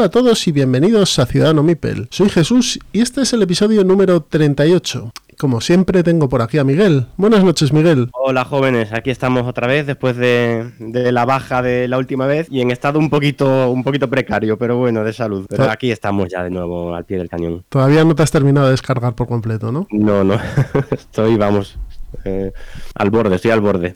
Hola a todos y bienvenidos a Ciudadano Mipel. Soy Jesús y este es el episodio número 38. Como siempre tengo por aquí a Miguel. Buenas noches Miguel. Hola jóvenes, aquí estamos otra vez después de, de, la baja de la última vez y en estado un poquito, un poquito precario, pero bueno, de salud. Pero aquí estamos ya de nuevo al pie del cañón. Todavía no te has terminado de descargar por completo, ¿no? No, no, estoy, vamos, eh, al borde, estoy al borde.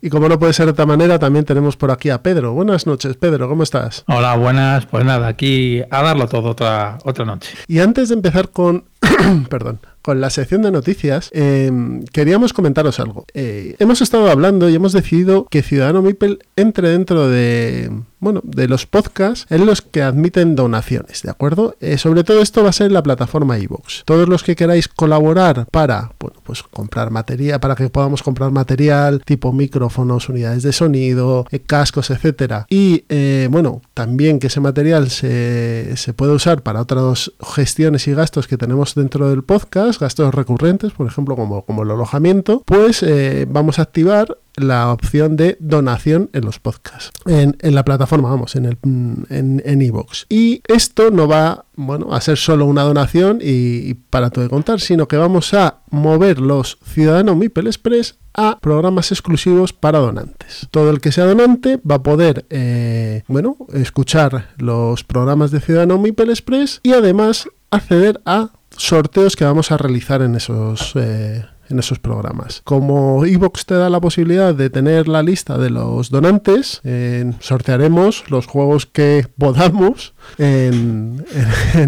Y como no puede ser de otra manera, también tenemos por aquí a Pedro. Buenas noches, Pedro, ¿cómo estás? Hola, buenas. Pues nada, aquí a darlo todo otra, otra noche. Y antes de empezar con... perdón con la sección de noticias, eh, queríamos comentaros algo. Eh, hemos estado hablando y hemos decidido que Ciudadano Mipel entre dentro de, bueno, de los podcasts en los que admiten donaciones, ¿de acuerdo? Eh, sobre todo esto va a ser la plataforma iVoox. Todos los que queráis colaborar para, bueno, pues comprar material, para que podamos comprar material tipo micrófonos, unidades de sonido, eh, cascos, etcétera. Y, eh, bueno, también que ese material se, se usar para otras gestiones y gastos que tenemos dentro del podcast, gastos recurrentes, por ejemplo, como, como el alojamiento, pues vamos a activar la opción de donación en los podcasts, en, en la plataforma, vamos, en el en iVoox. y esto no va, bueno, a ser solo una donación y, y para todo de contar, sino que vamos a mover los Ciudadanos Mipel Express a programas exclusivos para donantes. Todo el que sea donante va a poder, eh, bueno, escuchar los programas de Ciudadano Mipel Express y además acceder a sorteos que vamos a realizar en esos eh, en esos programas. Como Evox te da la posibilidad de tener la lista de los donantes, eh, sortearemos los juegos que podamos en,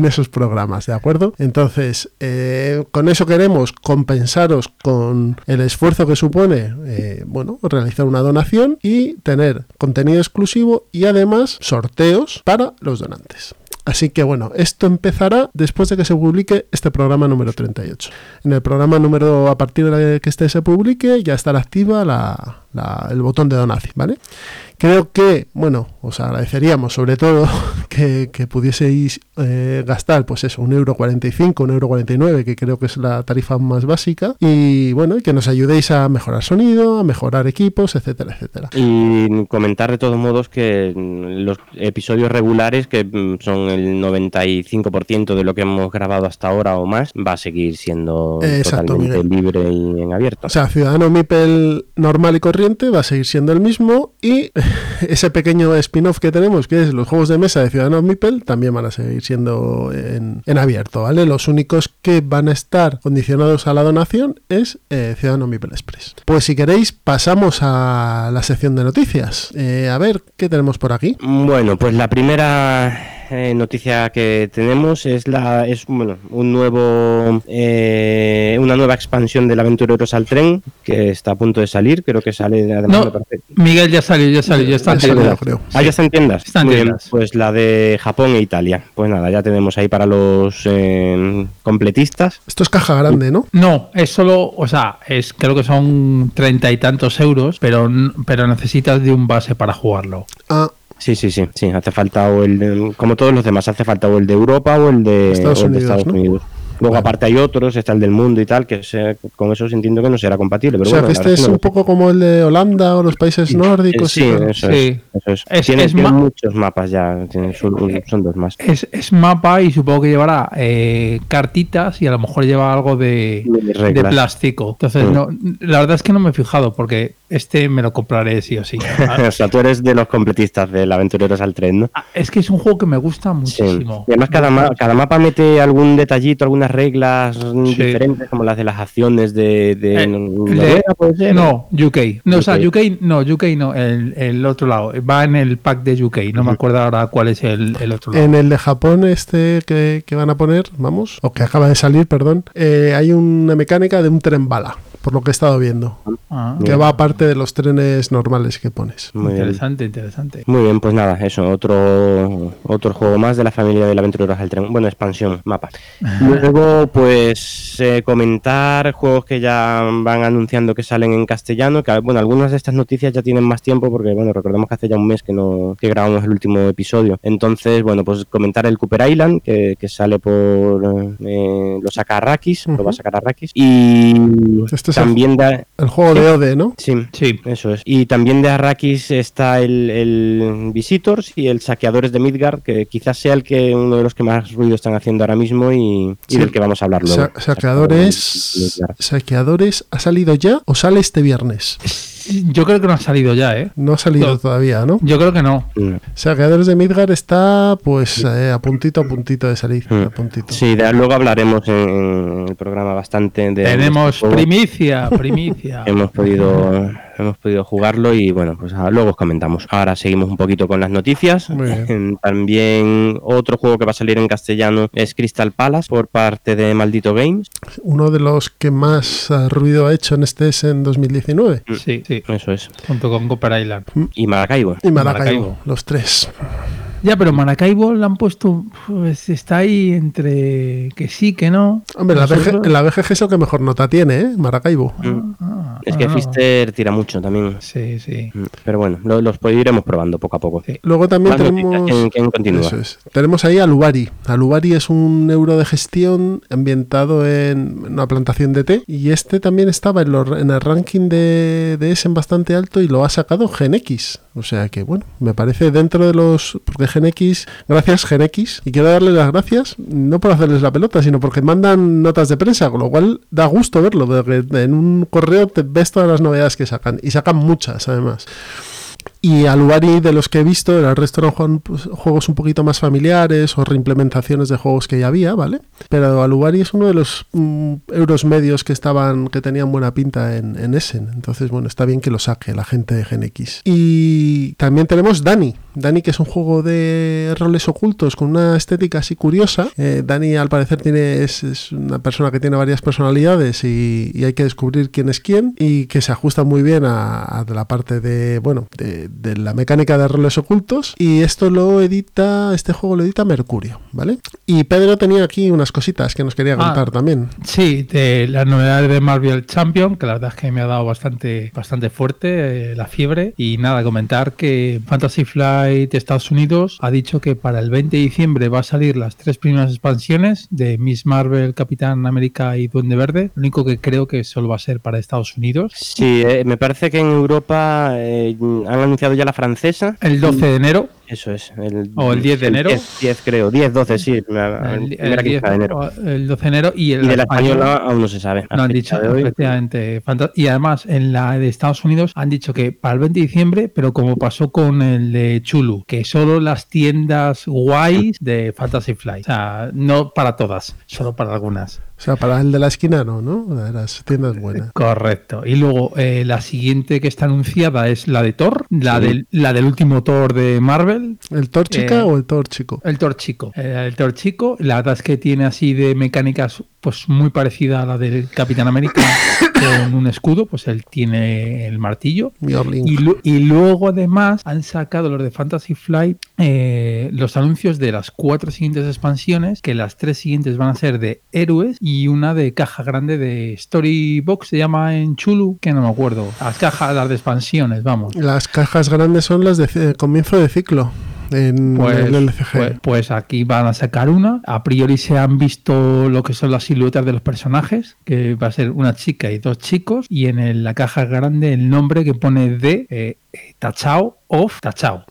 esos programas, ¿de acuerdo? Entonces, eh, con eso queremos compensaros con el esfuerzo que supone, eh, bueno, realizar una donación y tener contenido exclusivo y además sorteos para los donantes. Así que bueno, esto empezará después de que se publique este programa número 38. En el programa número, a partir de que este se publique, ya estará activa la, la, el botón de donación, ¿vale? Creo que, bueno, os agradeceríamos sobre todo que, que pudieseis eh, gastar, pues eso, un euro 45, un euro 49, que creo que es la tarifa más básica, y bueno, que nos ayudéis a mejorar sonido, a mejorar equipos, etcétera, etcétera. Y comentar de todos modos que los episodios regulares, que son el 95% de lo que hemos grabado hasta ahora o más, va a seguir siendo Exacto, totalmente Miguel. libre y en abierto. O sea, Ciudadano Mipel normal y va a seguir siendo el mismo y ese pequeño spin-off que tenemos, que es los juegos de mesa de Ciudadanos Mipel, también van a seguir siendo en, abierto, ¿vale? Los únicos que van a estar condicionados a la donación es eh, Ciudadano Mipel Express. Pues si queréis, pasamos a la sección de noticias. Eh, a ver, ¿qué tenemos por aquí? Bueno, pues la primera eh, noticia que tenemos es la es bueno un nuevo eh, una nueva expansión del Aventureros al tren que está a punto de salir creo que sale además no, Miguel ya salió ya salió ya está en tiendas creo ah ya está en tiendas está en tiendas. Bien, pues la de Japón e Italia. Pues nada ya tenemos ahí para los eh, completistas. Esto es caja grande no no es solo o sea es creo que son treinta y tantos euros pero pero necesitas de un base para jugarlo. Ah Sí, sí, sí, sí, hace falta o el de, como todos los demás, hace falta o el de Europa o el de Estados o el Unidos. de Estados ¿no? Unidos. Luego, aparte, hay otros, está el del mundo y tal, que se, con eso entiendo que no será compatible. Pero o sea, bueno, que este es no un poco como el de Holanda o los países nórdicos. Sí, y eso, sí. Es, eso es. Es, tiene, es tiene ma- muchos mapas ya, tiene, son, son, dos más. Es, es, mapa y supongo que llevará eh, cartitas y a lo mejor lleva algo de, de, de plástico. Entonces, Mm. no, la verdad es que no me he fijado porque este me lo compraré sí o sí. o sea, tú eres de los completistas del Aventureros al Tren, ¿no? Ah, Es que es un juego que me gusta muchísimo. Sí. Y además cada, ma cada, mapa mete algún detallito, reglas sí. diferentes, como las de las acciones de... de, eh, Noruega, ¿puede ser? No, UK. No, UK. o sea, UK no, UK no, el, el, otro lado. Va en el pack de UK. No uh -huh. me acuerdo ahora cuál es el, el, otro lado. En el de Japón este que, que, van a poner, vamos, o que acaba de salir, perdón, eh, hay una mecánica de un tren bala por lo que he estado viendo. Ah, Que va aparte de los trenes normales que pones. Muy bien. interesante, interesante. Muy bien, pues nada, eso, otro, otro juego más de la familia del Aventureros al Tren. Bueno, expansión, mapa. Luego, pues eh, comentar juegos que ya van anunciando que salen en castellano, que bueno, algunas de estas noticias ya tienen más tiempo porque, bueno, recordemos que hace ya un mes que no que grabamos el último episodio. Entonces, bueno, pues comentar el Cooper Island, que, que sale por eh, lo saca Arrakis, lo va a sacar Arrakis. Y Este es también da... El juego de Ode, ¿no? Sí, Sí, eso es. Y también de Arrakis está el, el Visitors y el Saqueadores de Midgard, que quizás sea el que uno de los que más ruido están haciendo ahora mismo y, del que vamos a hablar luego. Sa- saqueadores. Saqueadores, ¿ha salido ya o sale este viernes? yo creo que no ha salido ya, ¿eh? No ha salido No. todavía, ¿no? Yo creo que no. Mm. Saqueadores de Midgar está pues eh, a puntito a puntito de salir. Mm. A puntito. Sí, de- luego hablaremos en, en el programa bastante de. Tenemos este primicia, primicia. Hemos podido, hemos podido jugarlo y bueno, pues ah, luego os comentamos. Ahora seguimos un poquito con las noticias. También otro juego que va a salir en castellano es Crystal Palace por parte de Maldito Games. Uno de los que más eh, ruido ha hecho en este es en 2019. Sí, sí, Eso es. junto con Cooper Island. Y Maracaibo. Y Maracaibo, Maracaibo. los tres. Ya, pero Maracaibo la han puesto, pues está ahí entre que sí, que no. Hombre, la, Nosotros- BG, la BGG es el que mejor nota tiene, ¿eh? Maracaibo. Mm. Ah, Es ah, que no. Fister tira mucho también. Sí, sí. Mm, Pero bueno, lo- los pues iremos probando poco a poco. Sí. Luego también Más tenemos... ¿Quién, quién continúa? Eso es. Tenemos ahí Alubari. Alubari es un euro de gestión ambientado en una plantación de té. Y este también estaba en, los- en el ranking de, de Essen bastante alto y lo ha sacado GenX. O sea que, bueno, me parece dentro de los. Porque GenX. Gracias, GenX. Y quiero darles las gracias, no por hacerles la pelota, sino porque mandan notas de prensa, con lo cual da gusto verlo. Porque en un correo te ves todas las novedades que sacan. Y sacan muchas, además. Y Alubari, de los que he visto, el resto eran juegos, pues, juegos un poquito más familiares o reimplementaciones de juegos que ya había, ¿vale? Pero Alubari es uno de los mm, euros medios que estaban, que tenían buena pinta en, en Essen. Entonces, bueno, está bien que lo saque la gente de GenX. Y también tenemos Dani. Dani, que es un juego de roles ocultos con una estética así curiosa. Eh, Dani, al parecer, tiene, es, es una persona que tiene varias personalidades y, y hay que descubrir quién es quién y que se ajusta muy bien a, a la parte de, bueno, de, de la mecánica de roles ocultos. Y esto lo edita, este juego lo edita Mercurio, ¿vale? Y Pedro tenía aquí unas cositas que nos quería Ah. contar también. Sí, de las novedades de Marvel Champion, que la verdad es que me ha dado bastante, bastante fuerte eh, la fiebre. Y nada, comentar que Fantasy Estados Unidos ha dicho que para el 20 de diciembre va a salir las tres primeras expansiones de Miss Marvel, Capitán América y Duende Verde. Lo único que creo que solo va a ser para Estados Unidos. Sí, eh, me parece que en Europa eh, han anunciado ya la francesa. El 12 de enero. Eso es. El, O el 10 de enero. 10, 10 creo. 10, 12, sí. la- El, primera el 10 quincena de enero. el 12 de enero y el Y de la española- aún no se sabe. No han dicho, efectivamente. Y además, en la de Estados Unidos han dicho que para el 20 de diciembre, pero como pasó con el de Chulu, que solo las tiendas guays de Fantasy Flight. O sea, no para todas, solo para algunas. O sea, para el de la esquina no, ¿no? De las tiendas buenas. Correcto. Y luego eh, la siguiente que está anunciada es la de Thor, la, Sí. del, la del último Thor de Marvel, ¿El Thor chica Eh, o el Thor chico? El Thor chico. Eh, el Thor chico, la verdad es que tiene así de mecánicas pues muy parecida a la del Capitán América con un escudo, pues él tiene el martillo. Y, y luego además han sacado los de Fantasy Flight eh, los anuncios de las cuatro siguientes expansiones, que las tres siguientes van a ser de héroes y una de caja grande de Storybox, se llama en Chulu, que no me acuerdo. Las cajas, las de expansiones, vamos. Las cajas grandes son las de comienzo de ciclo en Pues, el LCG. pues, pues aquí van a sacar una. A priori se han visto lo que son las siluetas de los personajes, que va a ser una chica y dos chicos. Y en el- la caja grande el nombre que pone de eh, eh, Tachao of Tachao.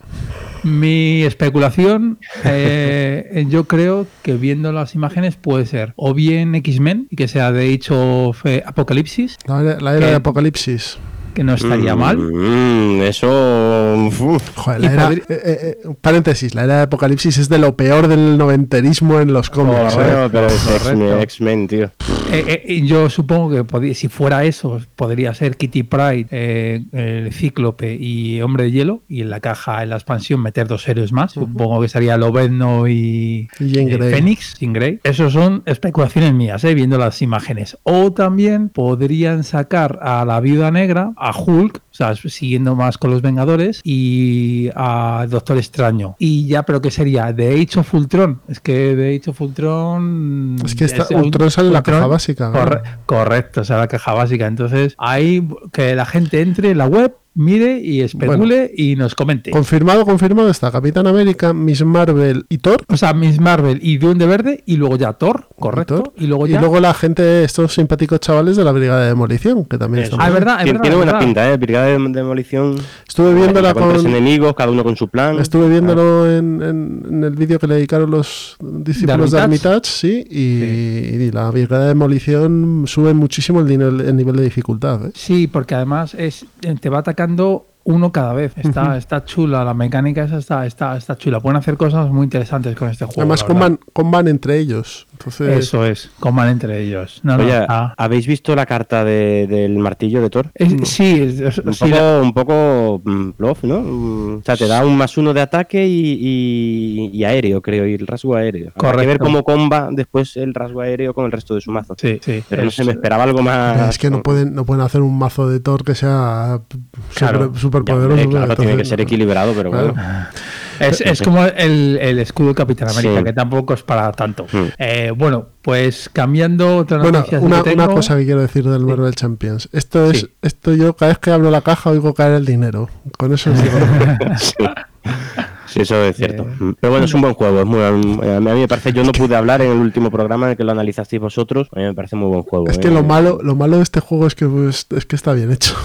Mi especulación, eh, yo creo que viendo las imágenes puede ser o bien X-Men, y que sea de of eh, Apocalipsis, La era, la era de Apocalipsis. Que no estaría Mm, mal. mm, eso. Joder, la era, eh, eh, eh, paréntesis, la era de Apocalipsis es de lo peor del noventerismo en los cómics. ¿eh? Correcto, pero es X-Men, tío. Eh, eh, yo supongo que podía- si fuera eso, podría ser Kitty Pride, eh, el Cíclope y Hombre de Hielo, y en la caja, en la expansión, meter dos héroes más. Supongo que sería Lobezno y, Y. Fénix, Jean Grey. Esos son especulaciones mías, viendo las imágenes. O también podrían sacar a la Viuda Negra, a Hulk, o sea, siguiendo más con los Vengadores, y a Doctor Extraño. Y ya, pero ¿qué sería? ¿The Age of Ultron? Es que The Age of Ultron... Es que está- Ultron sale en la caja corre- correcto, o sea, la caja básica. Entonces, ahí que la gente entre en la web, mire y especule y nos comente. Confirmado, confirmado está Capitán América, Miss Marvel y Thor. O sea, Miss Marvel y Duende Verde y luego ya Thor, correcto. Thor. Y luego ya... la gente, estos simpáticos chavales de la Brigada de Demolición, que también están Ah, es verdad, es Tiene, verdad, tiene es buena verdad. pinta, ¿eh? Brigada de Demolición. Estuve viéndola con con. enemigos, cada uno con su plan. Estuve viéndolo en, en- en el vídeo que le dedicaron los discípulos de Armitage? Sí, y, y la Brigada de Demolición sube muchísimo el, nivel- el nivel de dificultad. ¿eh? Sí, porque además es te va buscando uno cada vez. Está, está chula, la mecánica esa está, está, está chula. Pueden hacer cosas muy interesantes con este juego. Además, comban, comban entre ellos. Entonces, Eso es, coman entre ellos. No, no, Oye, está- ¿habéis visto la carta de- del martillo de Thor? es- sí, es- Un sí, poco, la- un poco mm, bluff, ¿no? Mm, O sea, te da un más uno de ataque y, y- y aéreo, creo, y el rasgo aéreo. Habrá que Correcto. ver cómo comba después el rasgo aéreo con el resto de su mazo. sí, sí. Pero no es- sé, me esperaba algo más. es que no pueden, no pueden hacer un mazo de Thor que sea Claro. súper Ya, poderoso. hombre, claro, tiene que ser equilibrado, pero Claro. bueno. Es, es como el, el escudo de Capitán América, Sí. que tampoco es para tanto. Hmm. Eh, bueno, pues cambiando otra Bueno, noticia una, que una cosa que quiero decir del Marvel Champions. Esto es, Sí. esto yo cada vez que abro la caja oigo caer el dinero. Con eso os digo. Sí. Eso es cierto. Eh, Mm. Pero bueno, es un buen juego. Es muy, a mí me parece, yo no pude hablar en el último programa en el que lo analizasteis vosotros. A mí me parece muy buen juego. es ¿eh? que lo malo, lo malo de este juego es que pues, es que está bien hecho.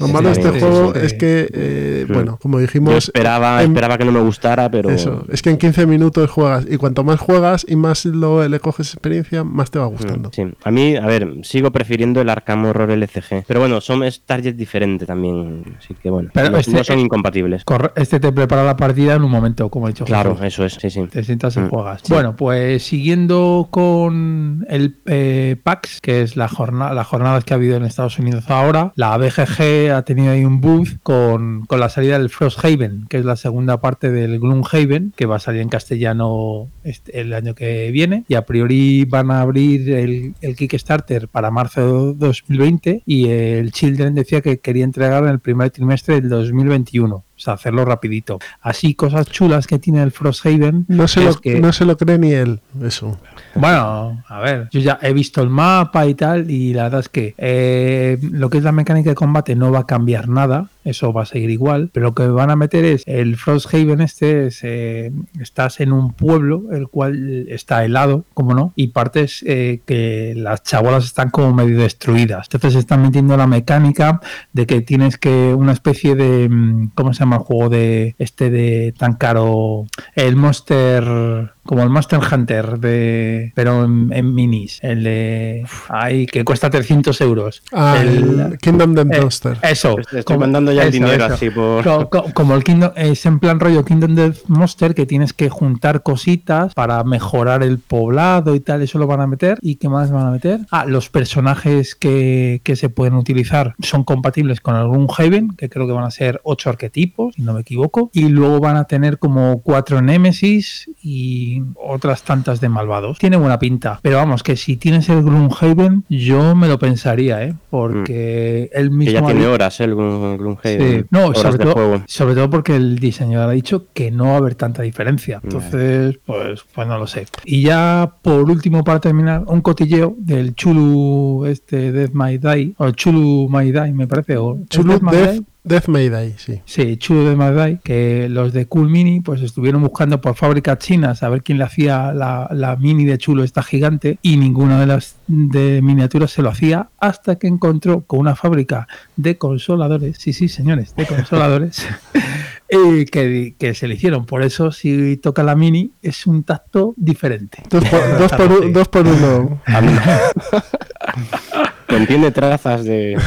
Lo malo de este sí, juego sí. es que, eh, Sí. bueno, como Yo dijimos, esperaba, en- esperaba que no me gustara, pero. eso, es que en 15 minutos juegas y cuanto más juegas y más lo, le coges experiencia, más te va gustando. Mm, Sí, a mí, a ver, sigo prefiriendo el Arkham Horror LCG. Pero bueno, son, es target diferente también. Así que bueno, Pero no, este- no son incompatibles. Este te prepara la partida en un momento, como he dicho. Claro, Jesús. eso es, sí, sí. Te sientas y Mm, juegas. sí. Bueno, pues siguiendo con el eh, PAX, que es la jornada, las jornadas que ha habido en Estados Unidos ahora, la BGG ha tenido ahí un booth con, con la salida del Frosthaven, que es la segunda parte del Gloomhaven, que va a salir en castellano este- el año que viene. Y a priori van a abrir el, el Kickstarter para marzo de 2020 y el Children decía que quería entregar en el primer trimestre del 2021. O sea, hacerlo rapidito. Así, cosas chulas que tiene el Frosthaven. No se, lo, que- no se lo cree ni él, eso. Bueno, a ver, yo ya he visto el mapa y tal, y la verdad es que eh, lo que es la mecánica de combate no va a cambiar nada, eso va a seguir igual, pero lo que van a meter es el Frosthaven este, es, eh, estás en un pueblo, el cual está helado, como no, y partes eh, que las chabolas están como medio destruidas, entonces están metiendo la mecánica de que tienes que una especie de, mm, ¿cómo se llama el juego de este de tan caro? El Monster como el Monster Hunter de pero en, en minis el de ay que cuesta 300 euros. Ah, El- el Kingdom eh, Monster. eso Estoy- estoy mandando ya el dinero así por- Co- co- como el Kingdom es en plan rollo Kingdom Death Monster que tienes que juntar cositas para mejorar el poblado y tal eso lo van a meter. Y qué más van a meter ah los personajes que, que se pueden utilizar son compatibles con algún Haven que creo que van a ser ocho arquetipos si no me equivoco. Y luego van a tener como cuatro Nemesis y otras tantas de malvados tiene buena pinta pero vamos que si tienes el Gloomhaven yo me lo pensaría eh porque él mismo Que ya tiene horas, ¿eh? el Gloom- Gloomhaven. Sí, no, horas sobre de todo, juego. sobre todo porque el diseñador ha dicho que no va a haber tanta diferencia. Entonces, pues, pues no lo sé. Y ya por último, para terminar, un cotilleo del Chulu este Death My Die, o Chulu My Die, me parece, o ¿es Chulu Death My Death, Die? Death May Die, sí. Sí, Chulu de Madai, que los de Cool Mini pues estuvieron buscando por fábricas chinas a ver quién le hacía la, la mini de Chulo esta gigante y ninguna de las de miniaturas se lo hacía hasta que encontró con una fábrica de consoladores, sí, sí, señores, de consoladores, eh, que, que se le hicieron. Por eso si toca la mini es un tacto diferente. Dos por, dos por, dos por uno. Contiene trazas de.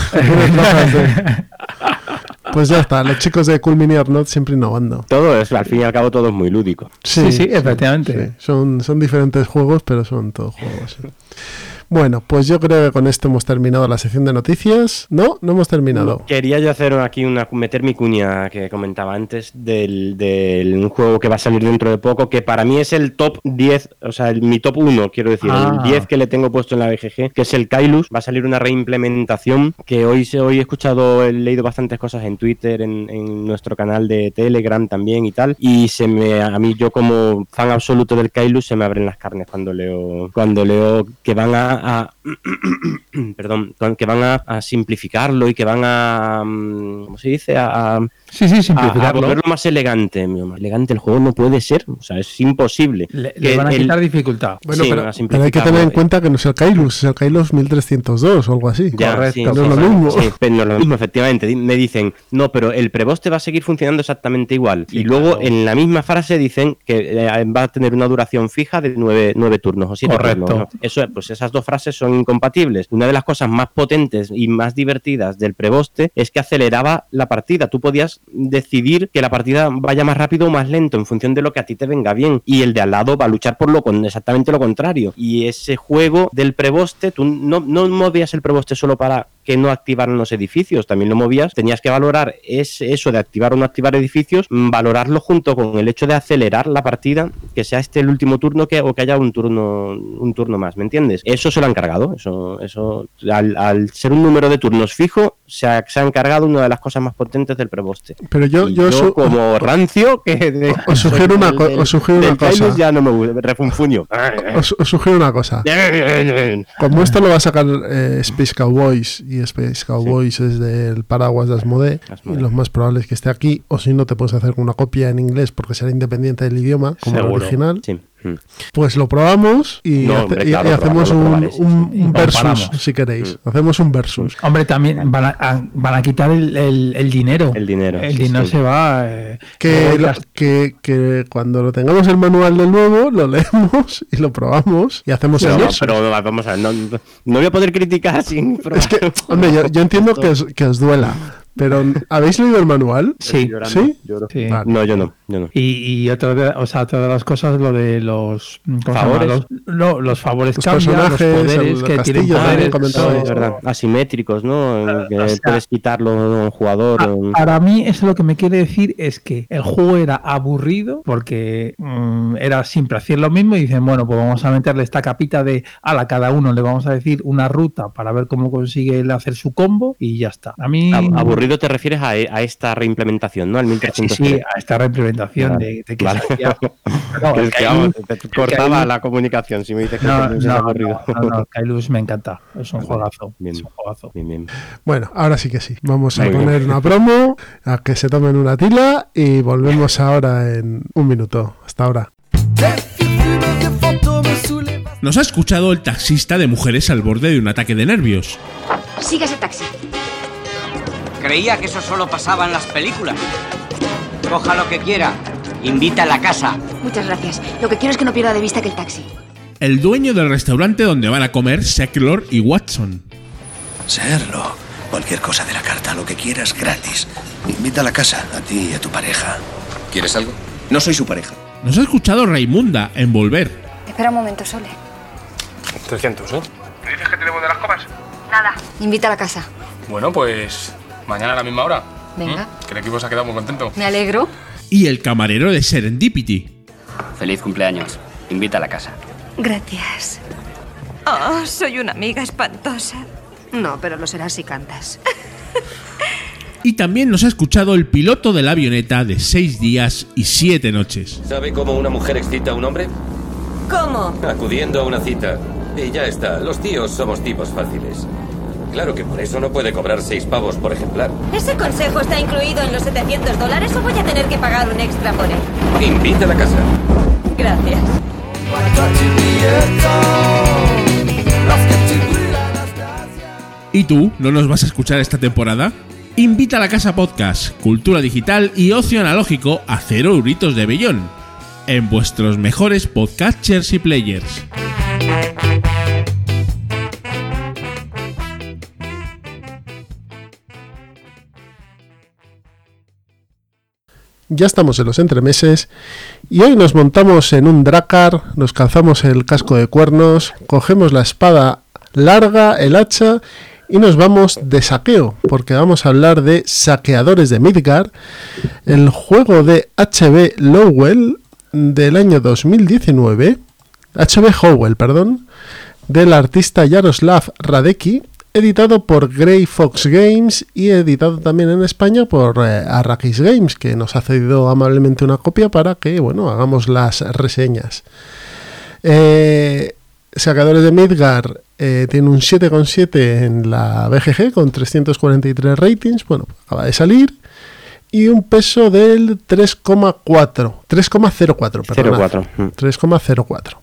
Pues ya está, los chicos de Cool Mini Not siempre innovando. Todo es, al fin y al cabo, todo es muy lúdico. Sí, sí, efectivamente. sí. Son, son diferentes juegos, pero son todos juegos. Bueno, pues yo creo que con esto hemos terminado la sección de noticias. No, no hemos terminado. Quería yo hacer aquí una meter mi cuña que comentaba antes del, del un juego que va a salir dentro de poco, que para mí es el top 10, o sea, el- mi top 1, quiero decir, Ah. el 10 que le tengo puesto en la BGG, que es el Kailus. Va a salir una reimplementación que hoy, hoy he escuchado, he leído bastantes cosas en Twitter, en, en nuestro canal de Telegram también y tal, y se me, a mí yo como fan absoluto del Kailus se me abren las carnes cuando leo, cuando leo que van a, a- perdón, que van a, a simplificarlo y que van a, mm, ¿cómo se dice? A, a- Sí, sí, a, a simplificarlo. volverlo más elegante. Mío, Más elegante el juego no puede ser, o sea, es imposible. Le, Que le van a el- quitar dificultad. Bueno, Sí, pero, hay que tener en simplificarlo. cuenta que no es el Kailus, es el Kailus 1302 o algo así. Ya, Correcto, sí, no sí, es lo mismo. sí, pero no es lo mismo, efectivamente. Me dicen, no, pero el preboste va a seguir funcionando exactamente igual. y luego claro. en la misma frase dicen que eh, va a tener una duración fija de nueve, nueve turnos o siete Correcto. turnos. ¿no? Eso, pues esas dos frases son incompatibles. Una de las cosas más potentes y más divertidas del preboste es que aceleraba la partida. Tú podías decidir que la partida vaya más rápido o más lento en función de lo que a ti te venga bien. Y el de al lado va a luchar por lo con exactamente lo contrario. Y ese juego del preboste, tú no, no movías el preboste solo para que no activaran los edificios, también lo movías, tenías que valorar ese, eso de activar o no activar edificios, mm, valorarlo junto con el hecho de acelerar la partida, que sea este el último turno que, o que haya un turno, un turno más, ¿me entiendes? Eso se lo han cargado, eso, eso al, al ser un número de turnos fijo, se ha, se han cargado una de las cosas más potentes del preboste. Pero yo, yo, su- como rancio que de- os sugiero una co- del- os sugiero del una cosa. Ya no me gusta, refunfuño. os, os sugiero una cosa. Como esto lo va a sacar eh, Space Cowboys y Space Cowboys es del paraguas de Asmodee, y lo más probable es que esté aquí, o si no te puedes hacer una copia en inglés porque será independiente del idioma, como el original. Sí. Mm. Pues lo probamos y, No, hace- hombre, y- claro, y hacemos un, versus, si queréis. Hacemos un versus. Hombre, también van a, a- van a quitar el, el- el dinero. El dinero, El sí, dinero sí. se va. eh, Que, luego lo- las- que, que cuando lo tengamos el manual del nuevo, lo leemos y lo probamos y hacemos el Pero, versus. pero vamos a ver, no, no voy a poder criticar sin probar. Es que, hombre, yo, yo entiendo que os, que os duela, pero ¿habéis leído el manual? Sí. Llorando, ¿Sí? lloro. Sí. Vale. No, yo no, yo no. Y, y otra, de, o sea, otra de las cosas, lo de los. ¿Favores? Los, no, los favores Los cambian, los personajes, poderes el que tienen poderes. comentabais. es verdad. Asimétricos, ¿no? Que o sea- puedes quitarlo a un jugador. O- Para mí, eso lo que me quiere decir es que el juego era aburrido porque mm, era siempre hacer lo mismo y dicen, bueno, pues vamos a meterle esta capita de a cada uno le vamos a decir una ruta para ver cómo consigue él hacer su combo y ya está. A mí. A- Aburrido te refieres a, a esta reimplementación, ¿no? Al Sí, 1300. sí, a esta reimplementación de, de que vale. se hacía- No, es que, vamos, te- cortaba Kailus- la comunicación si me dices que No, es no, aburrido. no, no, no, Kailus me encanta. Es un Vale, juegazo. bien. Es un juegazo. Bien, bien. Bueno, ahora sí que sí. Vamos a Muy bien. poner una promo, a que se tomen una tila y volvemos ahora en un minuto. Hasta ahora. Nos ha escuchado el taxista de mujeres al borde de un ataque de nervios. Sigue ese taxi. Creía que eso solo pasaba en las películas. Coja lo que quiera. Invita a la casa. Muchas gracias. Lo que quiero es que no pierda de vista que el taxi. El dueño del restaurante donde van a comer Seklor y Watson. Serlo. Cualquier cosa de la carta, lo que quieras, gratis. Invita a la casa, a ti y a tu pareja. ¿Quieres algo? No soy su pareja. Nos ha escuchado Raimunda en Volver. Espera un momento, Sole. 300, ¿eh? Nada. Invita a la casa. Bueno, pues mañana a la misma hora. Venga. ¿Mm? Que el equipo se ha quedado muy contento. Me alegro. Y el camarero de Serendipity. Feliz cumpleaños. Invita a la casa. Gracias. Oh, soy una amiga espantosa. No, pero lo serás si cantas. Y también nos ha escuchado el piloto de la avioneta de 6 días y 7 noches. ¿Sabe cómo una mujer excita a un hombre? ¿Cómo? Acudiendo a una cita. Y ya está, los tíos somos tipos fáciles. Claro que por eso no puede cobrar seis pavos por ejemplar. ¿Ese consejo está incluido en los 700 dólares o voy a tener que pagar un extra por él? Invita a la casa. Gracias. ¿Y tú no nos vas a escuchar esta temporada? Invita a la Casa Podcast, Cultura Digital y Ocio Analógico a 0 euritos de bellón. En vuestros mejores podcatchers y players. Ya estamos en los entremeses y hoy nos montamos en un dracar, nos calzamos el casco de cuernos, cogemos la espada larga, el hacha y nos vamos de saqueo, porque vamos a hablar de Saqueadores de Midgard, el juego de HB Lowell del año 2019, HB Howell, perdón, del artista Jaroslav Radecki, editado por Grey Fox Games y editado también en España por eh, Arrakis Games, que nos ha cedido amablemente una copia para que, bueno, hagamos las reseñas. Eh, Sacadores de Midgar eh, tiene un 7,7 en la BGG con 343 ratings, bueno, acaba de salir. Y un peso del 3,4, 3,04, perdón. 3,04.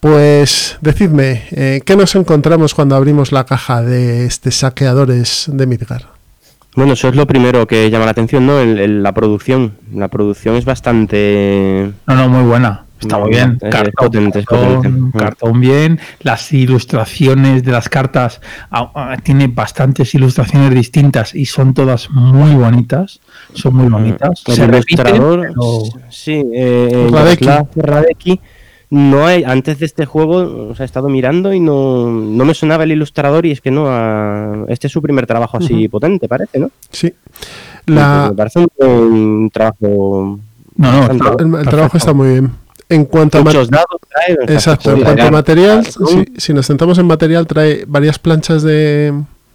Pues decidme, eh, ¿qué nos encontramos cuando abrimos la caja de este saqueadores de Midgar? Bueno, eso es lo primero que llama la atención, ¿no? El- el- la producción. La producción es bastante... No, no, muy buena. Está muy bien. Cartón, potente, es cartón, potente. Mm. cartón bien. Las ilustraciones de las cartas ah, ah, tiene bastantes ilustraciones distintas y son todas muy bonitas. Son muy bonitas. El Se repiten, ilustrador, pero- sí, eh, Radecki. Jaroslav Radecki, no hay, antes de este juego, o sea, he estado mirando y no, no me sonaba el ilustrador y es que no, este es su primer trabajo así potente, parece, ¿no? Sí. Me La, parece un, un trabajo... No, no, el, el trabajo está muy bien. En cuanto a dados trae, Exacto, en cuanto a material, si, si nos centramos en material, trae varias planchas de,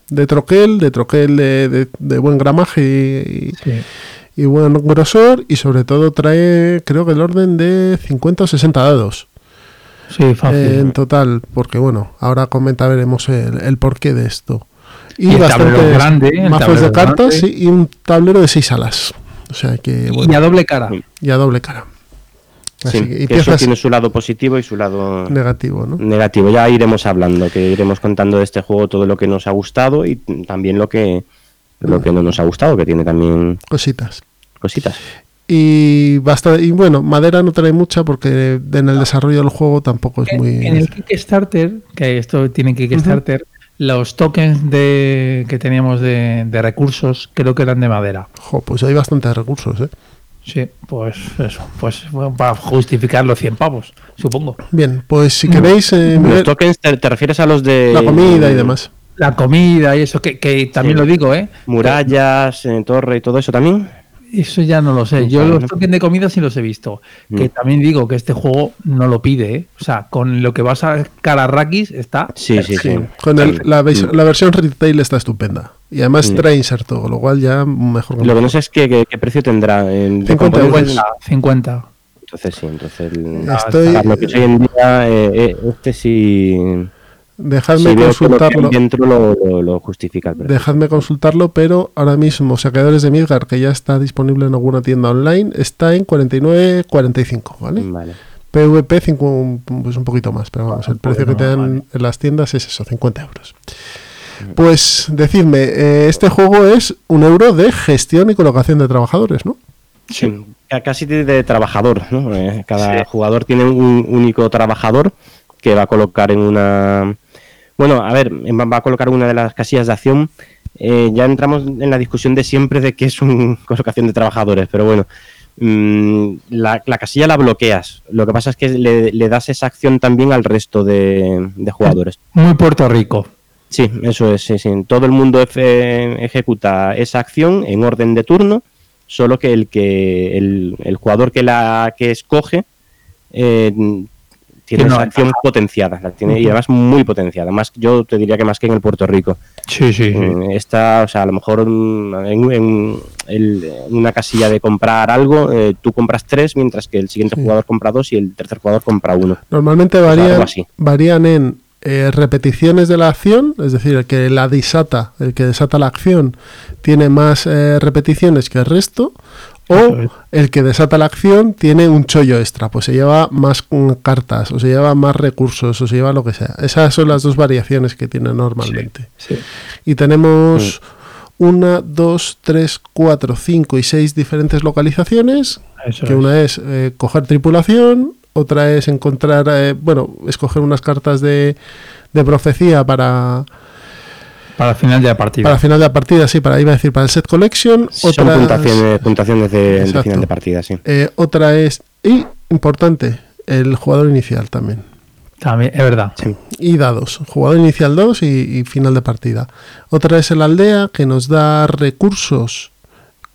de troquel, de troquel de, de- de buen gramaje y, sí. Y buen grosor, y sobre todo trae, creo que el orden de 50 o 60 dados Sí, fácil. eh, en total, porque bueno, ahora comenta, veremos el, el porqué de esto. Y el tablero grande, mazos de cartas grande. y un tablero de 6 alas. O sea que, y bueno, a doble cara. y a doble cara. Así Sí, que- y que eso tiene su lado positivo y su lado negativo, ¿no? negativo. Ya iremos hablando, que iremos contando de este juego todo lo que nos ha gustado y también lo que lo que no nos ha gustado, que tiene también Cositas. cositas. Y basta, y bueno, madera no trae mucha porque en el desarrollo del juego tampoco es muy. En el Kickstarter, que esto tiene Kickstarter, los tokens de, que teníamos de, de recursos creo que eran de madera. Jo, pues hay bastantes recursos, ¿eh? Sí, pues eso, pues bueno, para justificar los 100 pavos, supongo. Bien, pues si queréis eh, Los tokens te, te refieres a los de la comida y demás. La comida y eso, que, que también Sí. lo digo, ¿eh? murallas, eh, torre y todo eso también. Eso ya no lo sé. Yo Claro. los tokens de comida sí los he visto. Que también digo que este juego no lo pide, ¿eh? O sea, con lo que vas a Cararrakis está. Sí, sí, sí. Con el- la, Mm. la versión retail está estupenda. Y además Mm. trae inserto, con lo cual ya mejor Lo que no sé es qué, qué- qué precio tendrá. en- de 50 componentes. euros. 50. Entonces sí, entonces el- Estoy- para lo que hoy en día, eh, eh, este sí. Dejadme si consultarlo. hay dentro lo, lo- lo justifica el precio. Dejadme consultarlo, pero ahora mismo Saqueadores de Midgar, que ya está disponible en alguna tienda online, está en 49.45, ¿vale? Vale. PVP pues un poquito más, pero vamos, el precio que te dan en las tiendas es eso, 50 euros. Pues decidme, eh, este juego es un euro de gestión y colocación de trabajadores, ¿no? Sí, ca- casi de, de trabajador, ¿no? Eh, Cada jugador tiene un único trabajador que va a colocar en una... Bueno, a ver, en- va a colocar una de las casillas de acción. Eh, ya entramos en la discusión de siempre de qué es una colocación de trabajadores, pero bueno, mm, la, la casilla la bloqueas. Lo que pasa es que le, le das esa acción también al resto de, de jugadores. Muy Puerto Rico. Sí, eso es. sí, sí. Todo el mundo efe- ejecuta esa acción en orden de turno, solo que el que el, el jugador que la que escoge eh, tiene una acción potenciada, la tiene, y además muy potenciada. Más, yo te diría que más que en el Puerto Rico. Sí, sí, Mm, Esta, o sea, a lo mejor mm, en, en el- en una casilla de comprar algo, eh, tú compras tres, mientras que el siguiente Sí. jugador compra dos y el tercer jugador compra uno. Normalmente varían, así. varían en eh, repeticiones de la acción, es decir, el que la desata, el que desata la acción, tiene más eh, repeticiones que el resto, o el que desata la acción tiene un chollo extra, pues se lleva más cartas, o se lleva más recursos, o se lleva lo que sea. Esas son las dos variaciones que tiene normalmente. Sí. Y tenemos una, dos, tres, cuatro, cinco y seis diferentes localizaciones Eso que es. una es eh, coger tripulación, otra es encontrar, eh, bueno, escoger unas cartas de, de profecía para Para el final de la partida. Para el final de la partida, sí, para iba a decir para el set collection. Son otras- puntuaciones, puntuaciones de, final de partida, sí. eh, otra es, y importante, el jugador inicial también. También, es verdad. Y dados, jugador inicial dados y, y final de partida. Otra es el aldea que nos da recursos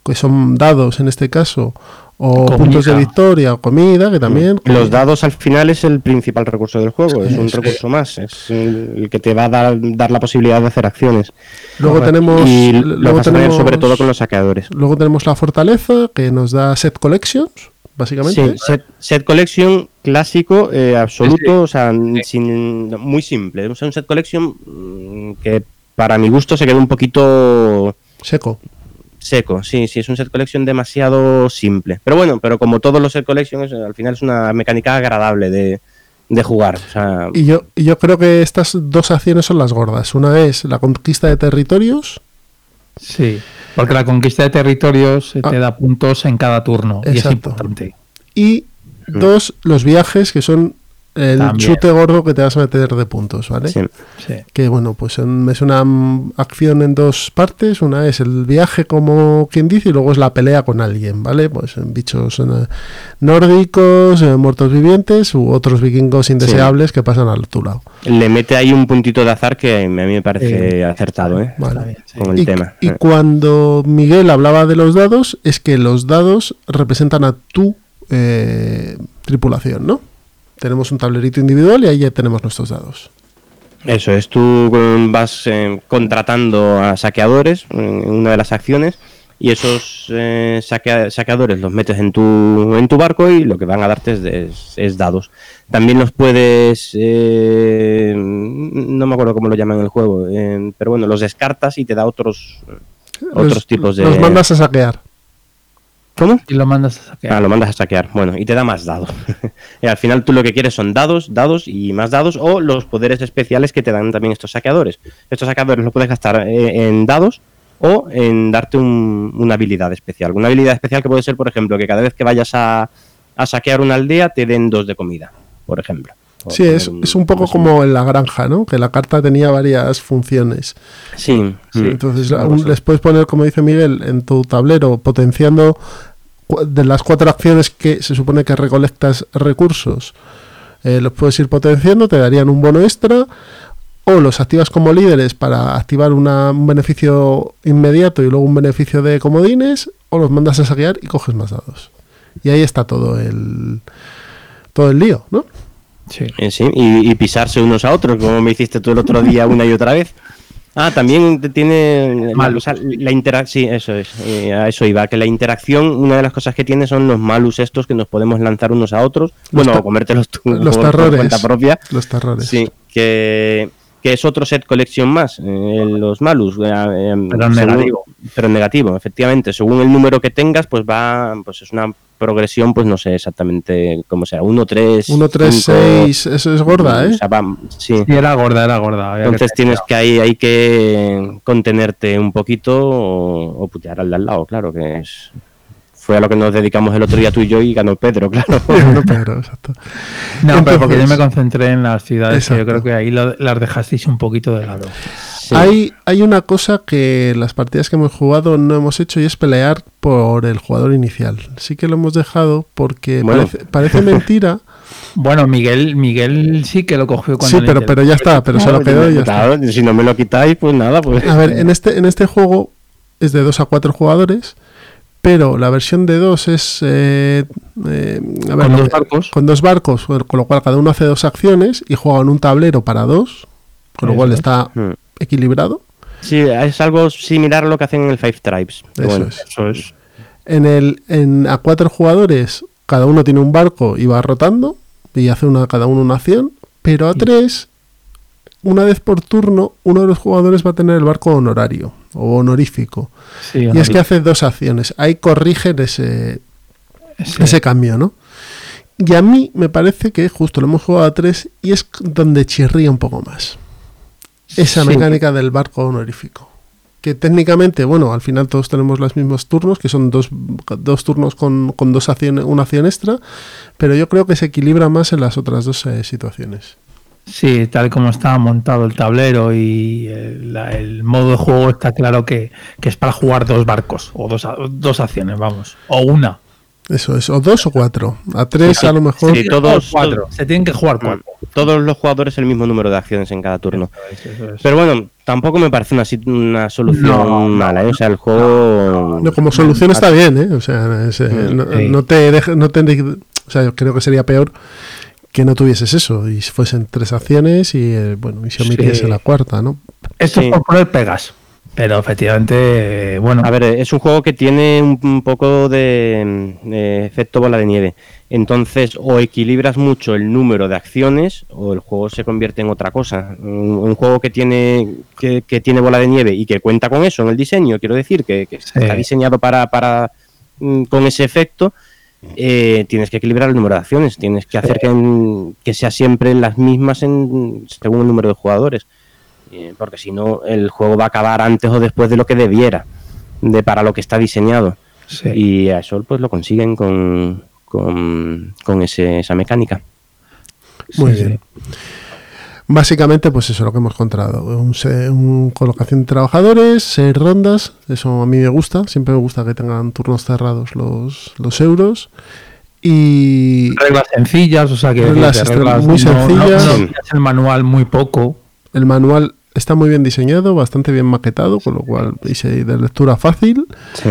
que son dados en este caso, o Comida. puntos de victoria o comida, que también. Los dados al final es el principal recurso del juego, es un recurso más, es el que te va a dar, dar la posibilidad de hacer acciones. Luego tenemos- Y luego lo vas a tener tenemos- sobre todo con los saqueadores. Luego tenemos la fortaleza que nos da set collections, básicamente. Sí, set, set collection clásico, eh, absoluto, o sea, sin, muy simple. O sea, un set collection mm, que para mi gusto se quedó un poquito seco. Seco, sí, sí, es un set collection demasiado simple. Pero bueno, pero como todos los set collections, al final es una mecánica agradable de, de jugar. O sea, Y yo, y yo creo que estas dos acciones son las gordas. Una es la conquista de territorios. Sí, porque la conquista de territorios eh, te da puntos en cada turno y es importante. Y dos, los viajes, que son el También. chute gordo que te vas a meter de puntos, ¿vale? Sí. Sí. Que bueno, pues es una acción en dos partes. Una es el viaje, como quien dice, y luego es la pelea con alguien, ¿vale? Pues en bichos eh, nórdicos, eh, muertos vivientes u otros vikingos indeseables que pasan a tu lado. le mete ahí un puntito de azar que a mí me parece acertado, ¿eh? Vale. Con el y, tema. y cuando Miguel hablaba de los dados, es que los dados representan a tu eh, tripulación, ¿no? Tenemos un tablerito individual y ahí ya tenemos nuestros dados. Eso es, tú eh, vas eh, contratando a saqueadores en una de las acciones y esos eh, saquea- saqueadores los metes en tu, en tu barco y lo que van a darte es, es- es dados. También los puedes, eh, no me acuerdo cómo lo llaman en el juego, eh, pero bueno, los descartas y te da otros, otros Los- tipos de... Los mandas a saquear. ¿Cómo? Y lo mandas a saquear. Ah, lo mandas a saquear. Bueno, y te da más dados. y al final tú lo que quieres son dados, dados y más dados o los poderes especiales que te dan también estos saqueadores. Estos saqueadores los puedes gastar eh, en dados o en darte un- una habilidad especial. Una habilidad especial que puede ser, por ejemplo, que cada vez que vayas a, a saquear una aldea te den dos de comida, por ejemplo. Sí, es, es un poco como en la granja, ¿no? Que la carta tenía varias funciones. Sí, Sí, mm, entonces así. les puedes poner, como dice Miguel, en tu tablero, potenciando de las cuatro acciones que se supone que recolectas recursos. eh, los puedes ir potenciando, te darían un bono extra, o los activas como líderes para activar una- un beneficio inmediato y luego un beneficio de comodines, o los mandas a saquear y coges más dados. Y ahí está todo el todo el lío, ¿no? Sí. Eh, sí, y, y pisarse unos a otros, como me hiciste tú el otro día una y otra vez. Ah, también tiene la, o sea, la interacción, sí, eso es, eh, a eso iba, que la interacción, una de las cosas que tiene son los malus estos que nos podemos lanzar unos a otros, Los bueno, o comértelos tú los por- por terrores. cuenta propia. Los terrores. Sí, que, que es otro set collection más, eh, los malus. eh, eh, Pero negativo. Pero negativo, efectivamente. Según el número que tengas, pues va, pues es una progresión, pues no sé exactamente cómo sea, 1, 3, 1, 3, 6, eso es gorda, ¿eh? O sea, va- sí. Era gorda, era gorda. que Entonces tienes que ahí hay que contenerte un poquito o, o putear al de al lado, claro, que es fue a lo que nos dedicamos el otro día tú y yo y ganó Pedro, claro. No, Pedro, exacto. No, pero porque yo me concentré en las ciudades, que yo creo que ahí lo- las dejasteis un poquito de lado. Hay, hay una cosa que las partidas que hemos jugado no hemos hecho y es pelear por el jugador inicial. Sí que lo hemos dejado porque Bueno. parece, parece mentira. Bueno, Miguel, Miguel sí que lo cogió cuando Sí, pero, pero ya está, pero se lo quedó y ya está. Claro, si no me lo quitáis, pues nada, pues. A ver, en este, en este juego es de 2 a 4 jugadores, pero la versión de 2 es... eh, eh, a ver, Con dos eh, barcos. Con dos barcos, con lo cual cada uno hace dos acciones y juega en un tablero para dos, con lo Eso cual es. está Hmm. Equilibrado. Sí, es algo similar a lo que hacen en el Five Tribes. Eso bueno, es. Eso es. En el en a cuatro jugadores cada uno tiene un barco y va rotando y hace una cada uno una acción, pero a tres una vez por turno uno de los jugadores va a tener el barco honorario o honorífico Sí, y es que hace dos acciones. Ahí corrigen ese Sí. ese cambio, ¿no? Y a mí me parece que justo lo hemos jugado a tres y es donde chirría un poco más. Esa Sí. mecánica del barco honorífico. Que técnicamente, bueno, al final todos tenemos los mismos turnos, que son dos, dos turnos con, con dos acciones, una acción extra, pero yo creo que se equilibra más en las otras dos eh, situaciones. Sí, tal como está montado el tablero y el, la- el modo de juego está claro que, que es para jugar dos barcos o dos, dos acciones, vamos, o una. Eso es, o dos o cuatro. A tres Sí, a lo mejor. sí, todos- cuatro. Se tienen que jugar cuatro. Todos los jugadores el mismo número de acciones en cada turno. Eso es. Pero bueno, tampoco me parece una, una solución No, mala, ¿eh? O sea, el juego... No, como solución está bien, ¿eh? O sea, es, eh, no, te deja- no te- o sea, yo creo que sería peor que no tuvieses eso y fuesen tres acciones y eh, bueno, y se omitiese Sí. la cuarta, ¿no? Esto Sí. es por poner pegas, pero efectivamente, bueno, A ver, es un juego que tiene un, poco de, de efecto bola de nieve. Entonces, o equilibras mucho el número de acciones o el juego se convierte en otra cosa. Un, un juego que tiene que, que tiene bola de nieve y que cuenta con eso en el diseño, quiero decir, que, que Sí. está diseñado para, para mm, con ese efecto, eh, tienes que equilibrar el número de acciones, tienes que hacer que, en- que sea siempre las mismas en, según el número de jugadores. Eh, porque si no, el juego va a acabar antes o después de lo que debiera, de para lo que está diseñado. sí. Y a eso pues lo consiguen con, con, con ese- esa mecánica. Muy Sí, bien. Básicamente, pues eso, lo que hemos encontrado. Un, colocación de trabajadores, seis rondas, eso a mí me gusta. Siempre me gusta que tengan turnos cerrados los, los euros. Y reglas sencillas, o sea que Reglas extra- muy no- no- sencillas. no el manual muy poco. el manual está muy bien diseñado, bastante bien maquetado, con lo cual y de lectura fácil. Sí.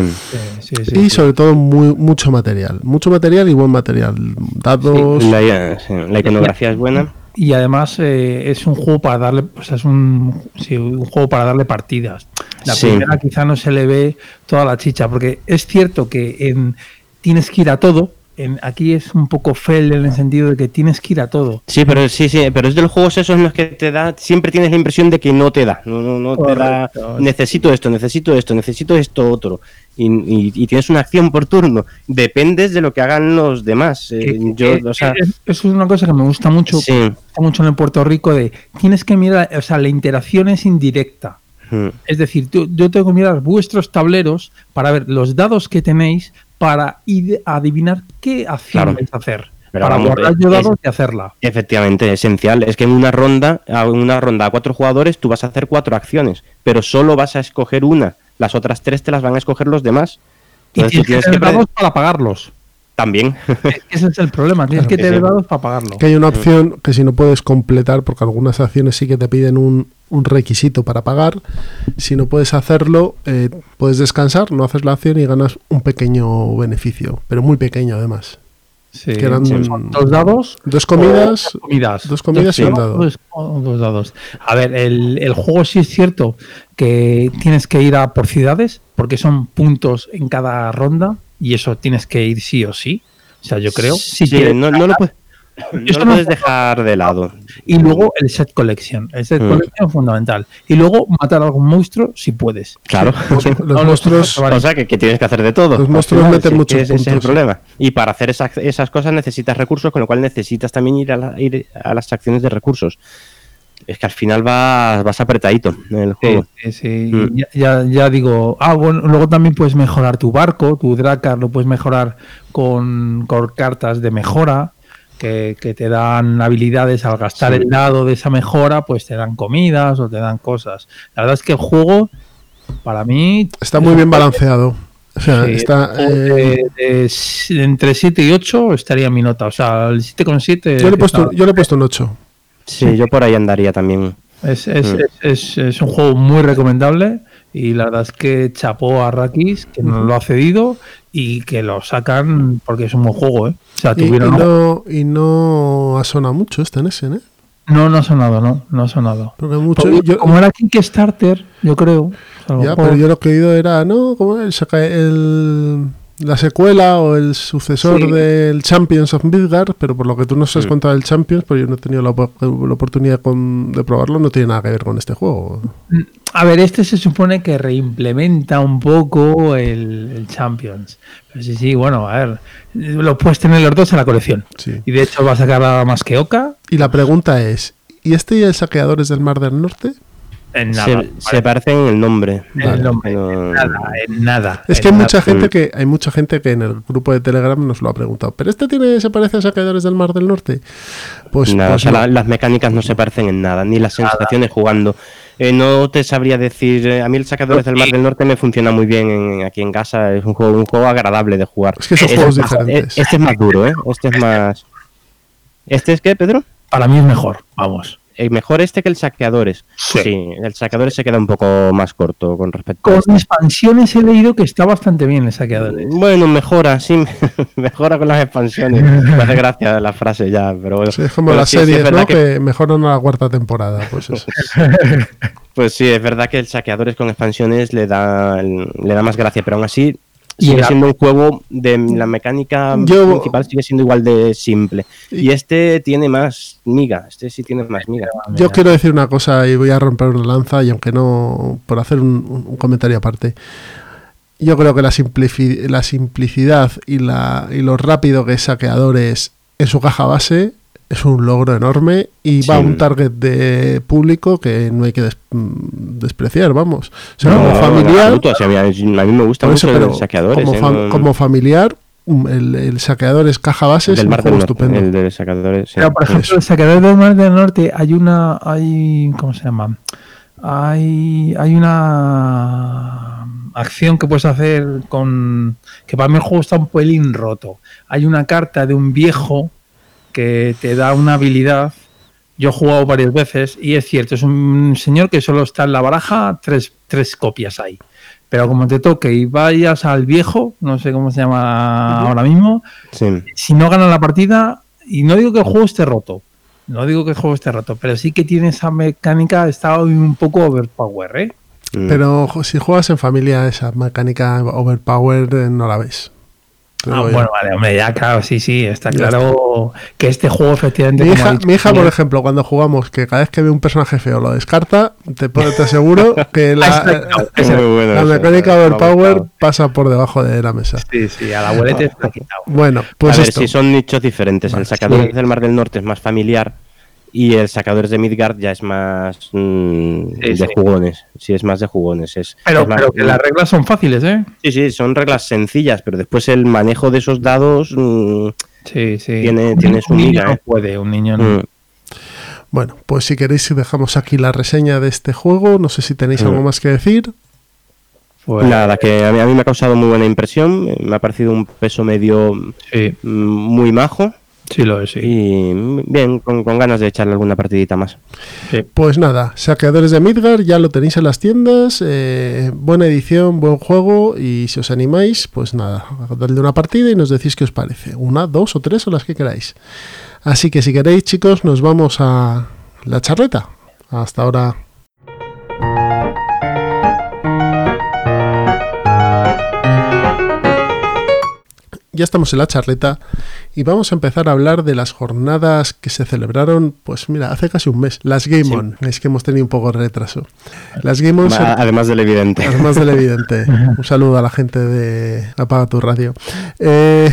Sí, sí, sí, y sobre todo muy, mucho material. Mucho material y buen material. Dados. La, eh, sí, la iconografía es buena. Y además eh, es un juego para darle, o sea, es un, sí, un juego para darle partidas. La Sí. primera quizá no se le ve toda la chicha, porque es cierto que en, tienes que ir a todo. En, aquí es un poco fel en el sentido de que tienes que ir a todo. Sí, pero sí, sí, pero es de los juegos esos en los que te da, siempre tienes la impresión de que no te da, no, no, no te da, necesito esto, necesito esto, necesito esto otro, y, y- y tienes una acción por turno, dependes de lo que hagan los demás. eh, yo, que- o sea, es- eso es una cosa que me gusta mucho, sí, me gusta mucho en el Puerto Rico de tienes que mirar, o sea, la interacción es indirecta. mm, Es decir, yo tengo que mirar vuestros tableros para ver los dados que tenéis para ir a adivinar qué acción Claro. vais a hacer. Pero para vamos, guardar yo dados y hacerla. efectivamente, esencial, es que en una ronda, a una ronda a cuatro jugadores, tú vas a hacer cuatro acciones, pero solo vas a escoger una, las otras tres te las van a escoger los demás. Y Entonces tienes que tienes que tener dados para pagarlos. también. Ese es el problema, tienes Claro que tener dados para pagarlo. Que hay una opción que si no puedes completar, porque algunas acciones sí que te piden un, un requisito para pagar, si no puedes hacerlo, eh, puedes descansar, no haces la acción y ganas un pequeño beneficio, pero muy pequeño además. Sí. que eran Son dos dados. dos comidas, o comidas. dos comidas y un dado. Dos, dos dados. A ver, el, el juego sí es cierto que tienes que ir a por ciudades, porque son puntos en cada ronda, y eso tienes que ir sí o sí. O sea, yo creo. Si Sí, quieres no, no lo, puedes, no lo no- puedes dejar de lado. Y luego el set collection. El set Mm. collection es fundamental. Y luego matar a algún monstruo si puedes. Claro. Los monstruos, O sea, que, que tienes que hacer de todo. Los monstruos final, meten muchos que ese es el problema. Y para hacer esa- esas cosas necesitas recursos, con lo cual necesitas también ir a, la- ir a las acciones de recursos. Es que al final vas, vas apretadito en el Sí, juego. sí, sí. Mm. Ya, ya, ya digo, ah, bueno, luego también puedes mejorar tu barco, tu Dracar lo puedes mejorar con, con cartas de mejora que, que te dan habilidades al gastar Sí. el dado de esa mejora, pues te dan comidas o te dan cosas. La verdad es que el juego, para mí, está muy bien balanceado. O sea, sí, está, eh, de entre 7 y 8 estaría mi nota. O sea, el 7,7 yo, le he puesto, yo le he puesto un 8. Sí, yo por ahí andaría también. Es, es, Mm. es, es- es un juego muy recomendable y la verdad es que chapó a Rakis que nos lo ha cedido y que lo sacan porque es un buen juego, ¿eh? O sea, Y, y tuvieron... no, y no ha sonado mucho este en ese, ¿eh? No, no ha sonado, no, no ha sonado. Porque mucho, Porque yo- como era Kickstarter, yo creo. Ya, pero yo lo que he oído era, ¿no? ¿Cómo el, saca- el- la secuela o el sucesor Sí. del Champions of Midgard, pero por lo que tú nos has Sí. contado del Champions, pues yo no he tenido la, op- la oportunidad con- de probarlo, no tiene nada que ver con este juego. A ver, este se supone que reimplementa un poco el, el Champions. Pero sí, sí, bueno, a ver, lo puedes tener los dos en la colección. Sí. Y de hecho va a sacar nada más que Oka. Y la pregunta es, ¿y este y el Saqueadores del Mar del Norte? En nada. Se, vale. se parecen en el nombre. En el nombre, en nada, en nada. Es en que hay nada. mucha gente que hay mucha gente que en el grupo de Telegram nos lo ha preguntado. ¿Pero este tiene se parece a saqueadores del Mar del Norte? Pues, Nada, pues o sea, no. la- las mecánicas no se parecen en nada, ni las sensaciones jugando. Eh, no te sabría decir, eh, a mí el Sacadores del Mar del Norte me funciona muy bien en- aquí en casa, es un juego, un juego agradable de jugar. Es que son Este juegos diferentes. eh, Este es más duro, ¿eh? Este es más... ¿Este es qué, Pedro? Para mí es mejor, vamos. Eh, mejor este que el Saqueadores. Sí. el Saqueadores se queda un poco más corto con respecto a Con este. expansiones he leído que está bastante bien el saqueador. Bueno, mejora, sí, mejora con las expansiones. Me hace gracia la frase ya, pero bueno. Sí, es como Pero sí, series, verdad ¿no? que- Que... mejoran a la cuarta temporada. Pues eso. Pues sí, es verdad que el saqueadores con expansiones le da, le da más gracia, pero aún así Y sigue siendo un juego de la mecánica Yo- principal sigue siendo igual de simple. Y este tiene más miga, este sí tiene más miga. Yo quiero decir una cosa y voy a romper una lanza, y aunque no, por hacer un, un comentario aparte, yo creo que la, simplifi- la simplicidad y, la, y lo rápido que es saqueadores en su caja base es un logro enorme y va a Sí. un target de público que no hay que des- mm, despreciar, vamos. O sea, No, como familiar, absoluto, o sea, a, mí, a mí me gusta mucho eso, saqueadores. como, ¿eh? No- como familiar, um, el, el saqueador es caja base, es del un Mar del juego Norte, estupendo. el de saqueadores. sí. Pero, por ejemplo, el saqueador del Mar del Norte hay una. Hay, ¿Cómo se llama? Hay, hay una acción que puedes hacer con. Que para mí el juego está un pelín roto. Hay una carta de un viejo que te da una habilidad. Yo he jugado varias veces y es cierto, es un señor que solo está en la baraja, tres, tres copias hay. Pero como te toque y vayas al viejo, no sé cómo se llama ahora mismo, Sí. si no ganan la partida, y no digo que el juego esté roto, no digo que el juego esté roto, pero sí que tiene esa mecánica, está un poco overpower, ¿eh? Mm. Pero si juegas en familia, esa mecánica overpower eh, no la ves. Ah, bueno, vale, hombre, ya claro, sí, sí, está claro que este juego efectivamente... Mi hija, dicho mi hija, por ejemplo, cuando jugamos, que cada vez que ve un personaje feo lo descarta, te, te aseguro que la, exacto, Es muy bueno la mecánica eh, overpower pasa por debajo de la mesa. Sí, sí, a la abuelete está quitado. Bueno, pues a ver, esto. si son nichos diferentes. El Sacadores sí. del Mar del Norte es más familiar y el Sacadores de Midgard ya es más mm, Sí, de sí. jugones. Sí, es más de jugones. Es, Pero, es más- pero que las reglas son fáciles, ¿eh? Sí, sí, son reglas sencillas, pero después el manejo de esos dados mm, Sí, sí. Tiene- Un- tiene su un niño miga, no ¿eh? puede, un niño no. mm. Bueno, pues si queréis dejamos aquí la reseña de este juego. No sé si tenéis Mm. algo más que decir. Pues, Nada, que a mí, a mí me ha causado muy buena impresión. Me ha parecido un peso medio sí, muy majo. Sí lo es, sí. Y bien, con, con ganas de echarle alguna partidita más. Pues nada, Saqueadores de Midgard ya lo tenéis en las tiendas. eh, buena edición, buen juego. Y si os animáis, pues nada, dadle una partida y nos decís qué os parece. Una, dos o tres o las que queráis. Así que si queréis, chicos, nos vamos a la charleta. Hasta ahora. Ya estamos en la charleta y vamos a empezar a hablar de las jornadas que se celebraron, pues mira, hace casi un mes. Las Game Sí. On. Es que hemos tenido un poco de retraso. Las Game On Además del evidente. Además del evidente. Un saludo a la gente de Apaga tu radio. Eh,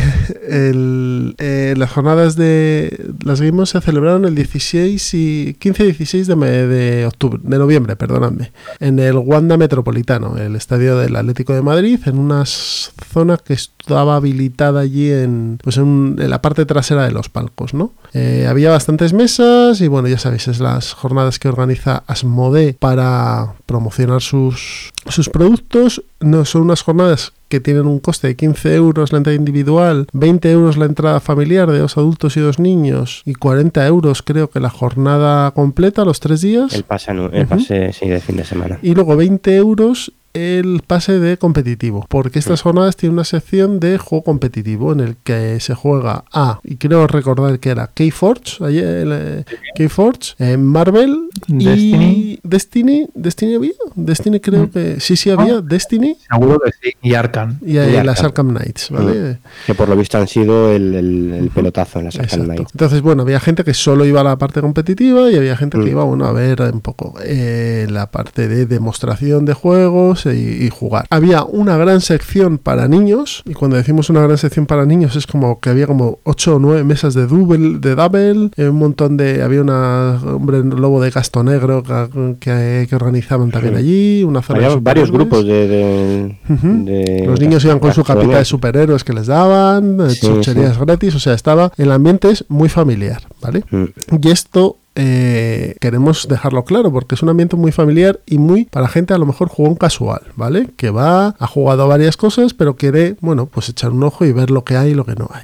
el- eh, las jornadas de las Game On se celebraron el 16 y 15 y 16 de, me- de octubre, de noviembre, perdonadme, en el Wanda Metropolitano, el estadio del Atlético de Madrid, en una s- zona que estaba habilitada allí en, pues en, en la parte trasera de los palcos, ¿no? Eh, había bastantes mesas y bueno, ya sabéis, es las jornadas que organiza Asmode para promocionar sus, sus productos. No son unas jornadas que tienen un coste de 15 euros la entrada individual, 20 euros la entrada familiar de dos adultos y dos niños y 40 euros creo que la jornada completa, los tres días. El pase, el pase sí, de fin de semana. Y luego 20 euros el pase de competitivo, porque estas jornadas tienen una sección de juego competitivo en el que se juega a, y creo recordar que era Keyforge, ayer, eh, Keyforge, eh, Marvel y Destiny. Destiny, Destiny había? Destiny creo que sí, sí había. Destiny Seguro que sí. Y Arcan. y, Y las Arkham. Arkham Knights, ¿vale? Que por lo visto han sido el, el- el pelotazo en las Arkham Exacto. Knights. Entonces, bueno, había gente que solo iba a la parte competitiva y había gente que Mm. iba, bueno, a ver un poco eh, la parte de demostración de juegos y, y jugar. Había una gran sección para niños y cuando decimos una gran sección para niños es como que había como 8 o 9 mesas de double, de double, eh, un montón de... Había una hombre lobo de casto negro que, que- que organizaban también Sí. allí, una zona de Había varios grupos de... de- Ujú. de- Los niños iban con su capita de superhéroes que les daban, eh, Sí, chucherías gratis, o sea, estaba, el ambiente es muy familiar, ¿vale? Mm. Y esto eh, queremos dejarlo claro porque es un ambiente muy familiar y muy para gente a lo mejor jugón casual, ¿vale? Que va, ha jugado a varias cosas, pero quiere, bueno, pues echar un ojo y ver lo que hay y lo que no hay.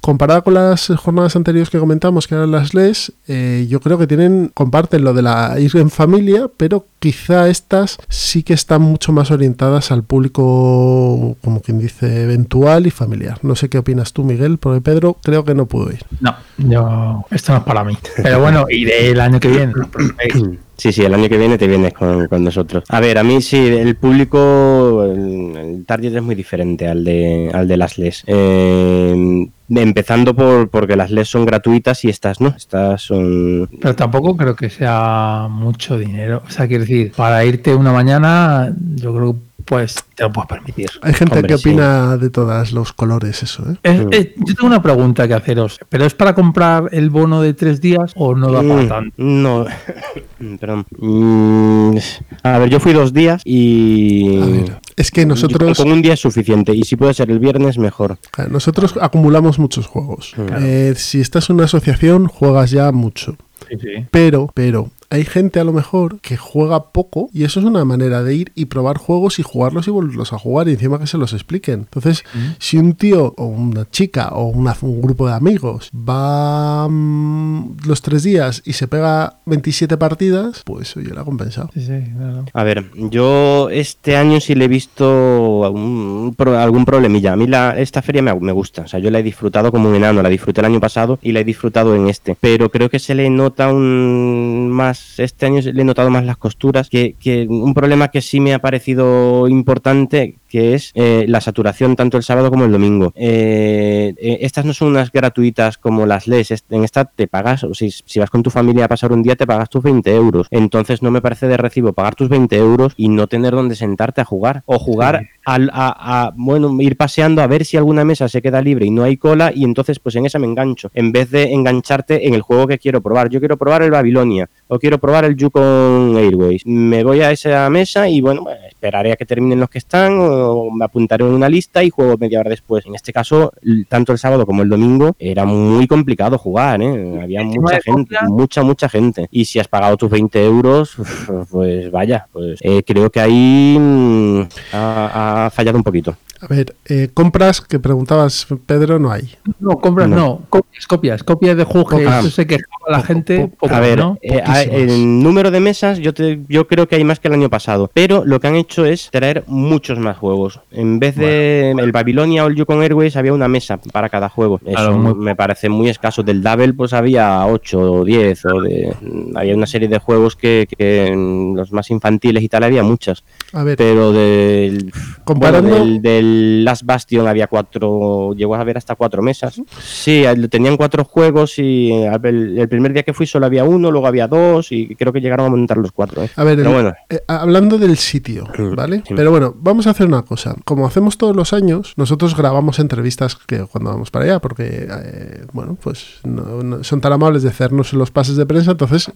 Comparada con las jornadas anteriores que comentamos, que eran las LES, eh, yo creo que tienen, comparten lo de la ir en familia, pero quizá estas sí que están mucho más orientadas al público, como quien dice, eventual y familiar. No sé qué opinas tú, Miguel, porque Pedro creo que no pudo ir. No, yo, esto no es para mí. Pero bueno, iré el año que viene. Sí, sí, el año que viene te vienes con, con nosotros. A ver, a mí sí, el público, el, el target es muy diferente al de, al de las LES. Eh, empezando por porque las LES son gratuitas y estas no, estas son... Pero tampoco creo que sea mucho dinero. O sea, quiero decir, para irte una mañana, yo creo que pues te lo puedes permitir. Hay gente Hombre, que sí. opina de todos los colores, eso, ¿eh? Es- es- yo tengo una pregunta que haceros. ¿Pero es para comprar el bono de tres días o no da para Mm, tanto? No, perdón. Mm, a ver, yo fui dos días y... A ver, es que nosotros, Con un día es suficiente y si puede ser el viernes, mejor. nosotros acumulamos muchos juegos. Eh, si estás en una asociación, juegas ya mucho. Sí, sí. Pero, pero, hay gente a lo mejor que juega poco y eso es una manera de ir y probar juegos y jugarlos y volverlos a jugar y encima que se los expliquen. Entonces, si un tío o una chica o una- un grupo de amigos va mm, los tres días y se pega 27 partidas, pues oye, la ha compensado. Sí, sí, claro. A ver, yo este año sí le he visto algún problemilla. A mí la, esta feria me, me gusta, o sea, yo la he disfrutado como un enano, la disfruté el año pasado y la he disfrutado en este. Pero creo que se le nota un más, este año le he notado más las costuras, que, que un problema que sí me ha parecido importante, que es eh, la saturación tanto el sábado como el domingo. Eh, eh, estas no son unas gratuitas como las lees, est- en esta te pagas, o si, si vas con tu familia a pasar un día te pagas tus 20 euros. Entonces no me parece de recibo pagar tus 20 euros y no tener donde sentarte a jugar. O jugar al- a, a, bueno, ir paseando a ver si alguna mesa se queda libre y no hay cola y entonces pues en esa me engancho. En vez de engancharte en el juego que quiero probar. Yo quiero probar el Babilonia o quiero probar el Yukon Airways. Me voy a esa mesa y bueno, pues, esperaré a que terminen los que están o me apuntaré en una lista y juego media hora después. En este caso, tanto el sábado como el domingo era muy complicado jugar, ¿eh? Había mucha de gente, mucha, mucha gente. Y si has pagado tus 20 euros, pues vaya, pues eh, creo que ahí mm, ha, ha fallado un poquito. A ver, eh, compras que preguntabas, Pedro, no hay. No, compras No. no. Copias, copias. Copias de juegos que Ah. yo sé que juega la gente. po- A ver, ¿no? eh, el número de mesas yo, te, yo creo que hay más que el año pasado, pero lo que han hecho es traer muchos más juegos. En vez de el Babilonia o el Yukon Airways había una mesa para cada juego. Eso Claro, muy- me parece muy escaso. Del Double pues había 8 o 10 o de, había una serie de juegos que, que en los más infantiles y tal había muchas. A ver, Pero del, Comparando- bueno, del, del Last Bastion había cuatro, llegó a haber hasta cuatro mesas. Sí, tenían cuatro juegos y el, el primer día que fui solo había uno, luego había dos y creo que llegaron a montar los cuatro. ¿eh? A ver, Pero el- bueno, eh, hablando del sitio, ¿vale? sí. Pero bueno, vamos a hacer una cosa. Como hacemos todos los años, nosotros grabamos entrevistas que cuando vamos para allá, porque, eh, bueno, pues no- no- son tan amables de hacernos los pases de prensa, entonces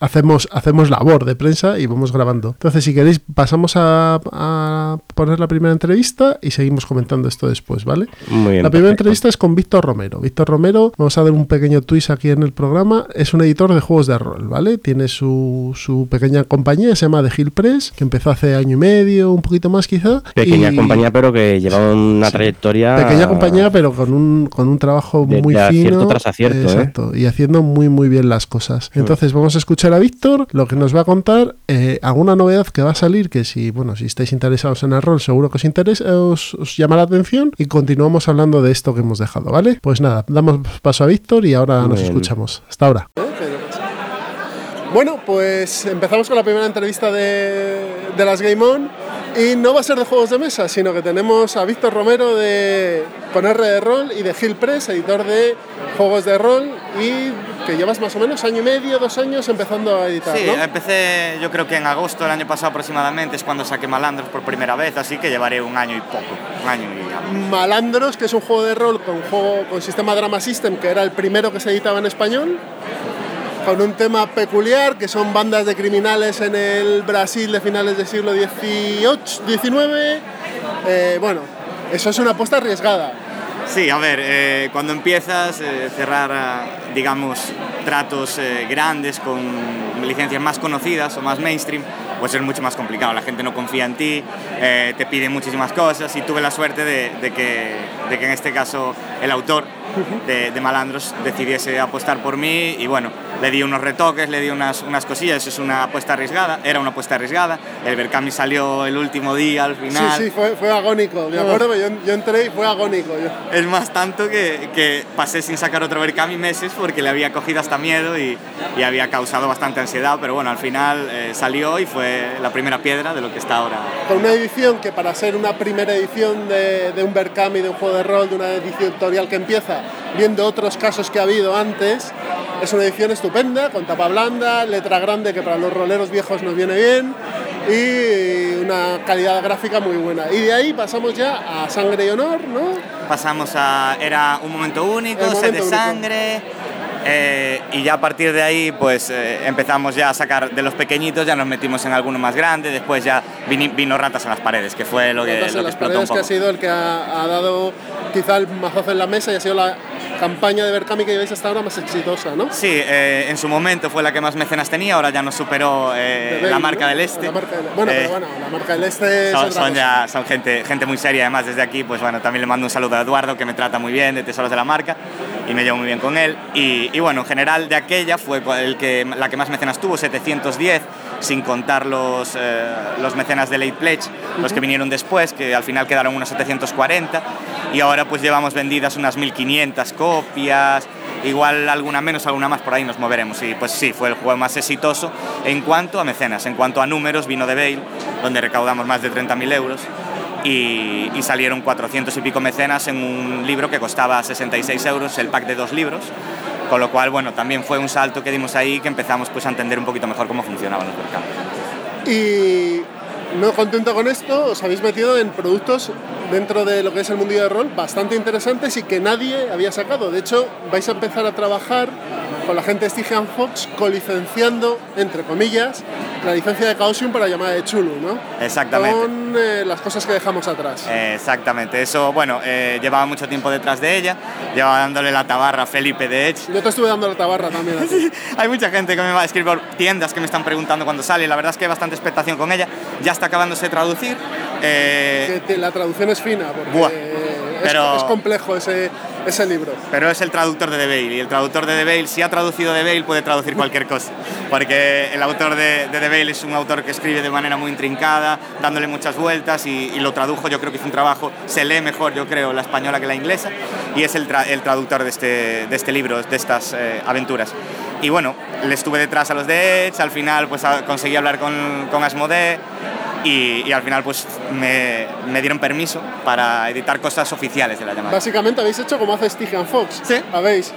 hacemos, hacemos labor de prensa y vamos grabando. Entonces, si queréis, pasamos a, a poner la primera entrevista y seguimos comentando esto después, ¿vale? muy bien. La primera perfecto. entrevista es con Víctor Romero. Víctor Romero, vamos a dar un pequeño twist aquí en el programa, es un editor de juegos de rol, ¿vale? Tiene su, su pequeña compañía, se llama The Hill Press, que empezó hace año y medio, un poquito más quizá. Pequeña y- compañía, pero que llevaba una trayectoria. Pequeña compañía, pero con un, con un trabajo De- muy de fino. acierto tras acierto, ¿eh? Exacto, y haciendo muy, muy bien las cosas. Entonces, vamos a escuchar a Víctor, lo que nos va a contar, eh, alguna novedad que va a salir, que si, bueno, si estáis interesados en el rol, seguro que os interesa, os, os llama la atención, y continuamos hablando de esto que hemos dejado, ¿vale? Pues nada, damos paso a Víctor y ahora Muy nos bien. escuchamos. Hasta ahora. Bueno, pues empezamos con la primera entrevista de, de las Game On y no va a ser de juegos de mesa, sino que tenemos a Víctor Romero de con R de Rol y de Gil Press, editor de juegos de rol y que llevas más o menos año y medio, dos años empezando a editar, Sí, ¿no? empecé yo creo que en agosto del año pasado aproximadamente es cuando saqué Malandros por primera vez, así que llevaré un año y poco, un año y algo. Malandros, que es un juego de rol con, juego, con sistema Drama System, que era el primero que se editaba en español, con un tema peculiar, que son bandas de criminales en el Brasil de finales del siglo XVIII, XIX. Eh, bueno, eso es una apuesta arriesgada. Sí, a ver, eh, cuando empiezas, eh, cerrar, ah, digamos, tratos eh, grandes con licencias más conocidas o más mainstream, pues es mucho más complicado. La gente no confía en ti, te pide muchísimas cosas y tuve la suerte de, de que, de que en este caso el autor de, de Malandros decidiese apostar por mí y bueno, le di unos retoques, le di unas, unas cosillas, es una apuesta arriesgada, era una apuesta arriesgada, el Berkami salió el último día al final. Sí, sí, fue, fue agónico. Me acuerdo que yo, yo entré y fue agónico. Yo. Es más tanto que, que pasé sin sacar otro Berkami meses porque le había cogido hasta miedo y, y había causado bastante ansiedad, pero bueno, al final eh, salió y fue la primera piedra de lo que está ahora. Con una edición que para ser una primera edición de, de un Berkami, de un juego de rol, de una editorial que empieza, viendo otros casos que ha habido antes, es una edición estupenda, con tapa blanda, letra grande que para los roleros viejos nos viene bien y una calidad gráfica muy buena. Y de ahí pasamos ya a Sangre y Honor, ¿no? Pasamos a. Era un momento único, El sed momento de único. sangre. Eh, y ya a partir de ahí, pues eh, empezamos ya a sacar de los pequeñitos, ya nos metimos en alguno más grande. Después ya vini- vino Ratas en las paredes, que fue lo que, Ratas lo que explotó un paredes, que poco. ha sido el que ha, ha dado quizá el mazazo en la mesa y ha sido la campaña de Berkami que lleváis hasta ahora más exitosa, ¿no? Sí, eh, en su momento fue la que más mecenas tenía, ahora ya nos superó eh, la marca ¿no? del Este. La marca del- bueno, Eh, pero bueno, la marca del Este es son, son ya son gente, gente muy seria, además desde aquí, pues bueno, también le mando un saludo a Eduardo, que me trata muy bien, de Tesoros de la Marca, y me llevo muy bien con él. Y, y bueno, en general de aquella fue el que, la que más mecenas tuvo, 710, sin contar los, eh, los mecenas de Late Pledge, los que vinieron después, que al final quedaron unos 740, y ahora pues llevamos vendidas unas 1500 copias, igual alguna menos, alguna más, por ahí nos moveremos. Y pues sí, fue el juego más exitoso en cuanto a mecenas, en cuanto a números, vino de Bale, donde recaudamos más de 30.000 euros. Y, y salieron 400 y pico mecenas en un libro que costaba 66 euros el pack de dos libros, con lo cual, bueno, también fue un salto que dimos ahí que empezamos pues a entender un poquito mejor cómo funcionaban los mercados. Y no contento con esto, os habéis metido en productos dentro de lo que es el mundillo de rol bastante interesantes y que nadie había sacado. De hecho, vais a empezar a trabajar con la gente de Stygian Fox colicenciando, entre comillas, la licencia de Chaosium para llamada de Chulu, ¿no? Exactamente. Con eh, las cosas que dejamos atrás. Exactamente, eso, bueno, eh, llevaba mucho tiempo detrás de ella, llevaba dándole la tabarra a Felipe de Edge. Yo te estuve dando la tabarra también. Hay mucha gente que me va a escribir por tiendas que me están preguntando cuando sale, la verdad es que hay bastante expectación con ella, ya está acabándose de traducir. eh, Que te- la traducción es fina, porque Buah. es- Pero- es, complejo ese, ese libro. Pero es el traductor de The Veil y el traductor de The Veil, si ha traducido The Veil, puede traducir cualquier cosa. Porque el autor de, de The Veil es un autor que escribe de manera muy intrincada, dándole muchas vueltas y, y lo tradujo. Yo creo que hizo un trabajo, se lee mejor, yo creo, la española que la inglesa. Y es el, tra- el traductor de este, de este libro, de estas eh, aventuras. Y bueno, le estuve detrás a los de Edge, al final pues conseguí hablar con, con Asmodee y, y al final pues me, me dieron permiso para editar cosas oficiales de la llamada. Básicamente habéis hecho como hace Stygian Fox. Sí. Habéis,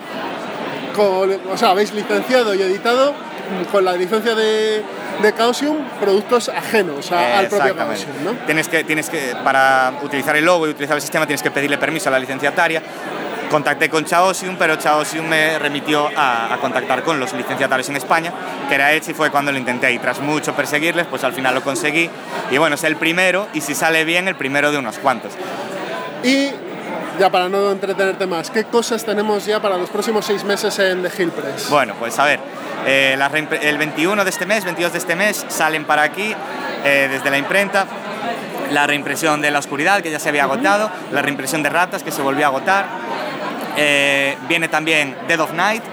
con- o sea, habéis licenciado y editado con la licencia de, de Chaosium productos ajenos a- al propio. Chaosium, ¿no? Tienes que, tienes que, para utilizar el logo y utilizar el sistema, tienes que pedirle permiso a la licenciataria. Contacté con Chaosium, pero Chaosium me remitió a, a contactar con los licenciatarios en España, que era Edge y fue cuando lo intenté. Y tras mucho perseguirles, pues al final lo conseguí. Y bueno, es el primero, y si sale bien, el primero de unos cuantos. Y ya para no entretenerte más, ¿qué cosas tenemos ya para los próximos seis meses en The Hill Press? Bueno, pues a ver, eh, la el 21 de este mes, 22 de este mes, salen para aquí eh, desde la imprenta la reimpresión de La Oscuridad, que ya se había agotado, la reimpresión de Ratas, que se volvió a agotar, eh, viene también Dead of Night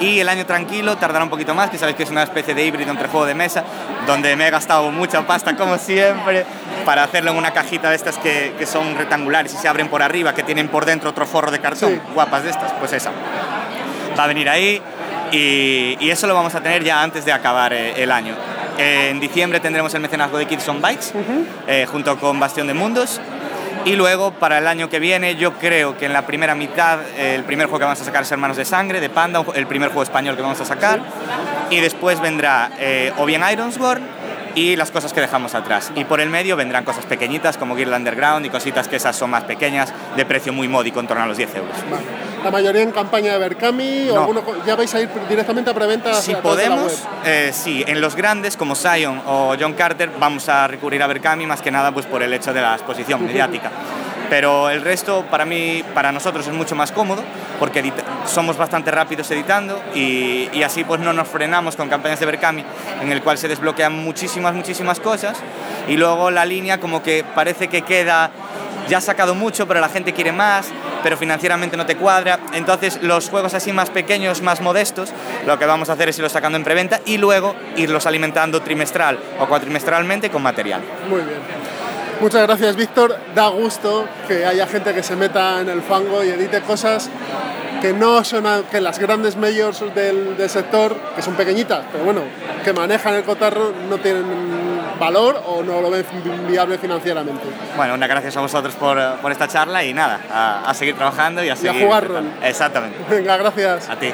y El Año Tranquilo, tardará un poquito más, que sabéis que es una especie de híbrido entre juego de mesa, donde me he gastado mucha pasta como siempre para hacerlo en una cajita de estas que, que son rectangulares y se abren por arriba, que tienen por dentro otro forro de cartón, Sí. guapas de estas, pues esa. Va a venir ahí. Y, y eso lo vamos a tener ya antes de acabar eh, el año. Eh, en diciembre tendremos el mecenazgo de Kids on Bikes, eh, junto con Bastión de Mundos. Y luego, para el año que viene, yo creo que en la primera mitad, el primer juego que vamos a sacar es Hermanos de Sangre, de Panda, el primer juego español que vamos a sacar. Y después vendrá eh, o bien Ironsworld y las cosas que dejamos atrás. Y por el medio vendrán cosas pequeñitas como Guild Underground y cositas que esas son más pequeñas, de precio muy módico, en torno a los 10 euros. La mayoría en campaña de Berkami, o No. alguno co- ya vais a ir directamente a preventa Si podemos, eh, sí, en los grandes como Zion o John Carter vamos a recurrir a Berkami más que nada pues por el hecho de la exposición mediática. Pero el resto para mí, para nosotros es mucho más cómodo porque somos bastante rápidos editando y, y así pues no nos frenamos con campañas de Berkami en el cual se desbloquean muchísimas, muchísimas cosas y luego la línea como que parece que queda ya has sacado mucho, pero la gente quiere más, pero financieramente no te cuadra. Entonces, los juegos así más pequeños, más modestos, lo que vamos a hacer es irlos sacando en preventa y luego irlos alimentando trimestral o cuatrimestralmente con material. Muy bien. Muchas gracias, Víctor. Da gusto que haya gente que se meta en el fango y edite cosas que no son a- que las grandes majors del, del sector, que son pequeñitas, pero bueno, que manejan el cotarro, no tienen valor o no lo ven viable financieramente. Bueno, una gracias a vosotros por, eh, por esta charla y nada, a, a seguir trabajando y a Y a seguir... jugar rol. Exactamente. Venga, gracias. A ti.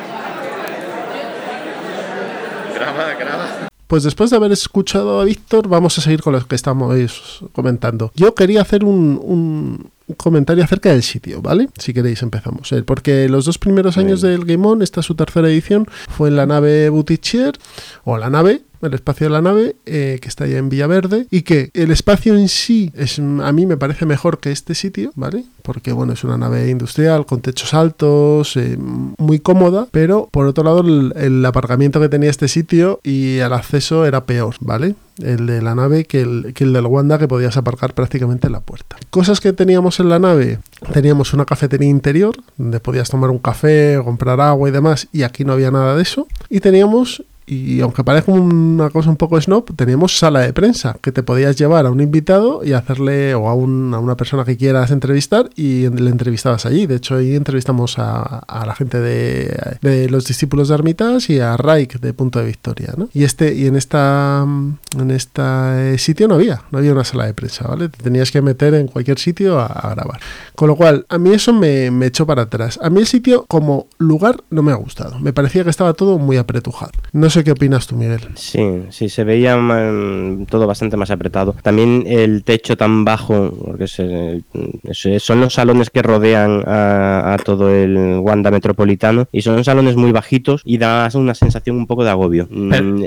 Graba, graba. Pues después de haber escuchado a Víctor, vamos a seguir con lo que estamos comentando. Yo quería hacer un, un comentario acerca del sitio, ¿vale? Si queréis empezamos. Eh, Porque los dos primeros años del Game On, esta es su tercera edición, fue en la nave Boutiquier, o la nave, el espacio de la nave, eh, que está allá en Villaverde, y que el espacio en sí es, a mí me parece mejor que este sitio, ¿vale? Porque, bueno, es una nave industrial con techos altos, eh, muy cómoda, pero por otro lado el, el aparcamiento que tenía este sitio y el acceso era peor, ¿vale? El de la nave que el, que el del Wanda que podías aparcar prácticamente en la puerta. Cosas que teníamos en la nave, teníamos una cafetería interior donde podías tomar un café, comprar agua y demás, y aquí no había nada de eso. Y teníamos y aunque parezca una cosa un poco snob, teníamos sala de prensa, que te podías llevar a un invitado y hacerle, o a, un- a una persona que quieras entrevistar, y le entrevistabas allí. De hecho, ahí entrevistamos a, la gente de, los discípulos de Armitage y a Raik de Punto de Victoria. ¿no? Y, este, y en esta en este sitio no había, no había una sala de prensa, ¿vale? Te tenías que meter en cualquier sitio a, a grabar. Con lo cual, a mí eso me, me echó para atrás. A mí el sitio como lugar no me ha gustado. Me parecía que estaba todo muy apretujado. No sé qué opinas tú, Miguel. Sí, sí, se veía todo bastante más apretado. También el techo tan bajo, porque es el- es- son los salones que rodean a, a todo el Wanda metropolitano y son salones muy bajitos y da una sensación un poco de agobio. Mm,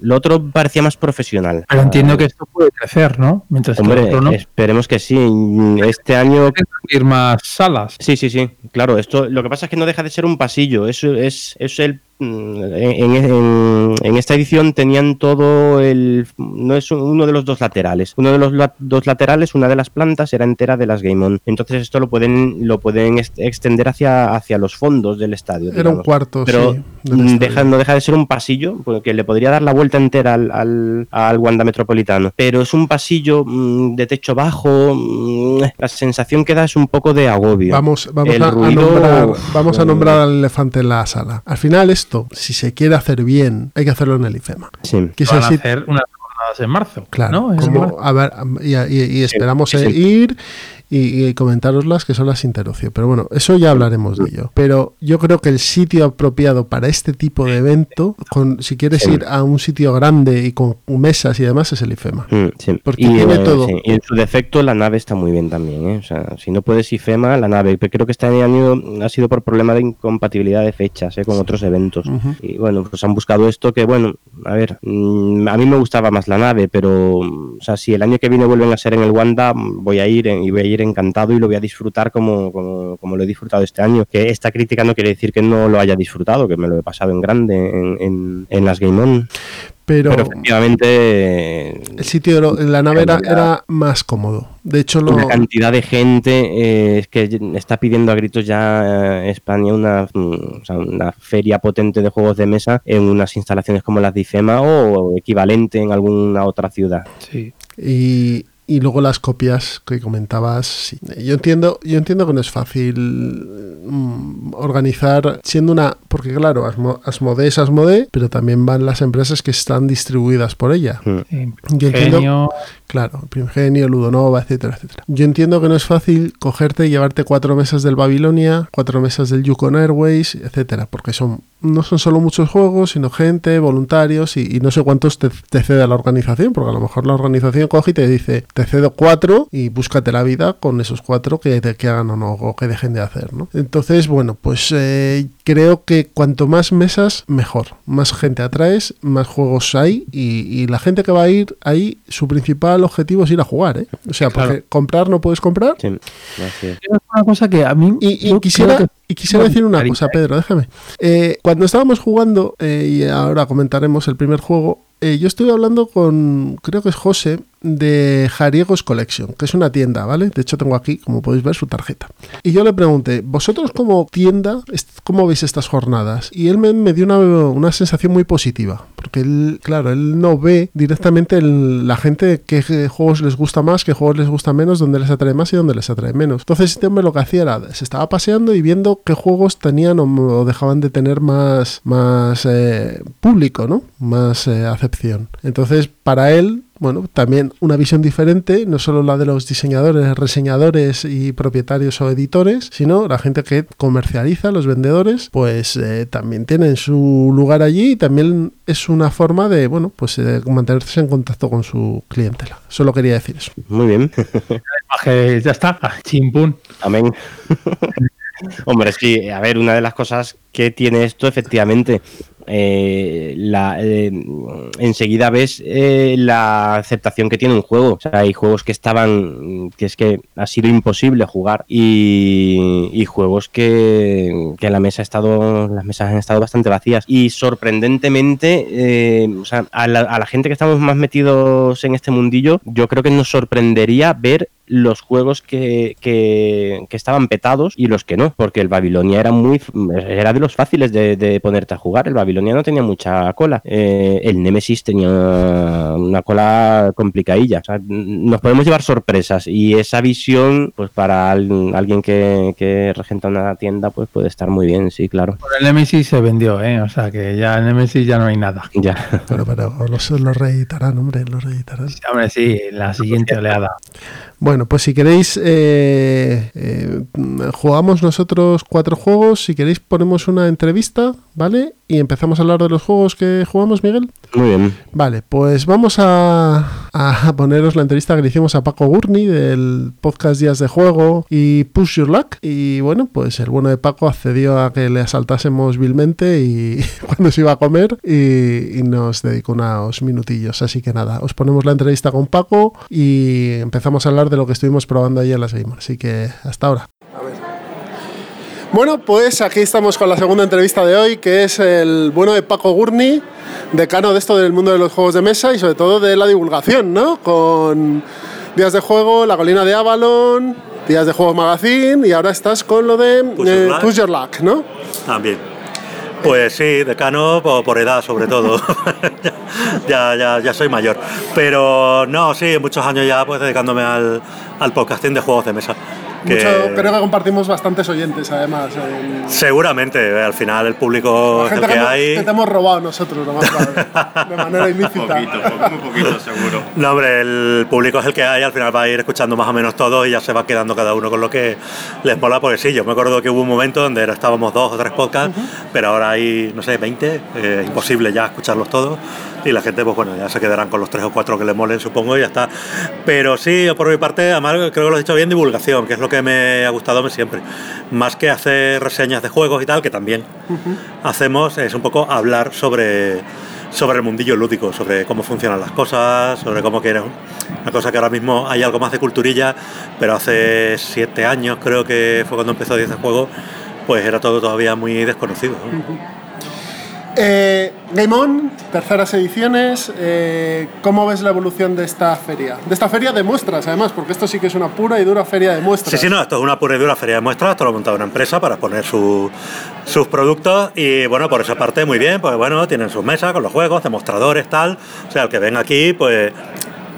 Lo otro parecía más profesional. Pero entiendo que esto puede crecer, ¿no? Mientras Hombre, otro no. esperemos que sí. Este año ir más salas. Sí, sí, sí. Claro, esto lo que pasa es que no deja de ser un pasillo. Eso es, es el en, en- en esta edición tenían todo el no es uno de los dos laterales. Uno de los la- dos laterales, una de las plantas era entera de las Game On. Entonces esto lo pueden lo pueden ext- extender hacia hacia los fondos del estadio. Era un cuarto, pero sí, mm, deja, no deja de ser un pasillo porque le podría dar la vuelta entera al, al, al Wanda Metropolitano. Pero es un pasillo mm, de techo bajo. mm, la sensación que da es un poco de agobio. Vamos, vamos, El a, nombrar, uf, vamos a eh, nombrar al elefante en la sala. Al final esto, si se quiere hacer bien, hay que hacerlo en el IFEMA. Sí. Que es Van a hacer unas jornadas en marzo. Claro, ¿no? Como, marzo. a ver, y, y- y esperamos sí, eh, sí. ir y, y comentaroslas que son las interocio. Pero bueno, eso ya hablaremos de ello. Pero yo creo que el sitio apropiado para este tipo de evento, con, si quieres Sí. ir a un sitio grande y con mesas y demás, es el IFEMA. Mm, sí. Porque y, tiene eh, todo. sí, y en su defecto la nave está muy bien también. ¿eh? O sea, si no puedes IFEMA, la nave. Pero creo que este año ha sido por problema de incompatibilidad de fechas ¿eh? con otros eventos. Y bueno, pues han buscado esto que, bueno, a ver, mm, a mí me gustaba más la nave, pero, mm, o sea, si el año que viene vuelven a ser en el Wanda, voy a ir en- y voy a ir encantado y lo voy a disfrutar como, como, como lo he disfrutado este año. Que esta crítica no quiere decir que no lo haya disfrutado, que me lo he pasado en grande en, en, en las Game On. Pero, efectivamente el sitio, de lo- la nave era, era más cómodo. De hecho, lo, una cantidad de gente eh, es que está pidiendo a gritos ya eh, España una, mm, o sea, una feria potente de juegos de mesa en unas instalaciones como las de IFEMA o equivalente en alguna otra ciudad. Sí. Y, y luego las copias que comentabas, sí. Yo entiendo, yo entiendo que no es fácil mm, organizar siendo una, porque claro, Asmo- Asmodee es Asmodee, pero también van las empresas que están distribuidas por ella. Sí, Yo entiendo, Genio, claro, Primigenio, Ludonova, etcétera, etcétera. Yo entiendo que no es fácil cogerte y llevarte cuatro mesas del Babilonia, cuatro mesas del Yukon Airways, etcétera, porque son no son solo muchos juegos, sino gente, voluntarios y, y no sé cuántos te, te cede la organización, porque a lo mejor la organización coge y te dice, te cedo cuatro y búscate la vida con esos cuatro que, de- que hagan o no, o que dejen de hacer, ¿no? Entonces, bueno, pues eh, creo que cuanto más mesas, mejor. Más gente atraes, más juegos hay y, y la gente que va a ir ahí, su principal objetivo es ir a jugar, ¿eh? O sea, porque comprar no puedes comprar. Sí, es. una cosa que a mí. Y, quisiera, creo que- y quisiera decir una cosa, Pedro, déjame. Eh, cuando estábamos jugando, eh, y ahora comentaremos el primer juego, eh, yo estuve hablando con, creo que es José, de Jariegos Collection, que es una tienda, ¿vale? De hecho, tengo aquí, como podéis ver, su tarjeta. Y yo le pregunté, ¿vosotros como tienda, cómo veis estas jornadas? Y él me, dio una, una sensación muy positiva, porque él, claro, él no ve directamente el- la gente qué juegos les gusta más, qué juegos les gusta menos, dónde les atrae más y dónde les atrae menos. Entonces, este hombre lo que hacía era, se estaba paseando y viendo qué juegos tenían o, o dejaban de tener más, más eh, público, ¿no? Más eh, acepción. Entonces, para él, bueno, también una visión diferente, no solo la de los diseñadores, reseñadores y propietarios o editores, sino la gente que comercializa, los vendedores, pues eh, también tienen su lugar allí y también es una forma de, bueno, pues eh, mantenerse en contacto con su clientela. Solo quería decir eso. Muy bien. ya está, chimpún. Amén. Hombre, sí, a ver, una de las cosas que tiene esto, efectivamente, eh, eh, enseguida ves eh, la aceptación que tiene un juego. O sea, hay juegos que estaban, que es que ha sido imposible jugar y, juegos que, que la mesa ha estado, las mesas han estado bastante vacías. Y sorprendentemente, o sea, a la gente que estamos más metidos en este mundillo, yo creo que nos sorprendería ver los juegos que, que, que estaban petados y los que no, porque el Babilonia era muy era de los fáciles de, de ponerte a jugar. El Babilonia no tenía mucha cola. Eh, el Nemesis tenía una cola complicadilla. O sea, nos podemos llevar sorpresas y esa visión, pues para al- alguien que, que regenta una tienda, pues puede estar muy bien, sí, claro. Por el Nemesis se vendió, ¿eh? O sea que ya en Nemesis ya no hay nada. Ya. Pero, pero los, los reeditarán, hombre, los reeditarán. Hombre, sí, la siguiente oleada. Bueno, pues si queréis, eh, eh, jugamos nosotros cuatro juegos. Si queréis, ponemos una entrevista, ¿vale? Y empezamos a hablar de los juegos que jugamos, Miguel. Muy bien. Vale, pues vamos a, a poneros la entrevista que le hicimos a Paco Gurney del podcast Días de Juego y Push Your Luck. Y bueno, pues el bueno de Paco accedió a que le asaltásemos vilmente y cuando se iba a comer y, y nos dedicó unos minutillos. Así que nada, os ponemos la entrevista con Paco y empezamos a hablar de lo que estuvimos probando ayer en las Gamer. Así que hasta ahora. Bueno, pues aquí estamos con la segunda entrevista de hoy, que es el bueno de Paco Gurney, decano de esto del mundo de los juegos de mesa y sobre todo de la divulgación, ¿no? Con Días de Juego, La Colina de Avalon, Días de Juego Magazine y ahora estás con lo de Push Your eh, Luck. Push Your Luck, ¿no? También. Pues sí, decano por, por edad sobre todo. ya, ya, ya soy mayor. Pero no, sí, muchos años ya pues dedicándome al, al podcasting de juegos de mesa. Que Mucho- creo que compartimos bastantes oyentes, además. en- seguramente al final el público es el que que, hemos- hay. que te hemos robado nosotros, lo más claro, de manera ilícita. muy poquito, seguro. No, hombre, el público es el que hay, al final va a ir escuchando más o menos todo y ya se va quedando cada uno con lo que les mola, porque sí, yo me acuerdo que hubo un momento donde estábamos dos o tres podcasts, pero ahora hay, no sé, 20, eh, imposible ya escucharlos todos y la gente, pues bueno, ya se quedarán con los tres o cuatro que les molen, supongo, y ya está. Pero sí, por mi parte, además creo que lo has dicho bien, divulgación, que es lo que me ha gustado siempre. Más que hacer reseñas de juegos y tal, que también hacemos, es un poco hablar sobre sobre el mundillo lúdico, sobre cómo funcionan las cosas, sobre cómo quieres. Una cosa que ahora mismo hay algo más de culturilla, pero hace siete años creo que fue cuando empezó 10 de juego, pues era todo todavía muy desconocido. ¿no? Eh, Game On, terceras ediciones. eh, ¿Cómo ves la evolución de esta feria? De esta feria de muestras, además, porque esto sí que es una pura y dura feria de muestras. Sí, sí, no, esto es una pura y dura feria de muestras, esto lo ha montado una empresa para poner su- sus productos y bueno, por esa parte muy bien, pues bueno, tienen sus mesas con los juegos, demostradores, tal, o sea, el que venga aquí, pues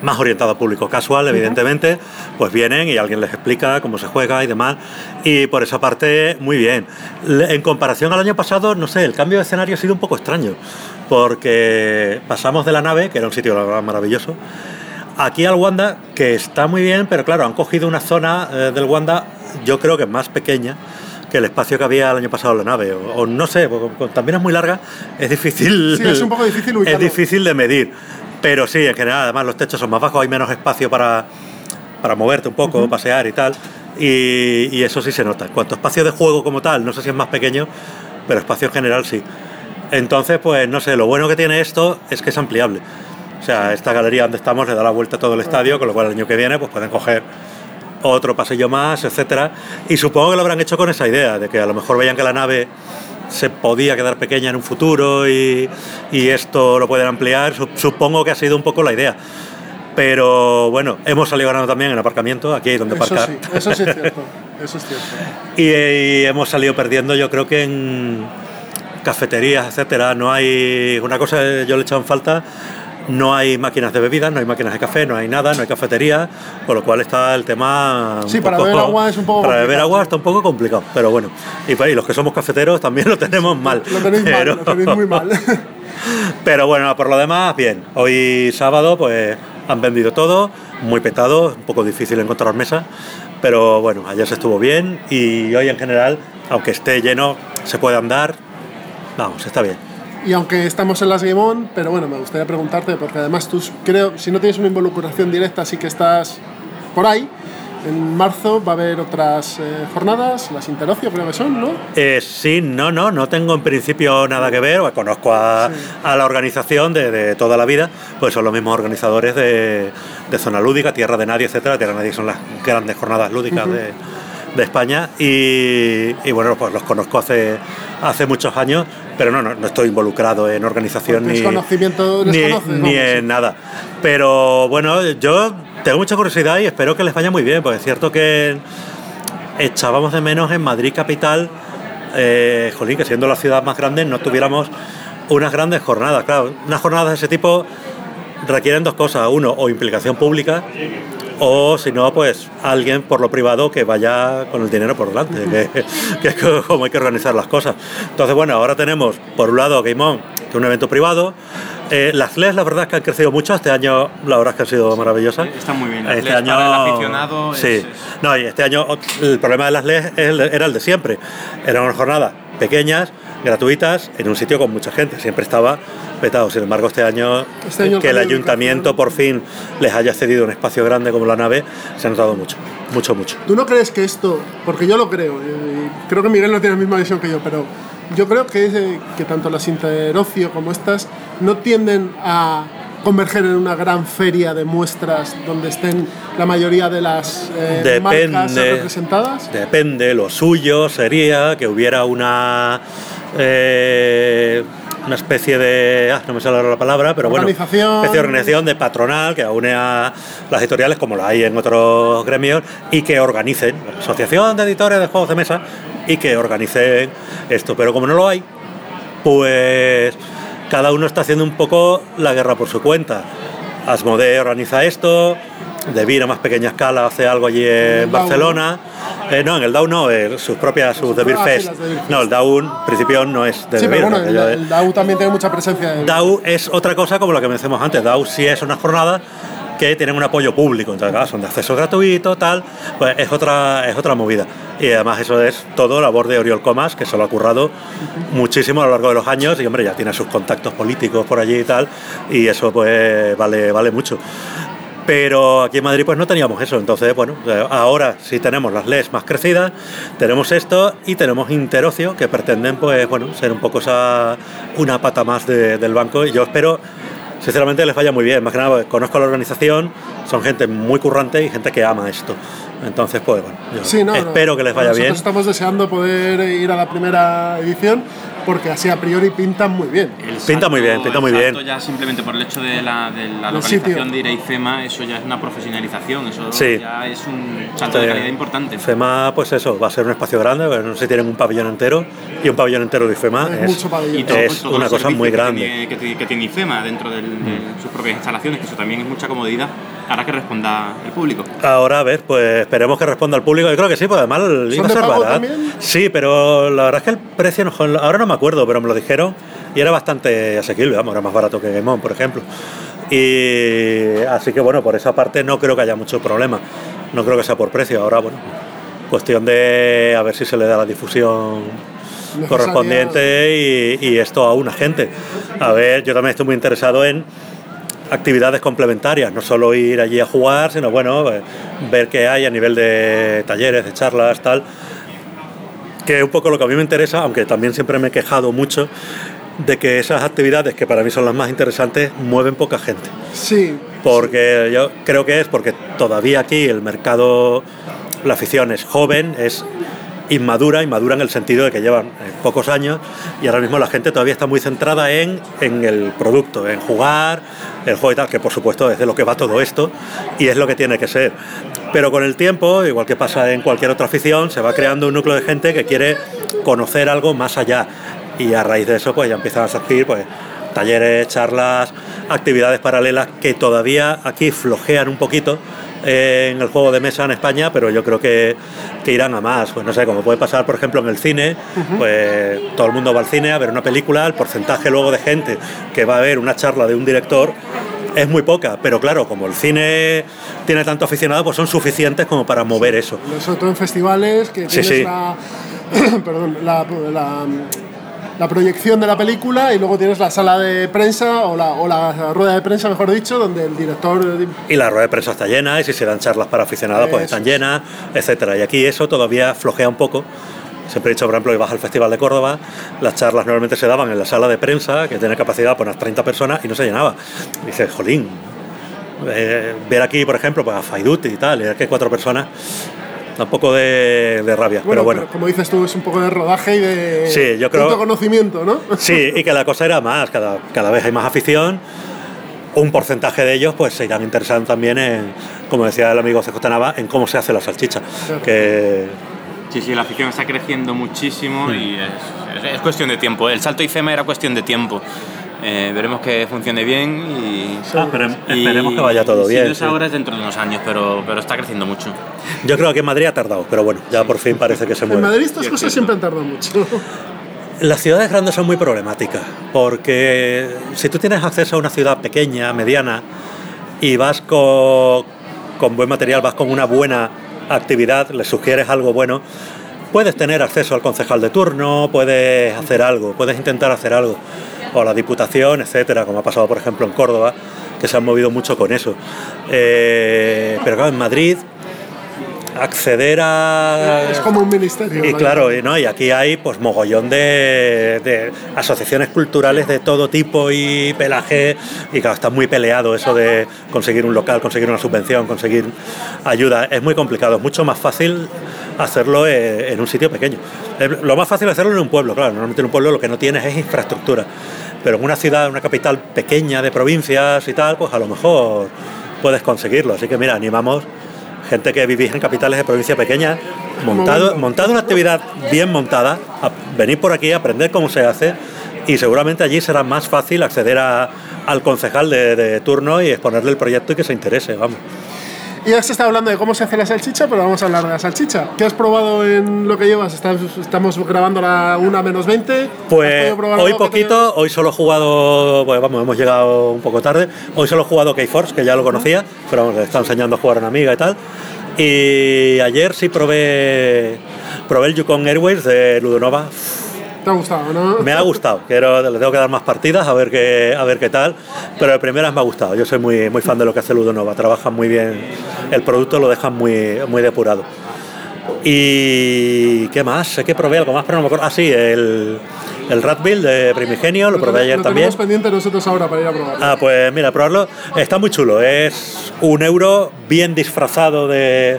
más orientado a público casual, evidentemente, pues vienen y alguien les explica cómo se juega y demás. Y por esa parte, muy bien. En comparación al año pasado, no sé, el cambio de escenario ha sido un poco extraño, porque pasamos de la nave, que era un sitio maravilloso, aquí al Wanda, que está muy bien, pero claro, han cogido una zona eh, del Wanda, yo creo que es más pequeña que el espacio que había el año pasado en la nave, o, o no sé, porque también es muy larga, es difícil, Sí, es un poco difícil es difícil de medir, pero sí, en general, además los techos son más bajos, hay menos espacio para, para moverte un poco, pasear y tal, y, y eso sí se nota. En cuanto a espacio de juego como tal, no sé si es más pequeño, pero espacio en general sí. Entonces, pues no sé, lo bueno que tiene esto es que es ampliable. O sea, esta galería donde estamos le da la vuelta a todo el estadio, con lo cual el año que viene pues pueden coger otro pasillo más, etcétera. Y supongo que lo habrán hecho con esa idea, de que a lo mejor veían que la nave se podía quedar pequeña en un futuro y, y esto lo pueden ampliar. Sup- Supongo que ha sido un poco la idea. Pero bueno, hemos salido ganando también en aparcamiento, aquí hay donde Eso sí, eso sí es cierto. Eso es cierto. Y, y hemos salido perdiendo, yo creo que en cafeterías, etcétera. No hay. Una cosa que yo le he echado en falta. No hay máquinas de bebidas, no hay máquinas de café, no hay nada, no hay cafetería, con lo cual está el tema. un Sí, para beber agua es un poco Para beber agua está un poco complicado, pero bueno. Y, los que somos cafeteros también lo tenemos mal. Lo tenéis mal, pero- lo tenéis muy mal. pero bueno, por lo demás, bien. Hoy sábado, pues han vendido todo, muy petado, un poco difícil encontrar mesa, pero bueno, ayer se estuvo bien y hoy en general, aunque esté lleno, se puede andar. Vamos, está bien. Y aunque estamos en las On, pero bueno, me gustaría preguntarte, porque además tú creo, si no tienes una involucración directa, sí que estás por ahí. En marzo va a haber otras eh, jornadas, las Interocio creo que son, ¿no? Eh, sí, no, no, no tengo en principio nada que ver. Bueno, Conozco a, a la organización de, de toda la vida, pues son los mismos organizadores de, de Zona Lúdica, Tierra de Nadie, etcétera. Tierra de Nadie son las grandes jornadas lúdicas de, de España y, y bueno, pues los conozco hace, hace muchos años, pero no, no, no estoy involucrado en organización ¿Tienes ni, conocimiento, ni, conoces? ni en nada. Pero bueno, yo tengo mucha curiosidad y espero que les vaya muy bien, porque es cierto que echábamos de menos en Madrid capital, eh, jolín, que siendo la ciudad más grande no tuviéramos unas grandes jornadas. Claro, unas jornadas de ese tipo requieren dos cosas. Uno, o implicación pública, o si no, pues alguien por lo privado que vaya con el dinero por delante, que, es co- como hay que organizar las cosas. Entonces, bueno, ahora tenemos, por un lado, Game On, que es un evento privado. Eh, las LES, la verdad es que han crecido mucho. Este año, la verdad es que han sido maravillosas. Está muy bien. Las Este LES año, para el aficionado sí. es- No, y este año el problema de las LES era el de siempre. Eran unas jornadas pequeñas, gratuitas, en un sitio con mucha gente. Siempre estaba petado. Sin embargo, este año, Este año que el ayuntamiento por fin les haya cedido un espacio grande como la nave, se ha notado mucho. Mucho, mucho. ¿Tú no crees que esto, porque yo lo creo, y creo que Miguel no tiene la misma visión que yo, pero yo creo que, eh, que tanto las Interocio como estas no tienden a converger en una gran feria de muestras donde estén la mayoría de las eh, marcas Depende. representadas? Depende, lo suyo sería que hubiera una eh, una especie de ah, no me sale ahora la palabra, pero bueno, especie de organización de patronal que une a las editoriales como la hay en otros gremios y que organicen asociación de editores de juegos de mesa y que organicen esto, pero como no lo hay, pues cada uno está haciendo un poco la guerra por su cuenta. Asmodee organiza esto, Devir a más pequeña escala hace algo allí en Barcelona. Eh, no, en el DAO no, eh, sus propias, sus Ah, Fest. las Devir Fest. No, el DAO en principio no es de sí, pero bueno, el, yo- el DAO también tiene mucha presencia. en- DAO es otra cosa como lo que mencionamos antes. DAO sí es una jornada que tienen un apoyo público, entonces claro, son de acceso gratuito, tal, pues es otra, es otra movida. Y además eso es todo labor de Oriol Comas, que se lo ha currado muchísimo a lo largo de los años y hombre, ya tiene sus contactos políticos por allí y tal, y eso pues vale, vale mucho. Pero aquí en Madrid pues no teníamos eso, entonces bueno, ahora sí tenemos las LES más crecidas, tenemos esto y tenemos Interocio que pretenden pues bueno, ser un poco esa, una pata más de- del banco. Y yo espero sinceramente les vaya muy bien, más que nada porque conozco a la organización, son gente muy currante y gente que ama esto. Entonces pues bueno, yo Sí, no, no. espero que les vaya Nosotros bien. estamos deseando poder ir a la primera edición. porque así a priori pintan muy bien. pinta muy bien, pinta muy el bien. salto Ya simplemente por el hecho de la, de la El localización de ir a IFEMA, eso ya es una profesionalización, eso Sí. ya es un salto de Este, calidad importante. FEMA, pues eso, va a ser un espacio grande, no sé si tienen un pabellón entero y un pabellón entero de IFEMA Es es, mucho pabellón. Y todo- es todo una el cosa muy grande. que, tiene- que tiene IFEMA dentro de sus propias instalaciones, que eso también es mucha comodidad. Ahora que responda el público. Ahora, a ver, pues esperemos que responda al público. Yo creo que sí, pues además iba a ser barato. también? Sí, pero la verdad es que el precio, no- ahora no me acuerdo, pero me lo dijeron y era bastante asequible, vamos, era más barato que Game On, por ejemplo. Y así que bueno, por esa parte no creo que haya mucho problema. No creo que sea por precio. Ahora, bueno, cuestión de a ver si se le da la difusión correspondiente y, y esto a una gente. A ver, yo también estoy muy interesado en actividades complementarias, no solo ir allí a jugar, sino bueno, eh, ver qué hay a nivel de talleres, de charlas, tal. Que es un poco lo que a mí me interesa, aunque también siempre me he quejado mucho de que esas actividades, que para mí son las más interesantes, mueven poca gente. Sí, Porque yo creo que es porque todavía aquí el mercado, la afición es joven, es inmadura, inmadura en el sentido de que llevan eh, pocos años y ahora mismo la gente todavía está muy centrada en, en el producto, en jugar, el juego y tal, que por supuesto es de lo que va todo esto y es lo que tiene que ser. Pero con el tiempo, igual que pasa en cualquier otra afición, se va creando un núcleo de gente que quiere conocer algo más allá y a raíz de eso pues ya empiezan a surgir pues talleres, charlas, actividades paralelas que todavía aquí flojean un poquito eh, en el juego de mesa en España, pero yo creo que, que irán a más. Pues no sé, como puede pasar, por ejemplo, en el cine, pues todo el mundo va al cine a ver una película, el porcentaje luego de gente que va a ver una charla de un director es muy poca, pero claro, como el cine tiene tanto aficionado, pues son suficientes como para mover eso. sobre todo en festivales que Sí, tienes sí. la, perdón, la, la- la proyección de la película y luego tienes la sala de prensa o la, o la rueda de prensa, mejor dicho, donde el director Y la rueda de prensa está llena, y si se dan charlas para aficionados, pues están llenas, etcétera. Y aquí eso todavía flojea un poco. Siempre he dicho, por ejemplo, que vas al Festival de Córdoba, las charlas normalmente se daban en la sala de prensa, que tiene capacidad para unas 30 personas, y no se llenaba. Y dices, jolín, eh, ver aquí, por ejemplo, pues a Faiduti y tal, y que hay cuatro personas, da un poco de, de rabia. Bueno, pero bueno, pero como dices tú, es un poco de rodaje y de Sí, yo creo- conocimiento, ¿no? Sí, y que la cosa era más, cada, cada vez hay más afición. Un porcentaje de ellos pues se irán interesando también en, como decía el amigo CJ Nava, en cómo se hace la salchicha. Que Sí, sí, la afición está creciendo muchísimo y es, es- es cuestión de tiempo. El salto IFEMA era cuestión de tiempo. Eh, veremos que funcione bien y, Ah, y- esperemos que vaya todo si bien, no es sí. ahora es dentro de unos años, pero, pero está creciendo mucho. yo creo que en Madrid ha tardado, pero bueno, ya por fin parece que se En mueve. Madrid estas cosas siempre han tardado mucho. Las ciudades grandes son muy problemáticas, porque si tú tienes acceso a una ciudad pequeña, mediana, y vas con, con buen material, vas con una buena actividad, le sugieres algo bueno, puedes tener acceso al concejal de turno, puedes hacer algo, puedes intentar hacer algo, o la diputación, etcétera, como ha pasado por ejemplo en Córdoba, que se han movido mucho con eso. Eh, pero claro, en Madrid acceder a es como un ministerio. y claro, y, ¿no? y aquí hay pues mogollón de, de asociaciones culturales de todo tipo y pelaje, y claro, está muy peleado eso de conseguir un local, conseguir una subvención, conseguir ayuda. Es muy complicado, es mucho más fácil hacerlo eh, en un sitio pequeño. Lo más fácil es hacerlo en un pueblo, claro, normalmente en un pueblo lo que no tienes es infraestructura, pero en una ciudad, una capital pequeña de provincias y tal, pues a lo mejor puedes conseguirlo. Así que mira, animamos gente que vivís en capitales de provincia pequeñas, montado, montado una actividad bien montada, venir por aquí a aprender cómo se hace y seguramente allí será más fácil acceder a- al concejal de, de turno y exponerle el proyecto y que se interese, vamos. Y ya se está hablando de cómo se hace la salchicha, pero vamos a hablar de la salchicha. ¿Qué has probado en lo que llevas? Estamos grabando la 1 menos 20. ¿Has Pues hoy te- poquito, hoy solo he jugado, pues vamos, hemos llegado un poco tarde, hoy solo he jugado K-Force, que ya lo conocía, pero vamos, le está enseñando a jugar a una amiga y tal. Y ayer sí probé, probé el Yukon Airways de Ludonova, ¿Te ha gustado, no? Me ha gustado, quiero, le tengo que dar más partidas a ver qué, a ver qué tal, pero de primeras me ha gustado. Yo soy muy, muy fan de lo que hace Ludonova, trabajan muy bien, el producto lo dejan muy, muy depurado. Y qué más, sé que probé algo más, pero no me acuerdo. Ah, sí, el, el Rat Build de Primigenio, lo probé ayer lo también. tenemos pendiente nosotros ahora para ir a probar. Ah, pues mira, probarlo. Está muy chulo. Es un euro bien disfrazado de,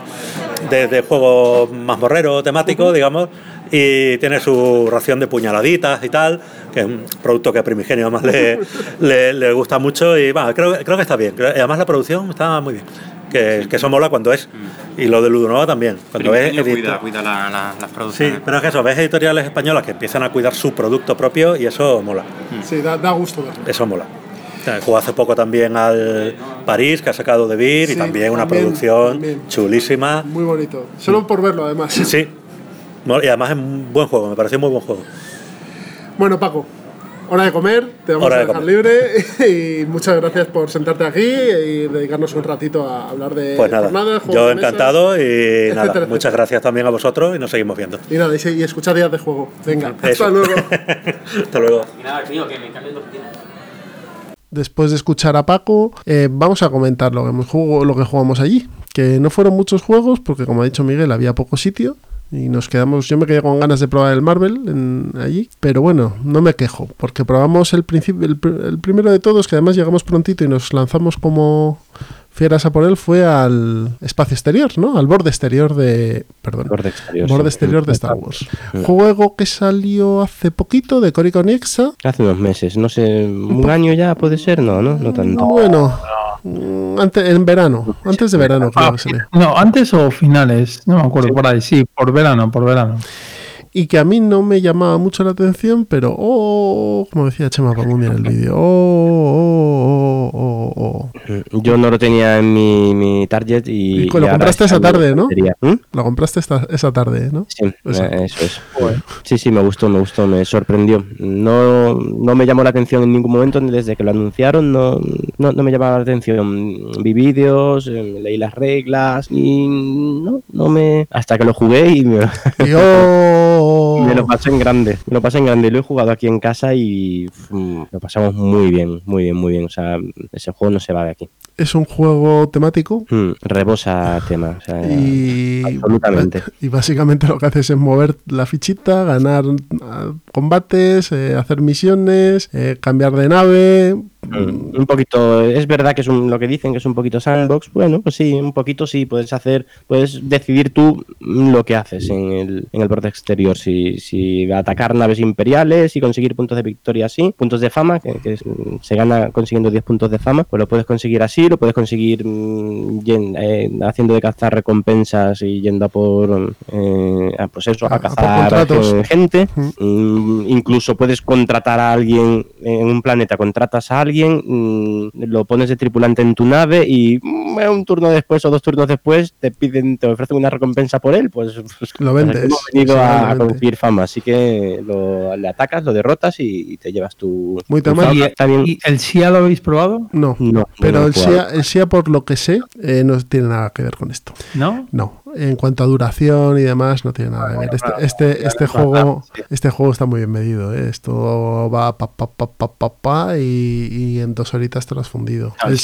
de, de juego mazmorrero temático, digamos. Y tiene su ración de puñaladitas y tal, que es un producto que a Primigenio más le, le, le gusta mucho y bueno, creo, creo que está bien. Además la producción está muy bien, que, que eso mola cuando es. Y lo de Ludonova también. Cuando es Primigenio edito- cuida, cuida la- la- las Sí, producciones. pero es que eso, ves editoriales españolas que empiezan a cuidar su producto propio y eso mola. Sí, da, da gusto verlo. Eso mola. Jugó hace poco también al París, que ha sacado de Beer, y Sí, también una también, producción también. chulísima. Muy bonito. Solo por verlo, además. Sí. Y además es un buen juego, me pareció muy buen juego. Bueno, Paco, hora de comer, te vamos Hora a de dejar libre y muchas gracias por sentarte aquí y dedicarnos un ratito a hablar de Pues nada, jornadas, yo encantado y etcétera, nada, etcétera. muchas gracias también a vosotros y nos seguimos viendo. Y nada, y, y escuchar días de juego. Venga, hasta luego. Hasta luego. Y nada, tío, que me. Después de escuchar a Paco, eh, vamos a comentar lo que, hemos jugado- lo que jugamos allí. Que no fueron muchos juegos, porque como ha dicho Miguel, había poco sitio. Y nos quedamos, yo me quedé con ganas de probar el Marvel en- allí. Pero bueno, no me quejo, porque probamos el, principio, el, pr- el primero de todos, que además llegamos prontito y nos lanzamos como fieras a por él, fue al espacio exterior, ¿no? Al borde exterior de. Perdón. Borde exterior, Borde sí. exterior de Star Wars. Juego que salió hace poquito de Cory Conexa. Hace unos meses, no sé, un año ya puede ser, no, no, no tanto. Bueno, ante- en verano, antes de verano creo salió. No, antes o finales, no me acuerdo, por ahí, sí, por verano, por verano. Y que a mí no me llamaba mucho la atención, pero oh, como decía Chema Pamundi en el vídeo, oh, oh, oh, oh, oh. Yo no lo tenía en mi, mi target y. Y lo compraste esa tarde, ¿no? ¿Mm? Lo compraste esta, esa tarde, ¿no? Sí, eh, eso es. Sí, sí, me gustó, me gustó, me sorprendió. No, no me llamó la atención en ningún momento, ni desde que lo anunciaron, no, no, no me llamaba la atención. Vi vídeos, eh, leí las reglas y no, no me. Hasta que lo jugué y me, Y oh, me lo pasé en grande. Me lo pasé en grande. Lo he jugado aquí en casa y mm, lo pasamos muy bien, muy bien, muy bien. O sea, ese juego no se va de aquí. es un juego temático Mm, rebosa tema. O sea, y, absolutamente. y básicamente lo que haces es mover la fichita, ganar ah, combates, eh, hacer misiones, eh, cambiar de nave. Mm, Un poquito, es verdad que es un- lo que dicen que es un poquito sandbox. Bueno, pues sí, un poquito sí, puedes hacer, puedes decidir tú lo que haces en el, en el borde exterior. Si, si atacar naves imperiales y conseguir puntos de victoria así, puntos de fama, que, se gana consiguiendo 10 puntos de fama, pues lo puedes conseguir así, lo puedes conseguir mm, eh, haciendo de cazar recompensas y yendo a por, eh, a, pues eso, a, A- a por cazar contratos. eh, gente. Mm, incluso puedes contratar a alguien en un planeta, contratas a alguien, mm, lo pones de tripulante en tu nave y mm, un turno después o dos turnos después te piden, te ofrecen una recompensa por él, pues, pues Lo pues vendes, aquí hemos venido a, a conseguir fama, así que lo, le atacas, lo derrotas y, y te llevas tu, Muy fama. ¿Y el SIA lo habéis probado? No, No, pero no el. SIA, el SIA, por lo que sé, eh, no tiene nada que ver con esto. ¿No? No, en cuanto a duración y demás, no tiene nada que ver. Este, este, este juego, este juego está muy bien medido. ¿eh? Esto va pa pa pa pa pa pa y, y en dos horitas te lo has fundido. Ah, El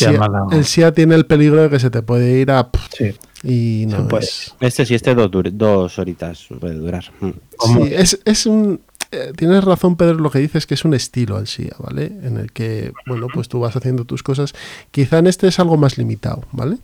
SIA, el tiene el peligro de que se te puede ir a Sí. y no es. Este sí, este dos, dos horitas puede durar. Mm. Sí, es, es un. eh, Tienes razón, Pedro, lo que dices que es un estilo el SIA, ¿vale? En el que, bueno, pues tú vas haciendo tus cosas. Quizá en este es algo más limitado, ¿vale?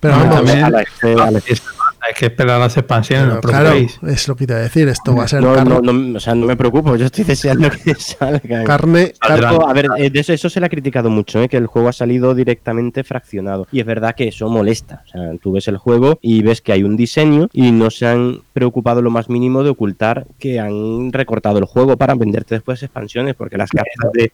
Pero vamos, a la- a la- es- hay que esperar las expansiones, no claro, es lo que te iba a decir. Esto va a ser No, carne, no, no, o sea, no me preocupo, yo estoy deseando que salga. carne, a ver, eh, de eso, eso se le ha criticado mucho, ¿eh? que el juego ha salido directamente fraccionado. Y es verdad que eso molesta. O sea, tú ves el juego y ves que hay un diseño y no se han preocupado lo más mínimo de ocultar que han recortado el juego para venderte después expansiones, porque las cartas de...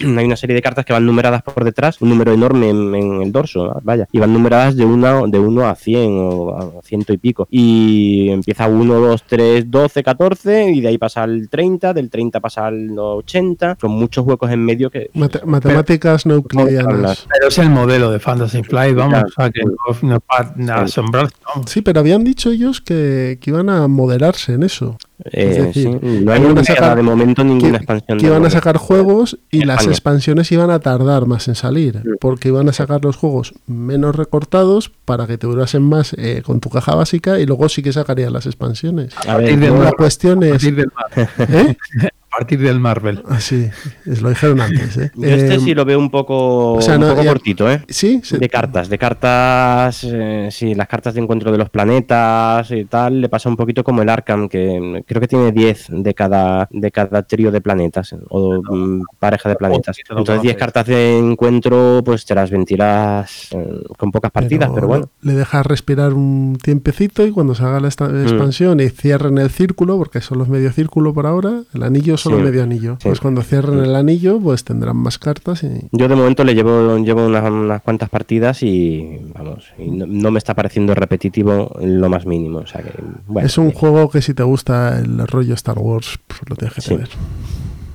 hay una serie de cartas que van numeradas por detrás, un número enorme en, en el dorso, vaya, y van numeradas de 1 de uno a 100 o a ciento y pico. Y empieza 1, 2, 3, 12, 14 y de ahí pasa al 30, del 30 pasa al 80, con muchos huecos en medio que... mate- matemáticas no euclidianas. Pero es el modelo de Fantasy Flight, vamos, Claro. sea, que no, no asombrarse, vamos. Sí, pero habían dicho ellos que, que iban a moderarse en eso. Eh, Es decir, sí, no hay a ninguna- sacar- de momento ninguna que, expansión. que iban a sacar juegos y las expansiones iban a tardar más en salir, porque iban a sacar los juegos menos recortados para que te durasen más eh, con tu caja básica y luego sí que sacarían las expansiones. A ver, partir del mar, cuestión a es... partir del mar. ¿eh? Partir del Marvel. Ah, sí, es- lo dijeron antes. ¿eh? Yo este Eh, sí lo veo un poco, o sea, un no, poco ya- cortito, ¿eh? Sí, sí. De cartas, de cartas, eh, sí, las cartas de encuentro de los planetas y tal, le pasa un poquito como el Arkham, que creo que tiene 10 de cada, de cada trío de planetas, o mm, pareja de planetas. lo Entonces 10 conoces. cartas de encuentro, pues te las ventilas eh, con pocas partidas, pero, bueno. Le dejas respirar un tiempecito y cuando se haga la esta- Mm. expansión y cierren el círculo, porque solo es medio círculo por ahora, el anillo solo Sí. medio anillo. Sí. Pues cuando cierren el anillo, pues tendrán más cartas y... Yo de momento le llevo, llevo unas, unas cuantas partidas y vamos, y no, no me está pareciendo repetitivo en lo más mínimo. O sea que, bueno, es un juego que si te gusta el rollo Star Wars, pues lo tienes que tener.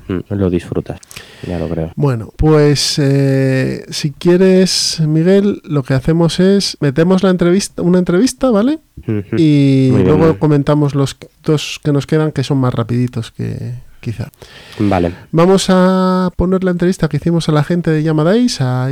mm, lo disfrutas, ya lo creo. Bueno, pues eh, si quieres, Miguel, lo que hacemos es metemos la entrevista, una entrevista, ¿vale? Y Muy luego bien. comentamos los dos que nos quedan, que son más rapiditos que quizá. Vale. Vamos a poner la entrevista que hicimos a la gente de Yamadais, a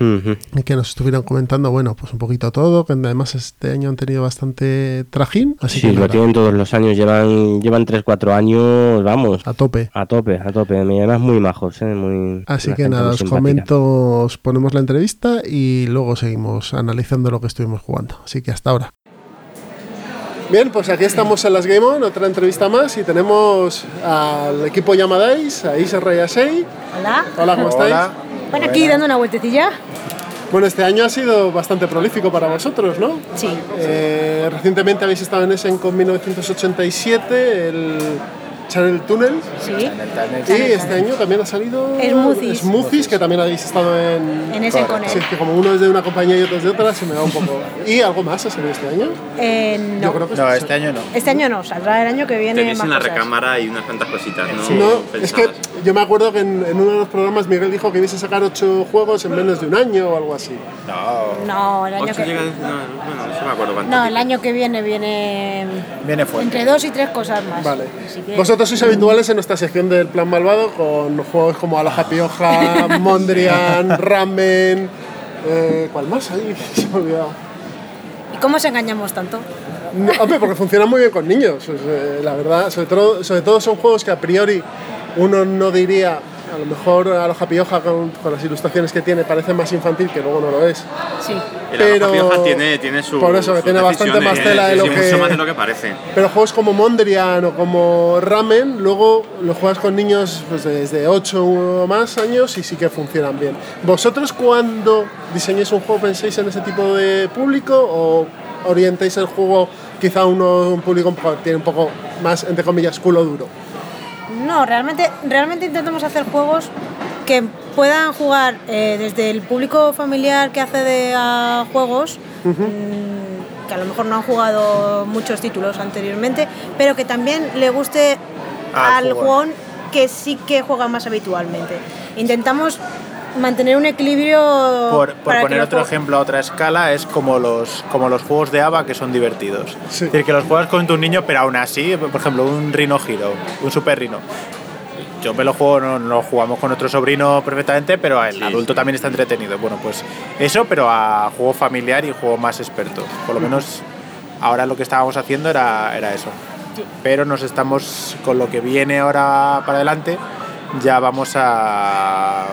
Ujú. y que nos estuvieron comentando, bueno, pues un poquito todo, que además este año han tenido bastante trajín, así Sí, que lo nada, tienen todos los años, llevan llevan 3-4 años, vamos, a tope. a tope, a tope. Me además muy majos, ¿eh? Muy, Así que nada, os comento, os ponemos la entrevista y luego seguimos analizando lo que estuvimos jugando. Así que hasta ahora. Bien, pues aquí estamos en las Game On, otra entrevista más y tenemos al equipo Yamadais, a Isa Rayasei. Hola. Hola, ¿cómo estáis? Bueno, aquí dando una vueltecilla. Bueno, este año ha sido bastante prolífico para vosotros, ¿no? Sí. Eh, recientemente habéis estado en Essen con 1987, el Channel Tunnel. Sí. Y este año también ha salido Smoothies. Smoothies, que también habéis estado en... En Essen con él. Sí, es que como uno es de una compañía y otro es de otra, se me va un poco... ¿Y algo más ha salido este año? Eh, no. Yo creo que No, sí. este año no. Este año no, saldrá el año que viene Tenéis más en la cosas. recámara y unas cuantas cositas, ¿no? No, es que yo me acuerdo que en, en uno de los programas Miguel dijo que ibais a sacar ocho juegos en menos de un año o algo así. No. No, el año Ocho que llega- no, bueno, no se me acuerdo cuánto. No, el año que viene viene Viene fuerte. entre dos y tres cosas más. Vale. Así que- Vosotros sois habituales en nuestra sección del Plan Malvado con juegos como Aloha Pioja, Mondrian, Ramen... Eh, ¿Cuál más hay? Se me. ¿Y cómo os engañamos tanto? No, hombre, porque funcionan muy bien con niños, la verdad. Sobre todo, sobre todo son juegos que a priori uno no diría, a lo mejor a los Happy Hoja con, con las ilustraciones que tiene parece más infantil, que luego no lo es. Sí. El pero- Aloha Pioja tiene, tiene su. por eso, que tiene bastante más tela de lo que- Mucho más de lo que parece. Pero juegos como Mondrian o como Ramen, luego los juegas con niños pues, desde 8 o más años y sí que funcionan bien. ¿Vosotros cuando diseñáis un juego pensáis en ese tipo de público o orientáis el juego quizá a un público un poco- tiene un poco más, entre comillas, culo duro? No, realmente, realmente intentamos hacer juegos que puedan jugar eh, desde el público familiar que accede a juegos, mm, que a lo mejor no han jugado muchos títulos anteriormente, pero que también le guste Ah, al jugador que sí que juega más habitualmente. Intentamos mantener un equilibrio Por, por poner otro ejemplo a otra escala, es como los, como los juegos de ABA que son divertidos. Sí. Es decir, que los juegas con tu niño, pero aún así, por ejemplo, un Rhino Hero, un Super Rhino. Yo me lo juego, no, no lo jugamos con otro sobrino perfectamente, pero el adulto también está entretenido. Bueno, pues eso, pero a juego familiar y juego más experto. Por lo menos ahora lo que estábamos haciendo era, era eso. Sí. Pero nos estamos, con lo que viene ahora para adelante, ya vamos a...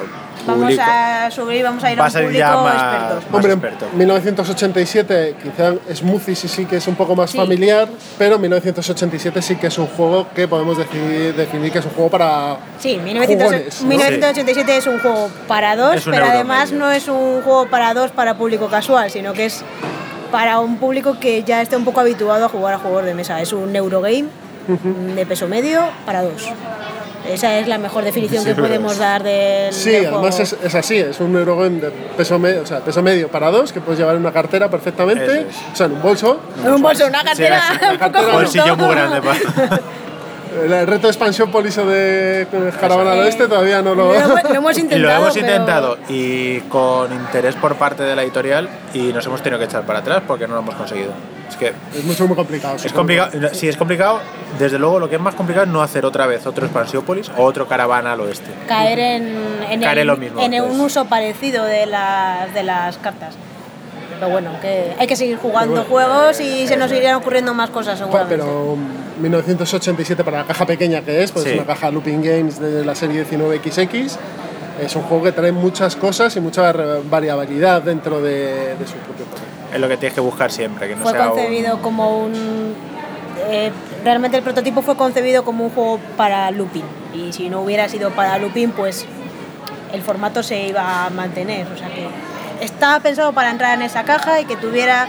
Vamos a subir, vamos a ir Va a un público ya más- experto. más Hombre, experto. 1987 quizá Smoothies sí, sí que es un poco más Sí. familiar, pero 1987 sí que es un juego que podemos decidir, definir que es un juego para Sí, 1900 jugones, ¿no? 1987 es un juego para dos, pero además medio. no es un juego para dos para público casual, sino que es para un público que ya esté un poco habituado a jugar a juegos de mesa. Es un Eurogame de peso medio para dos. Esa es la mejor definición Sí, que podemos dar del, Sí, del además juego. es, es así, es un Eurogame de peso, medio, o sea, peso medio para dos, que puedes llevar en una cartera perfectamente, es. o sea, en un bolso. En un bolso, una cartera. Sí, un poco cartera, Un bolsillo muy grande. pa- El reto de expansión Poliso de Caravana al Oeste todavía no lo... Lo hemos, lo hemos intentado. lo hemos pero- intentado y con interés por parte de la editorial y nos hemos tenido que echar para atrás porque no lo hemos conseguido. Es que Es mucho muy complicado. es complicado, sí, es complicado. Desde luego lo que es más complicado es no hacer otra vez otro Expansiópolis o otro Caravana al Oeste. caer en, en, Caer el- en lo mismo, en pues. un uso parecido de las, de las cartas. Pero bueno, que hay que seguir jugando juegos y se nos irán ocurriendo más cosas seguramente. Pero 1987 para la caja pequeña que es, pues Sí. es una caja Looping Games de la serie 19XX. Es un juego que trae muchas cosas y mucha variabilidad dentro de, de su propio juego. Es lo que tienes que buscar siempre, que no fue sea un- concebido como un. eh, realmente el prototipo fue concebido como un juego para looping. Y si no hubiera sido para looping, pues el formato se iba a mantener. O sea que estaba pensado para entrar en esa caja y que tuviera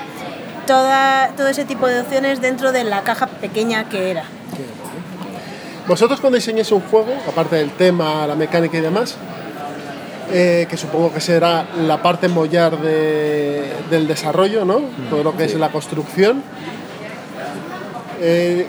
toda, todo ese tipo de opciones dentro de la caja pequeña que era. Vosotros cuando diseñéis un juego, aparte del tema, la mecánica y demás, eh, que supongo que será la parte mollar de- del desarrollo, ¿no? Todo lo que es la construcción. Eh,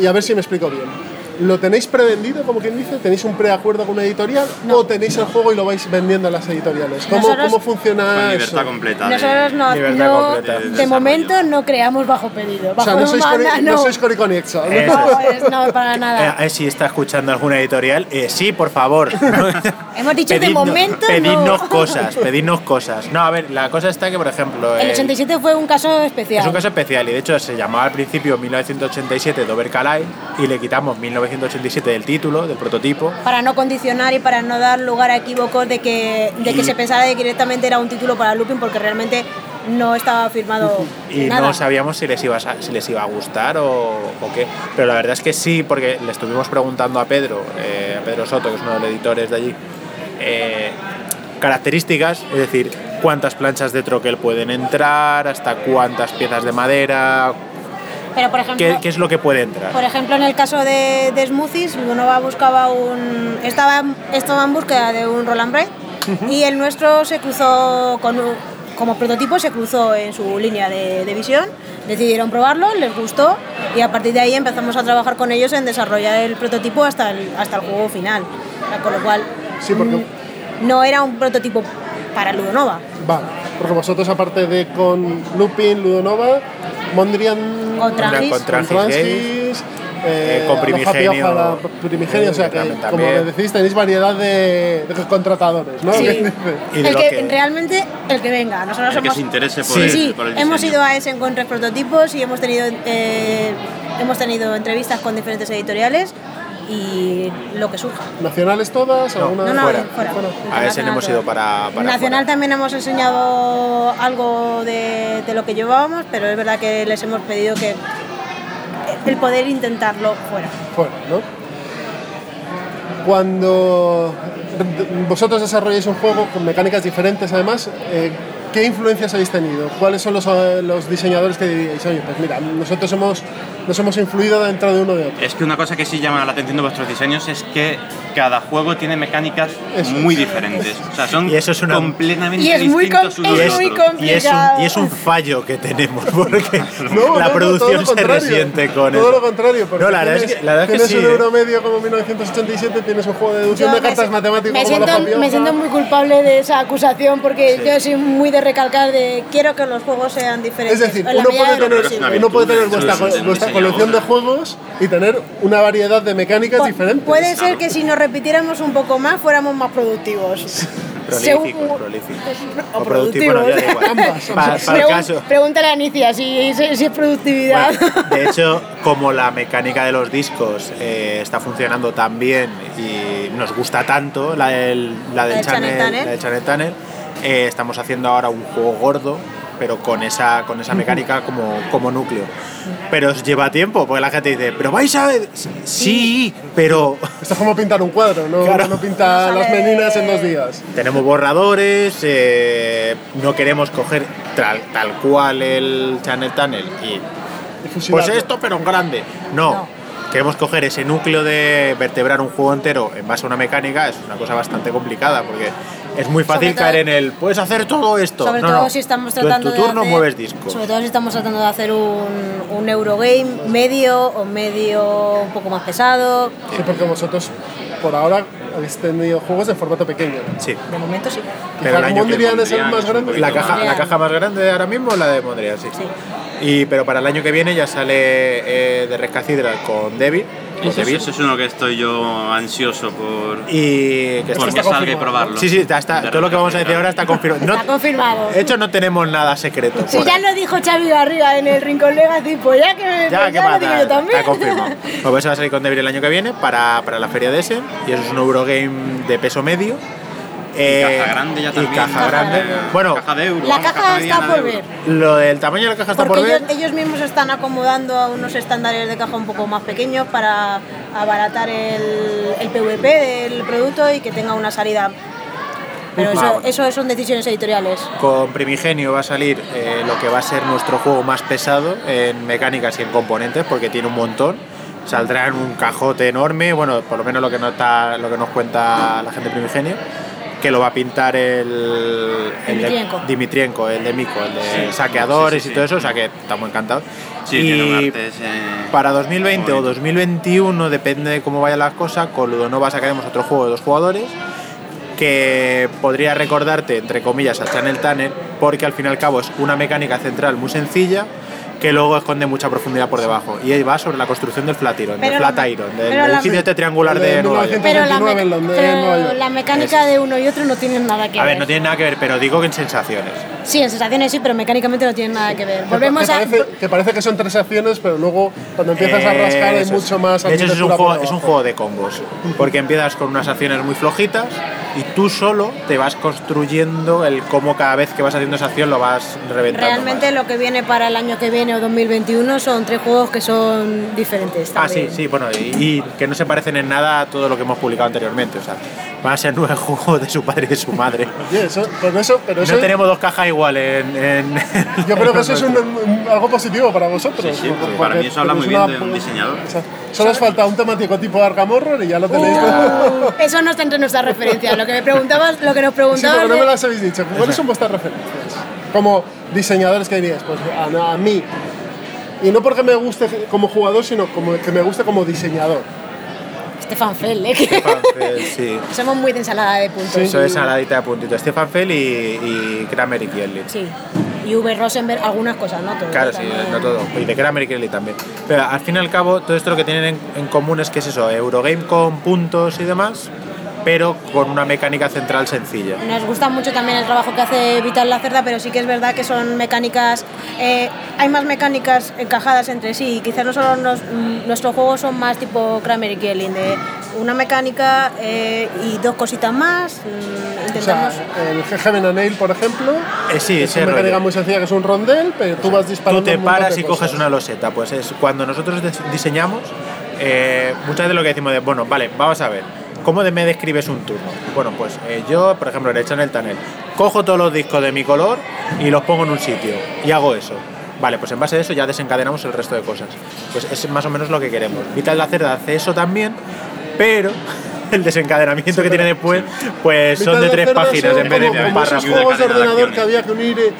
y a ver si me explico bien. ¿Lo tenéis prevendido, como quien dice? ¿Tenéis un preacuerdo con una editorial? ¿O tenéis el juego y lo vais vendiendo a las editoriales? ¿Cómo, Nosotros- cómo funciona Con libertad eso? completa. Nosotros no, Libertad no- completa. de momento no creamos bajo pedido. O sea, no sois, Cori- no no. sois Coriconiexa, ¿no? Eso No, es- no, para nada. Eh, eh, si está escuchando alguna editorial, eh, sí, por favor. Hemos dicho de momento pedidnos no. cosas, pedidnos cosas. No, a ver, la cosa está que, por ejemplo, El eh, 87 fue un caso especial. es un caso especial y de hecho se llamaba al principio 1987 Dover Calais y le quitamos 1987 del título, del prototipo. para no condicionar y para no dar lugar a equívocos de que, de que Y- se pensara que directamente era un título para looping porque realmente no estaba firmado Y nada. no sabíamos si les, iba a, si les iba a gustar o, o qué. Pero la verdad es que sí, porque le estuvimos preguntando a Pedro, eh, a Pedro Soto, que es uno de los editores de allí, eh, características, es decir, cuántas planchas de troquel pueden entrar, hasta cuántas piezas de madera, Pero por ejemplo, qué, qué es lo que puede entrar. por ejemplo en el caso de, de Smoothies, Ludonova buscaba un estaba, estaba en búsqueda de un Roland Braid y el nuestro se cruzó con como prototipo se cruzó en su línea de, de visión, decidieron probarlo, les gustó y a partir de ahí empezamos a trabajar con ellos en desarrollar el prototipo hasta el, hasta el juego final. Con lo cual Sí, porque, mm, no era un prototipo para Ludonova. vale, porque vosotros aparte de con Lupin, Ludonova, Mondrian Con Trangis. Con Trangis Trangis, eh, con Primigenio. La Primigenio, o sea que, También. como decís, tenéis variedad de, de contratadores, ¿no? Sí. Y de El que, que- realmente el que venga. Nosotros El que somos se interese por sí, el- sí, por el hemos ido a ese con tres prototipos y hemos tenido eh, hemos tenido entrevistas con diferentes editoriales y lo que surja. ¿Nacionales todas? ¿Alguna? No, no, fuera. fuera. A ese Internacional hemos ido para, para Nacional fuera. también hemos enseñado algo de, de lo que llevábamos, pero es verdad que les hemos pedido que el poder intentarlo fuera. Fuera, ¿no? Cuando vosotros desarrolláis un juego con mecánicas diferentes, además, eh, ¿qué influencias habéis tenido? ¿Cuáles son los, los diseñadores que diríais? Oye, pues mira, nosotros hemos, nos hemos influido dentro de uno de otro. Es que una cosa que sí llama la atención de vuestros diseños es que cada juego tiene mecánicas Eso muy diferentes. O sea, son Y eso es una- completamente Y es muy com- es muy. Y es, un, complicado. y es un fallo que tenemos, porque No, la no, producción todo se resiente con Todo eso. lo contrario, porque No, la verdad es tienes, que, la verdad es que tienes sí. un euro medio como 1987, tienes un juego de deducción de cartas matemáticas me como siento, la me siento muy culpable de esa acusación porque yo soy muy de recalcar de quiero que los juegos sean diferentes. Es decir, uno puede tener, uno puede tener vuestra, vuestra. Colección de juegos y tener una variedad de mecánicas Pu- diferentes. Puede ser que si nos repitiéramos un poco más fuéramos más productivos. Prolíficos, Según- prolíficos. O productivo, no, ya da igual. Ambas, Para, ambas. para el Pregun- caso. Pregúntale a Anicia si, si, si es productividad. Bueno, de hecho, como la mecánica de los discos eh, está funcionando tan bien y nos gusta tanto, la del, la del del Channel Channel, Tunnel. la del Channel Tunnel, eh, estamos haciendo ahora un juego gordo, pero con esa, con esa mecánica como, como núcleo. Pero os lleva tiempo, porque la gente dice, pero vais a ver. Sí, pero Esto es como pintar un cuadro, ¿no? Claro. Uno pinta No las meninas en dos días. tenemos borradores, eh, no queremos coger tal, tal cual el Channel Tunnel y Pues esto, pero en grande. No. No. Queremos coger ese núcleo de vertebrar un juego entero en base a una mecánica, es una cosa bastante complicada porque es muy fácil Sobre todo- caer en el puedes hacer todo esto. Sobre No, todo no. si estamos Tú tratando en tu turno de hacer, mueves discos. Sobre todo si estamos tratando de hacer un, un Eurogame medio o medio un poco más pesado. Sí, porque vosotros por ahora habéis tenido juegos en formato pequeño. Sí. De momento sí. Pero el año que Mondrian es el Mondrian más grande. La caja, la Mondrian. caja más grande de ahora mismo es la de Mondrian, sí. Sí. Y, pero para el año que viene ya sale eh, de Red Cathedral con David, Ese, Devil. ese es uno que estoy yo ansioso por, Y que por que salga y probarlo. Sí, sí, está, está- todo lo que vamos a decir ahora está confirmado. No- Está confirmado. de hecho, no tenemos nada secreto. Si ya lo dijo Xavi arriba en el Rincón Legacy, pues ya que, Ya, pues ya lo digo yo también. está confirmado. Pues eso va a salir con Devil el año que viene para, para la feria de Essen y eso es un Eurogame de peso medio. Eh, caja grande ya y también. caja grande. Bueno, Caja de euro. La vamos, caja está por ver. lo del tamaño de la caja está Porque por ver. ellos, ellos mismos están acomodando a unos estándares de caja un poco más pequeños para abaratar el, el PVP del producto y que tenga una salida. Pero eso, eso son decisiones editoriales. Con Primigenio va a salir eh, lo que va a ser nuestro juego más pesado en mecánicas y en componentes, porque tiene un montón. Saldrá en un cajote enorme, bueno, por lo menos lo que nos, está- lo que nos cuenta la gente de Primigenio, que lo va a pintar el, el de- Dimitrienko. Dimitrienko, el de Mico, el de Sí, saqueadores sí, sí, y todo sí. eso, o sea que estamos encantados. Sí, y tiene un arte ese- para 2020 o bonito. 2021, depende de cómo vayan las cosas, con Ludonova sacaremos otro juego de dos jugadores que podría recordarte, entre comillas, a Channel Tunnel, porque al fin y al cabo es una mecánica central muy sencilla que luego esconde mucha profundidad por debajo. Y ahí va sobre la construcción del Flatiron, del Flatiron, del edificio este triangular de de Nueva York. Pero la, 1929 me- en Londres, en Nueva pero York. la mecánica de uno y otro no tienen nada que A ver. ver, no tiene nada que ver, pero digo que en sensaciones. Sí, en sensaciones sí, pero mecánicamente no tienen nada que ver. Volvemos que, a. parece, que parece que son tres acciones, pero luego cuando empiezas a rascar es. mucho más De hecho, es un, juego, es un juego de combos. Porque empiezas con unas acciones muy flojitas y tú solo te vas construyendo el cómo cada vez que vas haciendo esa acción lo vas reventando. Realmente lo que viene para el año que viene o 2021 son tres juegos que son diferentes. Ah, sí, también. sí, bueno, y, y que no se parecen en nada a todo lo que hemos publicado anteriormente. O sea, van a ser nueve juegos de su padre y de su madre. Oye, eso, pero eso, pero eso No tenemos dos cajas iguales en. en- yo creo que eso es un- un- algo positivo para vosotros. Sí, sí, porque- para mí eso habla muy bien una- de un diseñador. o sea, solo os falta un temático tipo Arkham Horror y ya lo tenéis. Uh, eso no está entre nuestras referencias. Lo que me preguntabas, lo que nos Sí, preguntabas. pero no me las habéis dicho. ¿Cuáles son vuestras referencias? Como diseñadores que dirías, pues a, a mí. Y no porque me guste como jugador, sino como que me guste como diseñador. Stefan Fell, ¿eh? Stefan Fell, sí. somos muy de ensalada de puntos. Eso es saladita de puntito. Stefan Fell y, y Kramer y Kielny. Sí. Y V. Rosenberg, algunas cosas, ¿no? Todo, Claro, sí, también. no todo. Y de Kramer y Kelly también. Pero al fin y al cabo, todo esto lo que tienen en, en común es que es eso, Eurogame con puntos y demás, pero con una mecánica central sencilla. Nos gusta mucho también el trabajo que hace Vital La Cerda, pero sí que es verdad que son mecánicas. eh, hay más mecánicas encajadas entre sí. Quizás nosotros nos- mm, nuestros juegos son más tipo Kramer y Kelly, de una mecánica eh, y dos cositas más. mm, O sea, intentamos. el Heaven and Nail, por ejemplo, Eh, sí, es una mecánica rollo. muy sencilla que es un rondel, pero tú vas Tú disparando. te un montón paras de y cosas. coges una loseta. Pues es cuando nosotros diseñamos, eh, muchas veces lo que decimos de, bueno, vale, vamos a ver, ¿cómo de- me describes un turno? Bueno, pues eh, yo, por ejemplo, en el Channel Tunnel, cojo todos los discos de mi color y los pongo en un sitio y hago eso. Vale, pues en base a eso ya desencadenamos el resto de cosas. Pues es más o menos lo que queremos. Vital la Cerda hace eso también, pero el desencadenamiento que tiene después, pues son de tres páginas en vez de un párrafo. juegos de ordenador que había que unir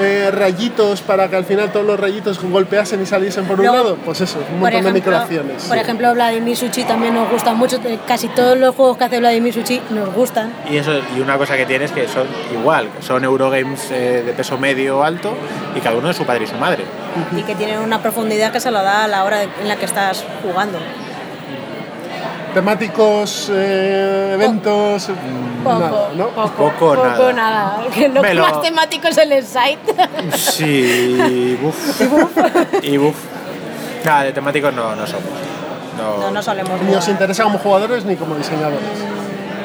eh, rayitos para que al final todos los rayitos golpeasen y saliesen por un lado. Pues eso, un montón de microacciones. por ejemplo, Vladimir Suchi también nos gusta mucho. eh, Casi todos los juegos que hace Vladimir Suchi nos gustan. Y, eso, y una cosa que tiene es que son igual, son Eurogames eh, de peso medio alto y cada uno de su padre y su madre. y que tienen una profundidad que se lo da a la hora de- en la que estás jugando. Temáticos, eh, eventos. Poco, nada, ¿no? poco, Poco, nada. lo más temático es el site. Sí, y buf. y buf. Nada, de temáticos no, no somos. No, No, no solemos Ni os interesa como jugadores ni como diseñadores.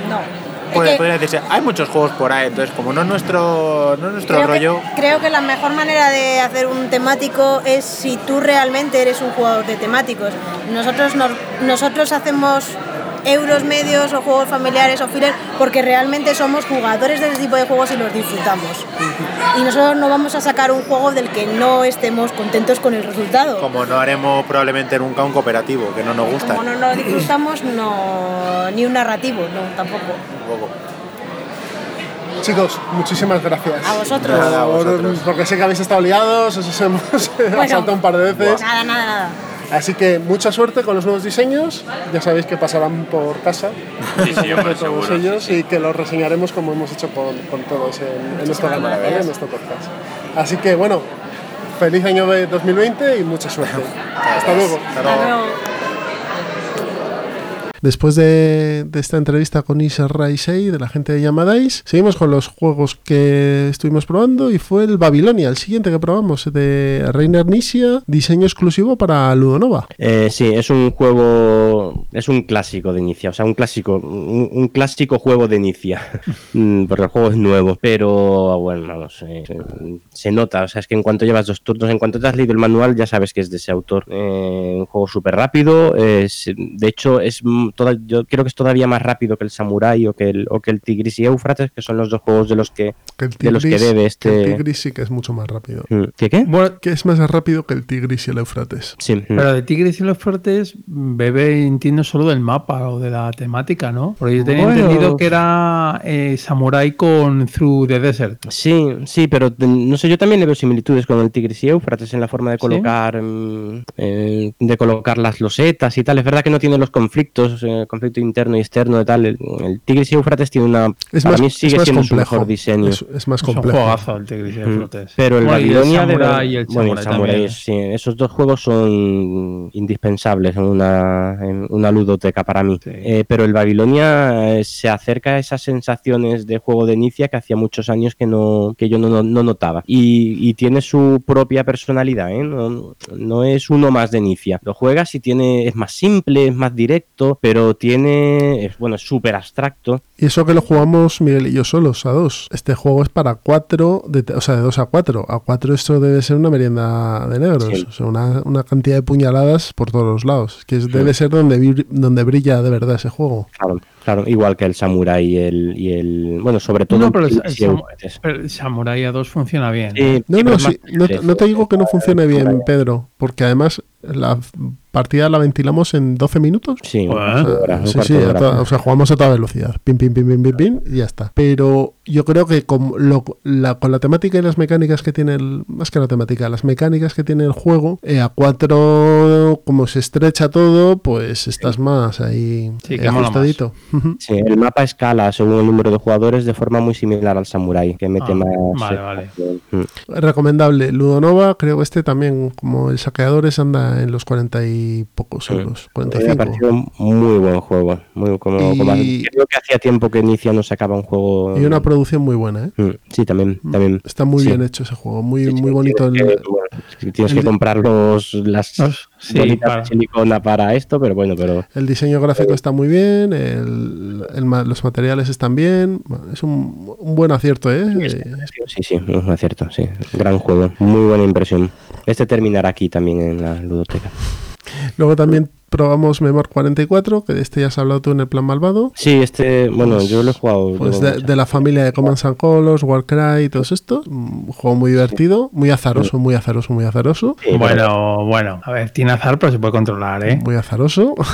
No. Puede- que podría decirse, hay muchos juegos por ahí, entonces como no es nuestro, no es nuestro creo, rollo, que, creo que la mejor manera de hacer un temático es si tú realmente eres un jugador de temáticos. Nosotros, nos- nosotros hacemos euros medios o juegos familiares o filler porque realmente somos jugadores de ese tipo de juegos y los disfrutamos. Y nosotros no vamos a sacar un juego del que no estemos contentos con el resultado. como no haremos probablemente nunca un cooperativo, que no nos gusta. Como no lo disfrutamos, no, ni un narrativo, no, tampoco. Tampoco. Chicos, muchísimas gracias. A vosotros. Nada, a vosotros. Porque sé que habéis estado liados, os hemos Bueno. asaltado un par de veces. Nada, nada, nada. Así que mucha suerte con los nuevos diseños. Ya sabéis que pasarán por casa. Sí, sí, hombre, todos seguro, ellos y que los reseñaremos como hemos hecho con, con todos en, en nuestro canal, ¿vale? gracias. en nuestro podcast. Así que bueno, feliz año de 2020 y mucha suerte. Hasta luego. Hasta luego. Después de, esta entrevista con Isa Raisei, de la gente de Yamadais, seguimos con los juegos que estuvimos probando y fue el Babilonia, el siguiente que probamos, de Reiner Nisia, diseño exclusivo para Ludonova. Eh, sí, es un juego, es un clásico de inicia, o sea, un clásico, un, clásico juego de inicia, Mm, porque el juego es nuevo, pero bueno, vamos, eh, se nota, o sea, es que en cuanto llevas dos turnos, en cuanto te has leído el manual, ya sabes que es de ese autor. Eh, un juego súper rápido, de hecho, es toda, yo creo que es todavía más rápido que el Samurai o que el, o que el Tigris y Éufrates, que son los dos juegos de los que, Que el de los que Tigris- debe que este. el Tigris sí que es mucho más rápido. Mm, ¿Qué qué? Que es más rápido que el Tigris y el Eufrates. Sí. Pero de Tigres y los Fuertes, bebe, entiendo solo del mapa o de la temática, ¿no? Porque yo tenía Bueno. entendido que era eh, Samurai con Through the Desert. Sí, sí, pero te- no sé, yo también le veo similitudes con el Tigris y Éufrates en la forma de colocar mm, eh, de colocar las losetas y tal. Es verdad que no tiene los conflictos, eh, conflicto interno y externo y tal. El, el Tigris y Éufrates tiene una Es para más- mí es sigue más siendo su complejo. mejor diseño. Es- es más Es un complejo. juegazo el Tigris y Mm. Éufrates. Pero el Bueno, y el Babilonia de y el bueno, y el Samurai Samurai, también. sí, esos dos juegos son indispensables en una, en una ludoteca para mí. Eh, pero el Babilonia eh, se acerca a esas sensaciones de juego de inicia que hacía muchos años que no que yo no, no- no notaba. Y, y tiene su propia personalidad, ¿eh? no, no es uno más de inicia. Lo juegas y tiene es más simple, es más directo, pero tiene es, bueno, es súper abstracto. Y eso que lo jugamos Miguel y yo solos, a dos. Este juego es para cuatro, de, o sea, de dos a cuatro. A cuatro esto debe ser una merienda de negros. Sí. O sea, una, una cantidad de puñaladas por todos los lados. Que es- debe ser donde, donde brilla de verdad ese juego. Claro, claro, igual que el Samurai y el, y el bueno, sobre todo No, el pero el, el pero el Samurai a 2 funciona bien. Sí, No, no, sí, no, te- no te digo que no funcione bien, Pedro, porque además la partida la ventilamos en 12 minutos. Sí, O sea, sí, sí, a toda- o sea, jugamos a toda velocidad. Pim, pim, pim, pim, pim, pim, y ya está. Pero yo creo que con, lo- la, con la temática y las mecánicas que tiene el. Más que la temática, las mecánicas que tiene el juego, eh, a cuatro, como se estrecha todo, pues estás más ahí Sí, eh, que mola ajustadito. Sí, el mapa escala según el número de jugadores de forma muy similar al Samurai, que mete Ah, más. vale, eh, vale. mm. Recomendable. Ludonova, creo que este también, como el saqueadores, anda en los 40 y pocos euros. Me ha 45. parecido muy buen juego. Muy, como, Y- como- creo que hacía tiempo que Inicia no sacaba un juego. Y una producción muy buena, ¿eh? Mm, Sí, también. también. Está muy Sí. bien hecho ese juego, muy, Sí, sí, muy bonito. Tienes, el- que, bueno, tienes el que comprar los, las Los- sí, bolitas para- de silicona para esto, pero bueno, pero El diseño gráfico está muy bien, el- el ma- los materiales están bien. Es un, un buen acierto, ¿eh? Eh, sí, sí, un acierto, sí. Gran juego, muy buena impresión. Este terminará aquí también en la ludoteca. Luego también probamos Memor 44, que de este ya has hablado tú en el plan malvado. Sí, este, bueno, yo lo he jugado. Pues de, de la familia de Command and Colors, Warcry y todos estos. Un juego muy divertido, muy azaroso, muy azaroso, muy azaroso. Bueno, bueno. A ver, tiene azar, pero se puede controlar, ¿eh? Muy azaroso.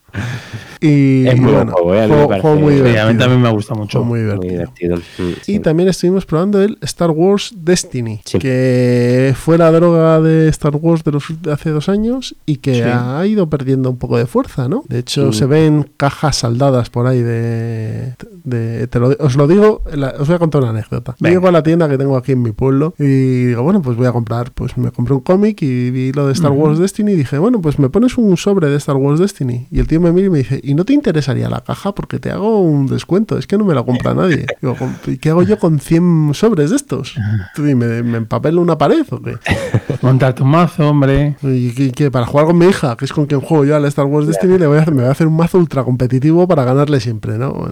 y Es muy buen bueno, juego, ¿eh? A mí me juego- parece- juego muy Sí, a mí divertido. también me gusta mucho. Juego muy Muy divertido. Mm, Y sí. también estuvimos probando el Star Wars Destiny, Sí. que fue la droga de Star Wars de, los, de hace dos años y que Sí. ha ido perdiendo un poco de fuerza, ¿no? De hecho, Mm. se ven cajas saldadas por ahí de... de- te lo- os lo digo, la- os voy a contar una anécdota. Venga. Llego a la tienda que tengo aquí en mi pueblo y digo, bueno, pues voy a comprar, pues me compré un cómic y vi lo de Star. Wars Destiny y dije, bueno, pues me pones un sobre de Star Wars Destiny. Y el tío me mira y me dice, ¿y no te interesaría la caja? Porque te hago un descuento, es que no me la compra nadie. Digo, ¿y qué hago yo con 100 sobres de estos? Tú dime, ¿me empapelo una pared o qué? Montar tu mazo, hombre. ¿Y qué? Para jugar con mi hija, que es con quien juego yo al Star Wars Destiny, le voy a hacer, me voy a hacer un mazo ultra competitivo para ganarle siempre, ¿no?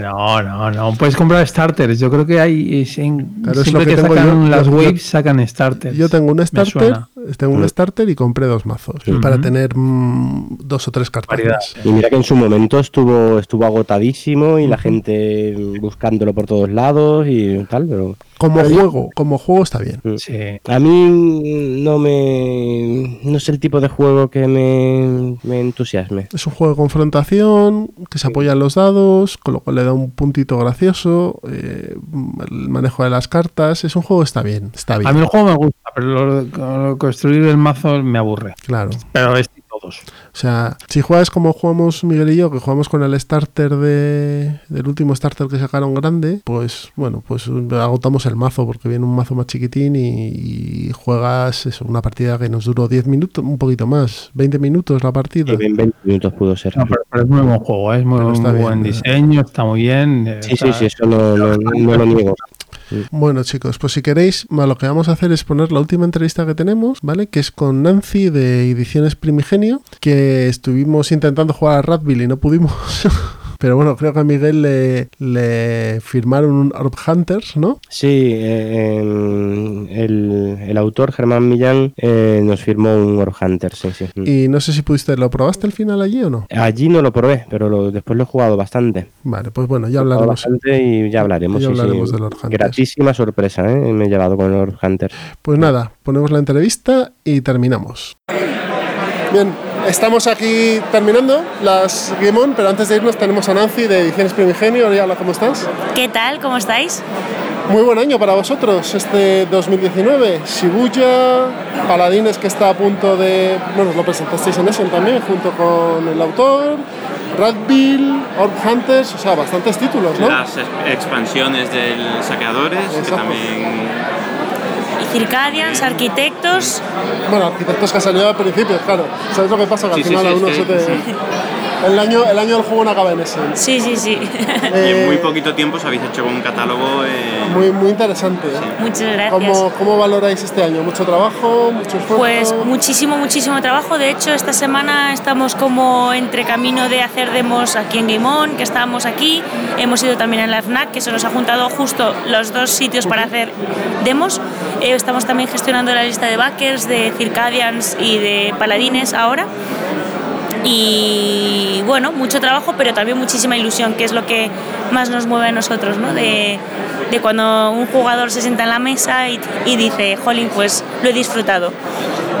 No, no, no. Puedes comprar starters. Yo creo que hay. es en- Claro, siempre que que, tengo sacan yo. las Yo- waves, sacan starters. Yo tengo un starter, tengo un Mm. starter y compré dos mazos para tener mm, dos o tres Variedad. cartas. Y mira que en su momento estuvo estuvo agotadísimo y la gente buscándolo por todos lados y tal, pero Como juego, como juego está bien. Sí. a mí no me no es el tipo de juego que me, me entusiasme. Es un juego de confrontación que se apoya en los dados, con lo cual le da un puntito gracioso. eh, el manejo de las cartas. Es un juego que está bien. Está bien. A mí el juego me gusta, pero lo- lo- construir el mazo me aburre. Claro. Pero es todos. O sea, si juegas como jugamos Miguel y yo, que jugamos con el starter de, del último starter que sacaron grande, pues bueno, pues agotamos el mazo porque viene un mazo más chiquitín y, juegas eso, una partida que nos duró 10 minutos, un poquito más, 20 minutos la partida. 20 minutos pudo ser. pero, es muy buen juego, ¿eh? es muy, buen diseño, está muy bien. Eh, sí, sí, sí, eso no, lo niego. Bueno, chicos, pues si queréis, lo que vamos a hacer es poner la última entrevista que tenemos, ¿vale? Que es con Nancy de Ediciones Primigenio, que estuvimos intentando jugar a Radville y no pudimos. Pero bueno, creo que a Miguel le, le firmaron un Orb Hunters, ¿no? Sí, el, el, autor Germán Millán eh, nos firmó un Orb Hunters, sí, sí. Y no sé si pudiste, ¿lo probaste al final allí o no? Allí no lo probé, pero después lo he jugado bastante. Vale, pues bueno, ya hablaremos. Bastante y ya hablaremos. Ya hablaremos del Orb Hunters. Gratísima sorpresa, ¿eh? Me he llevado con el Orb Hunters. Pues nada, ponemos la entrevista y terminamos. Bien, Estamos aquí terminando las Game On, pero antes de irnos tenemos a Nancy de Ediciones Primigenio. Hola, ¿cómo estás? ¿Qué tal? ¿Cómo estáis? Muy buen año para vosotros, este 2019. Shibuya, Paladines que está a punto de... Bueno, lo presentasteis en Essen también, junto con el autor, Radville, Orb Hunters, o sea, bastantes títulos, ¿no? Las expansiones del Saqueadores, que también Circadians, arquitectos. Bueno, arquitectos que salido al principio, claro. ¿Sabes lo que pasa? Que al final a uno se te el año, el año del juego no acaba en ese. Sí, sí, sí. y en muy poquito tiempo os habéis hecho con un catálogo. Eh, muy, muy interesante. Muchas gracias. ¿Cómo, ¿Cómo, valoráis este año? ¿Mucho trabajo? ¿Mucho esfuerzo? Pues muchísimo, muchísimo trabajo. De hecho, esta semana estamos como entre camino de hacer demos aquí en Game On, que estábamos aquí. Hemos ido también a la FNAC, que se nos ha juntado justo los dos sitios para hacer demos. Eh, estamos también gestionando la lista de backers, de Circadians y de Paladines ahora y bueno, mucho trabajo, pero también muchísima ilusión, que es lo que más nos mueve a nosotros, ¿no? De, de cuando un jugador se sienta en la mesa y, dice, jolín, pues lo he disfrutado.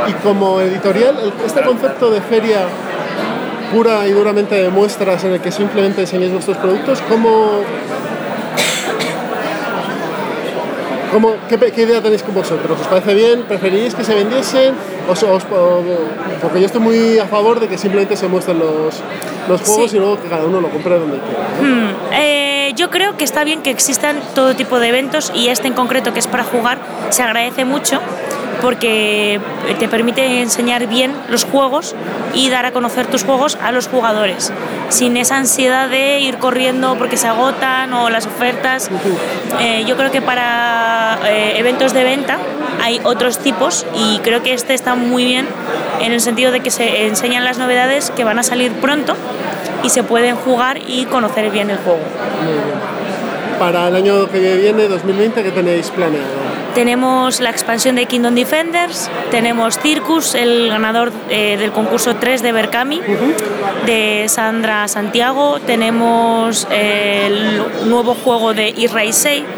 Y como editorial, este concepto de feria pura y duramente de muestras en el que simplemente enseñáis vuestros productos, ¿cómo, ¿Cómo, qué, idea tenéis con vosotros? ¿Os parece bien? ¿Preferís que se vendiesen? porque yo estoy muy a favor de que simplemente se muestren los, los juegos y luego que cada uno lo compre donde quiera. Hmm, eh, yo creo que está bien que existan todo tipo de eventos y este en concreto que es para jugar se agradece mucho porque te permite enseñar bien los juegos y dar a conocer tus juegos a los jugadores, sin esa ansiedad de ir corriendo porque se agotan o las ofertas. Eh, yo creo que para eh, eventos de venta hay otros tipos y creo que este está muy bien en el sentido de que se enseñan las novedades que van a salir pronto y se pueden jugar y conocer bien el juego. Para el año que viene, 2020, ¿qué tenéis planeado? Tenemos la expansión de Kingdom Defenders, tenemos Circus, el ganador eh, del concurso 3 de Berkami, de Sandra Santiago, tenemos eh, el nuevo juego de Israel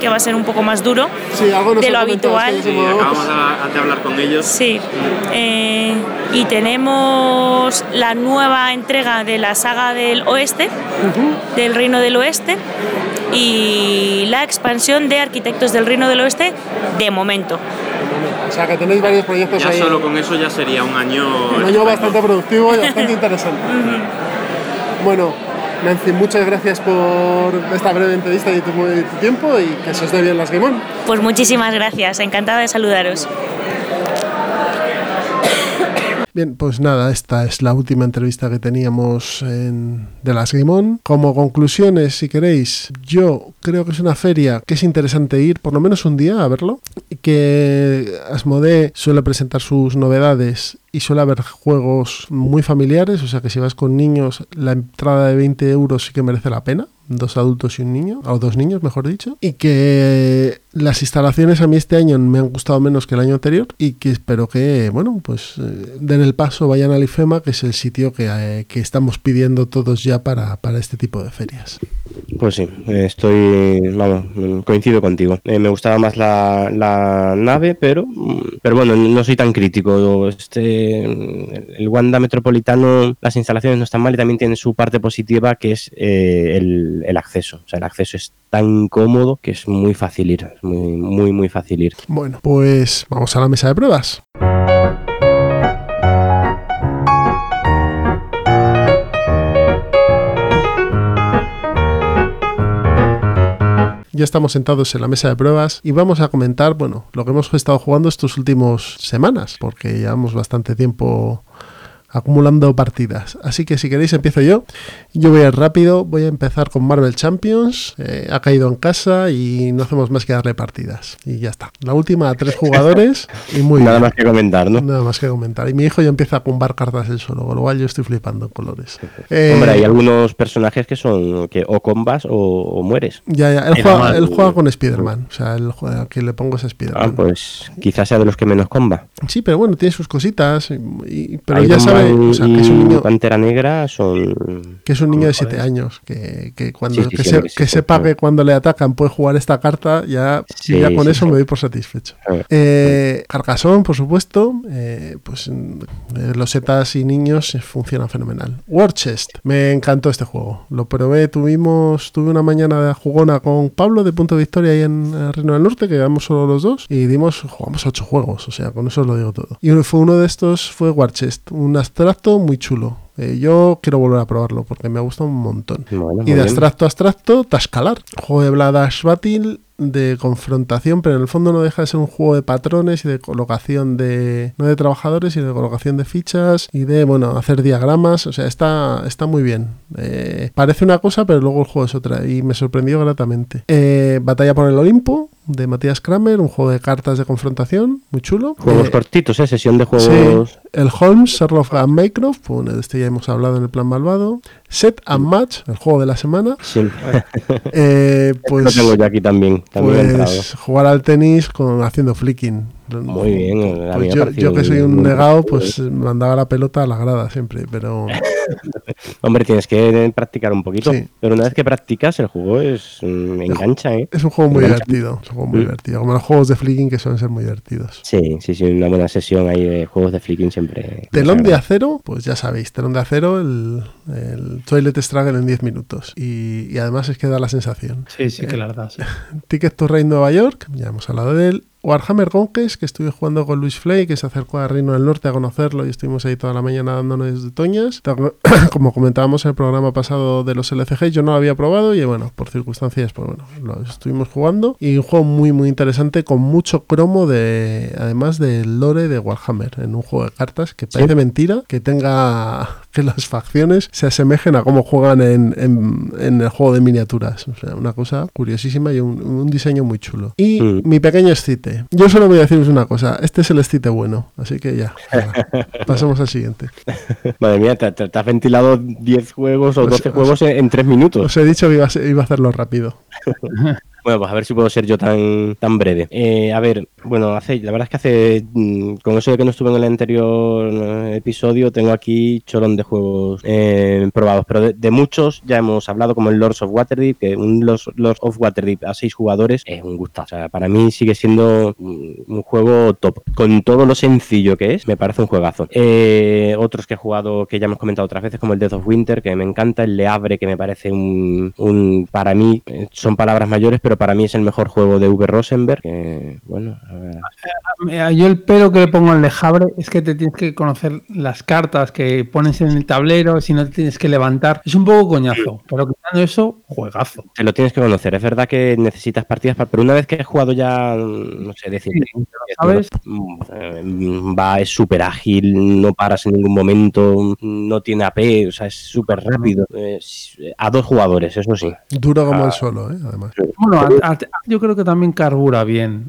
que va a ser un poco más duro de lo habitual. Sí, acabamos de hablar con ellos. Sí. Eh, y tenemos la nueva entrega de la saga del oeste, del Reino del Oeste, y la expansión de Arquitectos del Reino del Oeste de momento. O sea que tenéis varios proyectos ya ahí. solo con eso ya sería un año. Un año bastante productivo y bastante interesante. Bueno, Nancy, muchas gracias por esta breve entrevista y tu, tu tiempo y que se os dé bien las Game Pues muchísimas gracias, encantada de saludaros. Bien, pues nada, esta es la última entrevista que teníamos en, de las Game Como conclusiones, si queréis, yo creo que es una feria que es interesante ir por lo menos un día a verlo, que Asmodee suele presentar sus novedades y suele haber juegos muy familiares, o sea que si vas con niños, la entrada de 20 euros sí que merece la pena dos adultos y un niño, o dos niños, mejor dicho, y que las instalaciones a mí este año me han gustado menos que el año anterior y que espero que, bueno, pues eh, den el paso, vayan al IFEMA, que es el sitio que, eh, que estamos pidiendo todos ya para, para, este tipo de ferias. Pues sí, estoy, vamos, coincido contigo. Eh, me gustaba más la, la, nave, pero, pero bueno, no soy tan crítico. Este, el Wanda Metropolitano, las instalaciones no están mal y también tiene su parte positiva que es el el, acceso. O sea, el acceso es tan cómodo que es muy fácil ir, muy, muy, muy fácil ir. Bueno, pues vamos a la mesa de pruebas. ya estamos sentados en la mesa de pruebas y vamos a comentar, bueno, lo que hemos estado jugando estas últimas semanas, porque llevamos bastante tiempo acumulando partidas. Así que si queréis empiezo yo. Yo voy a ir rápido, voy a empezar con Marvel Champions. Eh, ha caído en casa y no hacemos más que darle partidas. Y ya está. La última a tres jugadores y muy Nada bien. más que comentar, ¿no? Nada más que comentar. Y mi hijo ya empieza a cumbar cartas él solo, con lo cual yo estoy flipando en colores. Eh, Hombre, hay algunos personajes que son que o combas o, o mueres. Ya, ya. Él juega, mal. él juega con Spider-Man. O sea, él juega, a quien le pongo es Ah, Spider-Man. pues quizás sea de los que menos comba. Sí, pero bueno, tiene sus cositas. y- y- pero ya sabe O sea, que es un y niño. Pantera Negra son. Que es un niño de 7 años, que, que cuando Sí, sí, que, sí, se, que sí, sepa que cuando le atacan puede jugar esta carta, ya, Sí, ya con sí, eso sí. me doy por satisfecho. Eh, Carcassonne, por supuesto, eh, pues mm, eh, los setas y niños funcionan fenomenal. War Chest, me encantó este juego. Lo probé, tuvimos, tuve una mañana de jugona con Pablo de Punto Victoria ahí en el Reino del Norte, que quedamos solo los dos, y dimos, jugamos ocho juegos, o sea, con eso os lo digo todo. Y fue uno de estos, fue War Chest, un abstracto muy chulo. Eh, yo quiero volver a probarlo porque me ha gustado un montón. Bueno, y de abstracto a abstracto, Tascalar. Juego de Bladash Battle de confrontación, pero en el fondo no deja de ser un juego de patrones y de colocación de. no de trabajadores, sino de colocación de fichas y de, bueno, hacer diagramas. O sea, está, está muy bien. Eh, parece una cosa, pero luego el juego es otra. Y me sorprendió gratamente. Eh, Batalla por el Olimpo, de Matías Kramer, un juego de cartas de confrontación, muy chulo. Juegos Eh, cortitos, ¿eh? Sesión de Sí, juegos. el Holmes, Sherlock and Mycroft, pues, de este ya hemos hablado en el plan malvado. Set and Match, el juego de la semana. Sí. Eh, pues, Lo tengo yo aquí también. También pues jugar al tenis con haciendo flicking. Muy bien. Pues yo, que soy un negado, pues mandaba la pelota a la grada siempre, pero Hombre, tienes que practicar un poquito. Sí. Pero una vez que practicas, el juego es mm, engancha, ¿eh? es un juego muy Engancha. divertido. Es un juego muy Mm. divertido, como los juegos de flicking que suelen ser muy divertidos. Sí, sí, sí, una buena sesión ahí de juegos de flicking siempre. Telón de acero, pues ya sabéis, telón de acero, el, el Toilet Struggle en 10 minutos. Y, y además es que da la sensación. Sí, sí, que la verdad. sí. Ticket to Rey Nueva York, ya hemos hablado de él. Warhammer Conquest, que estuve jugando con Luis Flay, que se acercó a Reino del Norte a conocerlo y estuvimos ahí toda la mañana dándonos de toñas. Como comentábamos en el programa pasado de los LCG, yo no lo había probado y bueno, por circunstancias, pues bueno, lo estuvimos jugando. Y un juego muy, muy interesante con mucho cromo de, además del lore de Warhammer, en un juego de cartas que parece mentira que tenga que las facciones se asemejen a cómo juegan en, en- en el juego de miniaturas. O sea, una cosa curiosísima y un, un diseño muy chulo. Y Mm. mi pequeño escite. Yo solo voy a deciros una cosa. Este es el escite bueno. Así que ya. pasemos al siguiente. Madre mía, te, te- te has ventilado 10 juegos o Os- 12 os- juegos en, en 3 minutos. Os he dicho que iba a, iba a hacerlo rápido. Bueno, pues a ver si puedo ser yo tan, tan breve. Eh, a ver, bueno, hace, la verdad es que hace, mm, con eso de que no estuve en el anterior eh, episodio, tengo aquí cholón de juegos eh, probados, pero de, muchos ya hemos hablado, como el Lords of Waterdeep, que un Lords, Lords of Waterdeep a seis jugadores es un gusto. O sea, para mí sigue siendo mm, un juego top. Con todo lo sencillo que es, me parece un juegazo. Eh, otros que he jugado, que ya hemos comentado otras veces, como el Death of Winter, que me encanta, el Le Havre, que me parece un, un para mí, eh, son palabras mayores, pero para mí es el mejor juego de V. Rosenberg. Que, bueno, Yo el pero que le pongo al lejabre es que te tienes que conocer las cartas que pones en el tablero, si no te tienes que levantar. Es un poco coñazo, pero quitando eso, juegazo. Te lo tienes que conocer. Es verdad que necesitas partidas, para- pero una vez que has jugado ya, no sé, decirte, sabes. mm, eh, va, es súper ágil, no paras en ningún momento, no tiene AP, o sea, es súper rápido. Es- a dos jugadores, eso sí. Duro como Ah. el solo, ¿eh? además. Bueno, a- a- yo creo que también carbura bien.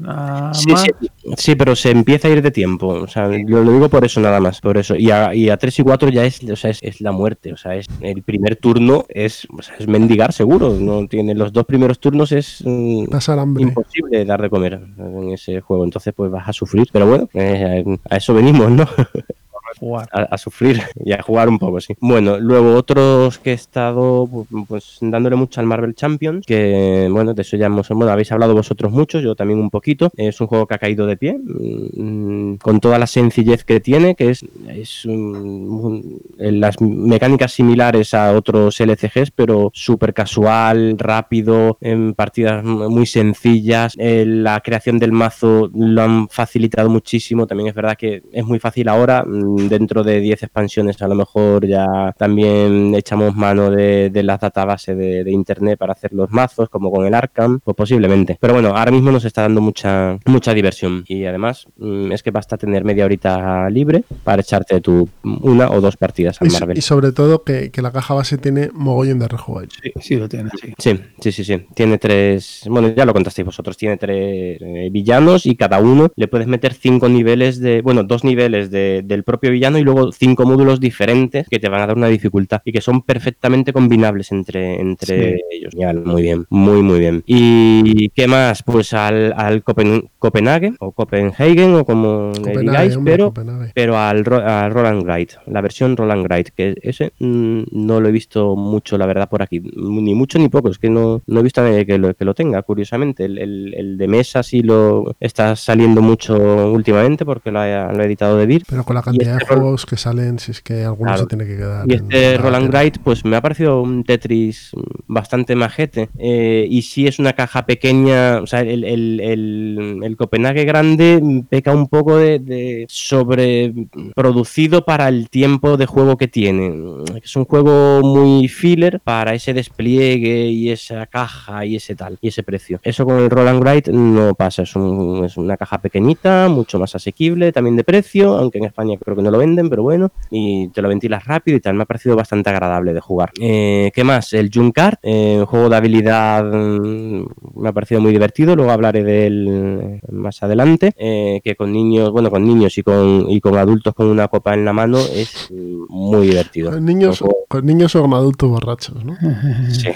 Sí, más- sí, sí, pero se empieza a ir de tiempo. O sea, yo lo digo por eso nada más, por eso. Y a, y a 3 y 4 ya es, o sea, es, es la muerte. O sea, es el primer turno es, o sea, es mendigar seguro. No tiene los dos primeros turnos es mm, Pasar hambre. imposible dar de comer en ese juego. Entonces, pues vas a sufrir. Pero bueno, eh, a eso venimos, ¿no? jugar. A, sufrir y a jugar un poco, sí. Bueno, luego otros que he estado pu- pues dándole mucho al Marvel Champions, que bueno, de eso ya hemos, bueno, habéis hablado vosotros mucho, yo también un poquito. Es un juego que ha caído de pie, mm, con toda la sencillez que tiene, que es, es un- las mecánicas similares a otros LCGs, pero súper casual, rápido, en partidas muy sencillas. La creación del mazo lo han facilitado muchísimo. También es verdad que es muy fácil ahora. Dentro de 10 expansiones a lo mejor ya también echamos mano de, de las databases de, de internet para hacer los mazos, como con el Arkham, pues posiblemente. Pero bueno, ahora mismo nos está dando mucha, mucha diversión y además mm, es que basta tener media horita libre para echarte tu una o dos partidas al Marvel. y sobre todo que, que la caja base tiene mogollón de rejugables. Sí, sí lo tiene, sí. Sí, sí, sí, sí. Tiene tres. Bueno, ya lo contasteis vosotros. Tiene tres eh, villanos y cada uno le puedes meter cinco niveles de. Bueno, dos niveles de- del propio villano y luego cinco módulos diferentes que te van a dar una dificultad y que son perfectamente combinables entre, entre Sí. ellos. Ya, muy bien, muy, muy bien. ¿Y qué más? Pues al, al Copen- Copenhague o Copenhagen o como le digáis, hombre, pero Copenhague. pero al, Ro- al Roland Wright, la versión Roland Wright, que ese mm, no lo he visto mucho, la verdad, por aquí, ni mucho ni poco, es que no, no he visto a nadie que lo, que lo tenga, curiosamente. El, el- el de mesa sí lo está saliendo mucho últimamente porque lo ha, lo ha editado de Vir. Pero con la cantidad juegos que salen, si es que alguno Claro. se tiene que quedar. Y este la Roland. Wright, pues me ha parecido un Tetris bastante majete. eh, y sí es una caja pequeña. O sea, el, el, el, el Copenhague grande peca un poco de, de sobreproducido para el tiempo de juego que tiene. Es un juego muy filler para ese despliegue y esa caja y ese tal, y ese precio. Eso con el Roland Wright no pasa. Es, un- es una caja pequeñita, mucho más asequible, también de precio, aunque en España creo que no lo venden, pero bueno, y te lo ventilas rápido y tal. Me ha parecido bastante agradable de jugar. Eh, ¿Qué más? El Junkart, eh, un juego de habilidad, mm, me ha parecido muy divertido. Luego hablaré de él eh, más adelante. eh, que con niños, bueno, con niños y con, y con adultos con una copa en la mano es mm, muy divertido. Con niños, con niños o con adultos borrachos, ¿no? Sí,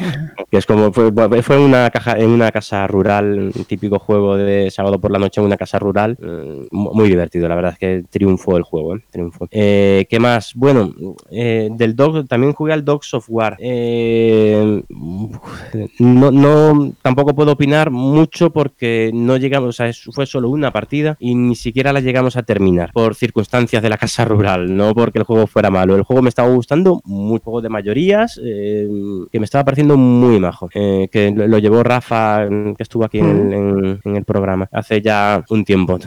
que es como fue, fue en una caja en una casa rural, un típico juego de sábado por la noche en una casa rural, mu- muy divertido, la verdad es que triunfó el juego, ¿eh? Eh, ¿Qué más? Bueno, eh, del Dog también jugué al Dog Software. Eh, no, no, tampoco puedo opinar mucho porque no llegamos, o sea, fue solo una partida y ni siquiera la llegamos a terminar por circunstancias de la casa rural, no porque el juego fuera malo. El juego me estaba gustando, muy juego de mayorías, eh, que me estaba pareciendo muy majo. eh, que lo, lo llevó Rafa, mm, que estuvo aquí en, el, en- en el programa hace ya un tiempo.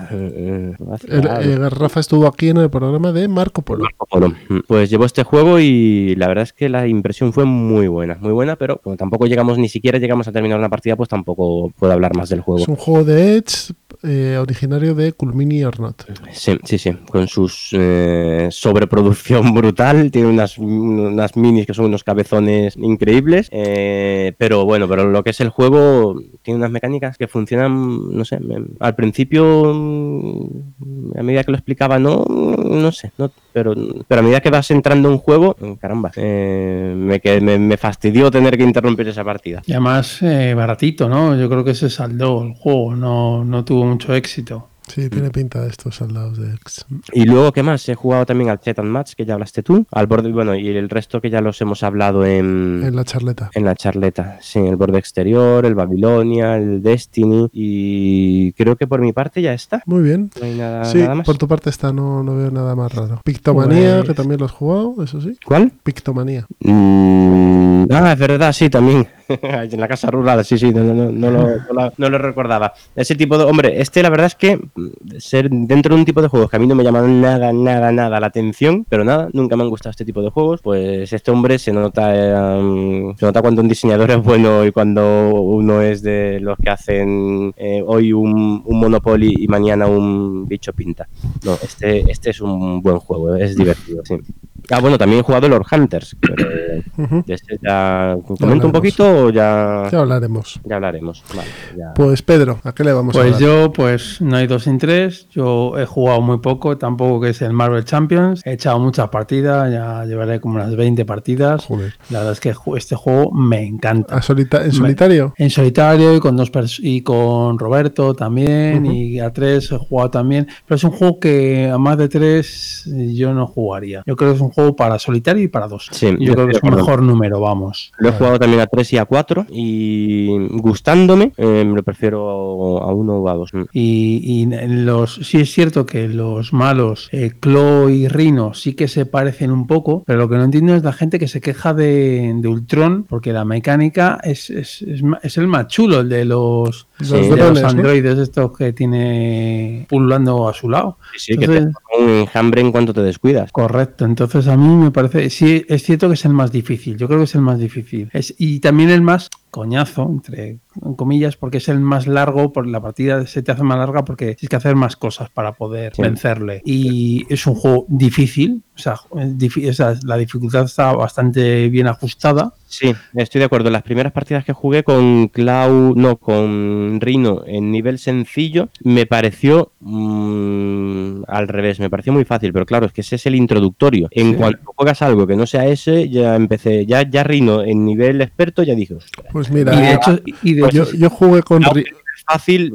El- Rafa estuvo aquí en el programa de Marco Polo. Polo. Mm, Pues llevó este juego y la verdad es que la impresión fue muy buena, muy buena, pero como tampoco llegamos, ni siquiera llegamos a terminar una partida, pues tampoco puedo hablar más del juego. Es un juego de Edge eh, originario de Culmini or Not. Sí, sí, sí, con sus eh, sobreproducción brutal, tiene unas, unas minis que son unos cabezones increíbles, eh, pero bueno, pero lo que es el juego tiene unas mecánicas que funcionan, no sé, me- al principio, mm, a medida que lo explicaba, no, no sé, no, pero, pero a medida que vas entrando en un juego, caramba, eh, me, que- me, me fastidió tener que interrumpir esa partida. Y además eh, baratito, ¿no? Yo creo que se saldó el juego, no, no tuvo mucho éxito. Sí, tiene pinta de estos soldados de Edge. Y luego, ¿qué más? He jugado también al Chat and Match, que ya hablaste tú, al borde, bueno, y el resto que ya los hemos hablado en, En la charleta. en la charleta. Sí, el borde exterior, el Babilonia, el Destiny, y creo que por mi parte ya está. Muy bien. No hay nada, Sí, nada más. por tu parte está, no, no veo nada más raro. Pictomanía, Pues- que también lo has jugado, eso sí. ¿Cuál? Pictomanía. Mm, ah, es verdad, sí, también. en la casa rural, sí, sí, no, no, no, no lo, no lo- no lo recordaba. Ese tipo de. Hombre, este la verdad es que mm, ser dentro de un tipo de juegos que a mí no me llaman nada, nada, nada la atención, pero nada, nunca me han gustado este tipo de juegos, pues este hombre se nota, eh, um, se nota cuando un diseñador es bueno y cuando uno es de los que hacen eh, hoy un, un Monopoly y mañana un bicho pinta. No, este, este es un buen juego, es divertido, sí. Ah, bueno, también he jugado Lord Hunters, pero este ya comento un poquito o ya Ya hablaremos. ya hablaremos. Vale, ya. Pues Pedro, ¿a qué le vamos a Pues yo, pues no hay dos sin tres. Yo he jugado muy poco, tampoco que es el Marvel Champions. He echado muchas partidas, ya llevaré como unas 20 partidas. La verdad es que este juego me encanta. ¿A solita- ¿En Me- solitario? En solitario y con dos pers- y con Roberto también y a tres he jugado también. Pero es un juego que a más de tres yo no jugaría. Yo creo que es un juego para solitario y para dos. Sí, yo creo que es un mejor número, vamos. Lo he jugado también a 3 y a 4 y gustándome, eh, me lo prefiero a 1 o a 2. Y, y en los, sí es cierto que los malos, eh, Clo y Rino, sí que se parecen un poco, pero lo que no entiendo es la gente que se queja de, de Ultron, porque la mecánica es, es, es es el más chulo, el de los, Sí. de los androides estos que tiene pululando a su lado. Sí, que te Entonces- un enjambre en cuanto te descuidas. Correcto, entonces a mí me parece, sí, es cierto que es el más difícil, yo creo que es el más difícil. Es, y también el más coñazo, entre comillas, porque es el más largo, por la partida se te hace más larga porque tienes que hacer más cosas para poder Sí. vencerle. Y es un juego difícil, o sea, la dificultad está bastante bien ajustada. Sí, estoy de acuerdo. Las primeras partidas que jugué con Clau, no, con Rino en nivel sencillo, me pareció mm, al revés, me pareció muy fácil, pero claro, es que ese es el introductorio. En Sí. cuanto juegas algo que no sea ese, ya empecé, ya, ya Rino en nivel experto, ya dije, "Ostras, Pues mira, Y de eh, hecho, y de yo, jugué con fácil,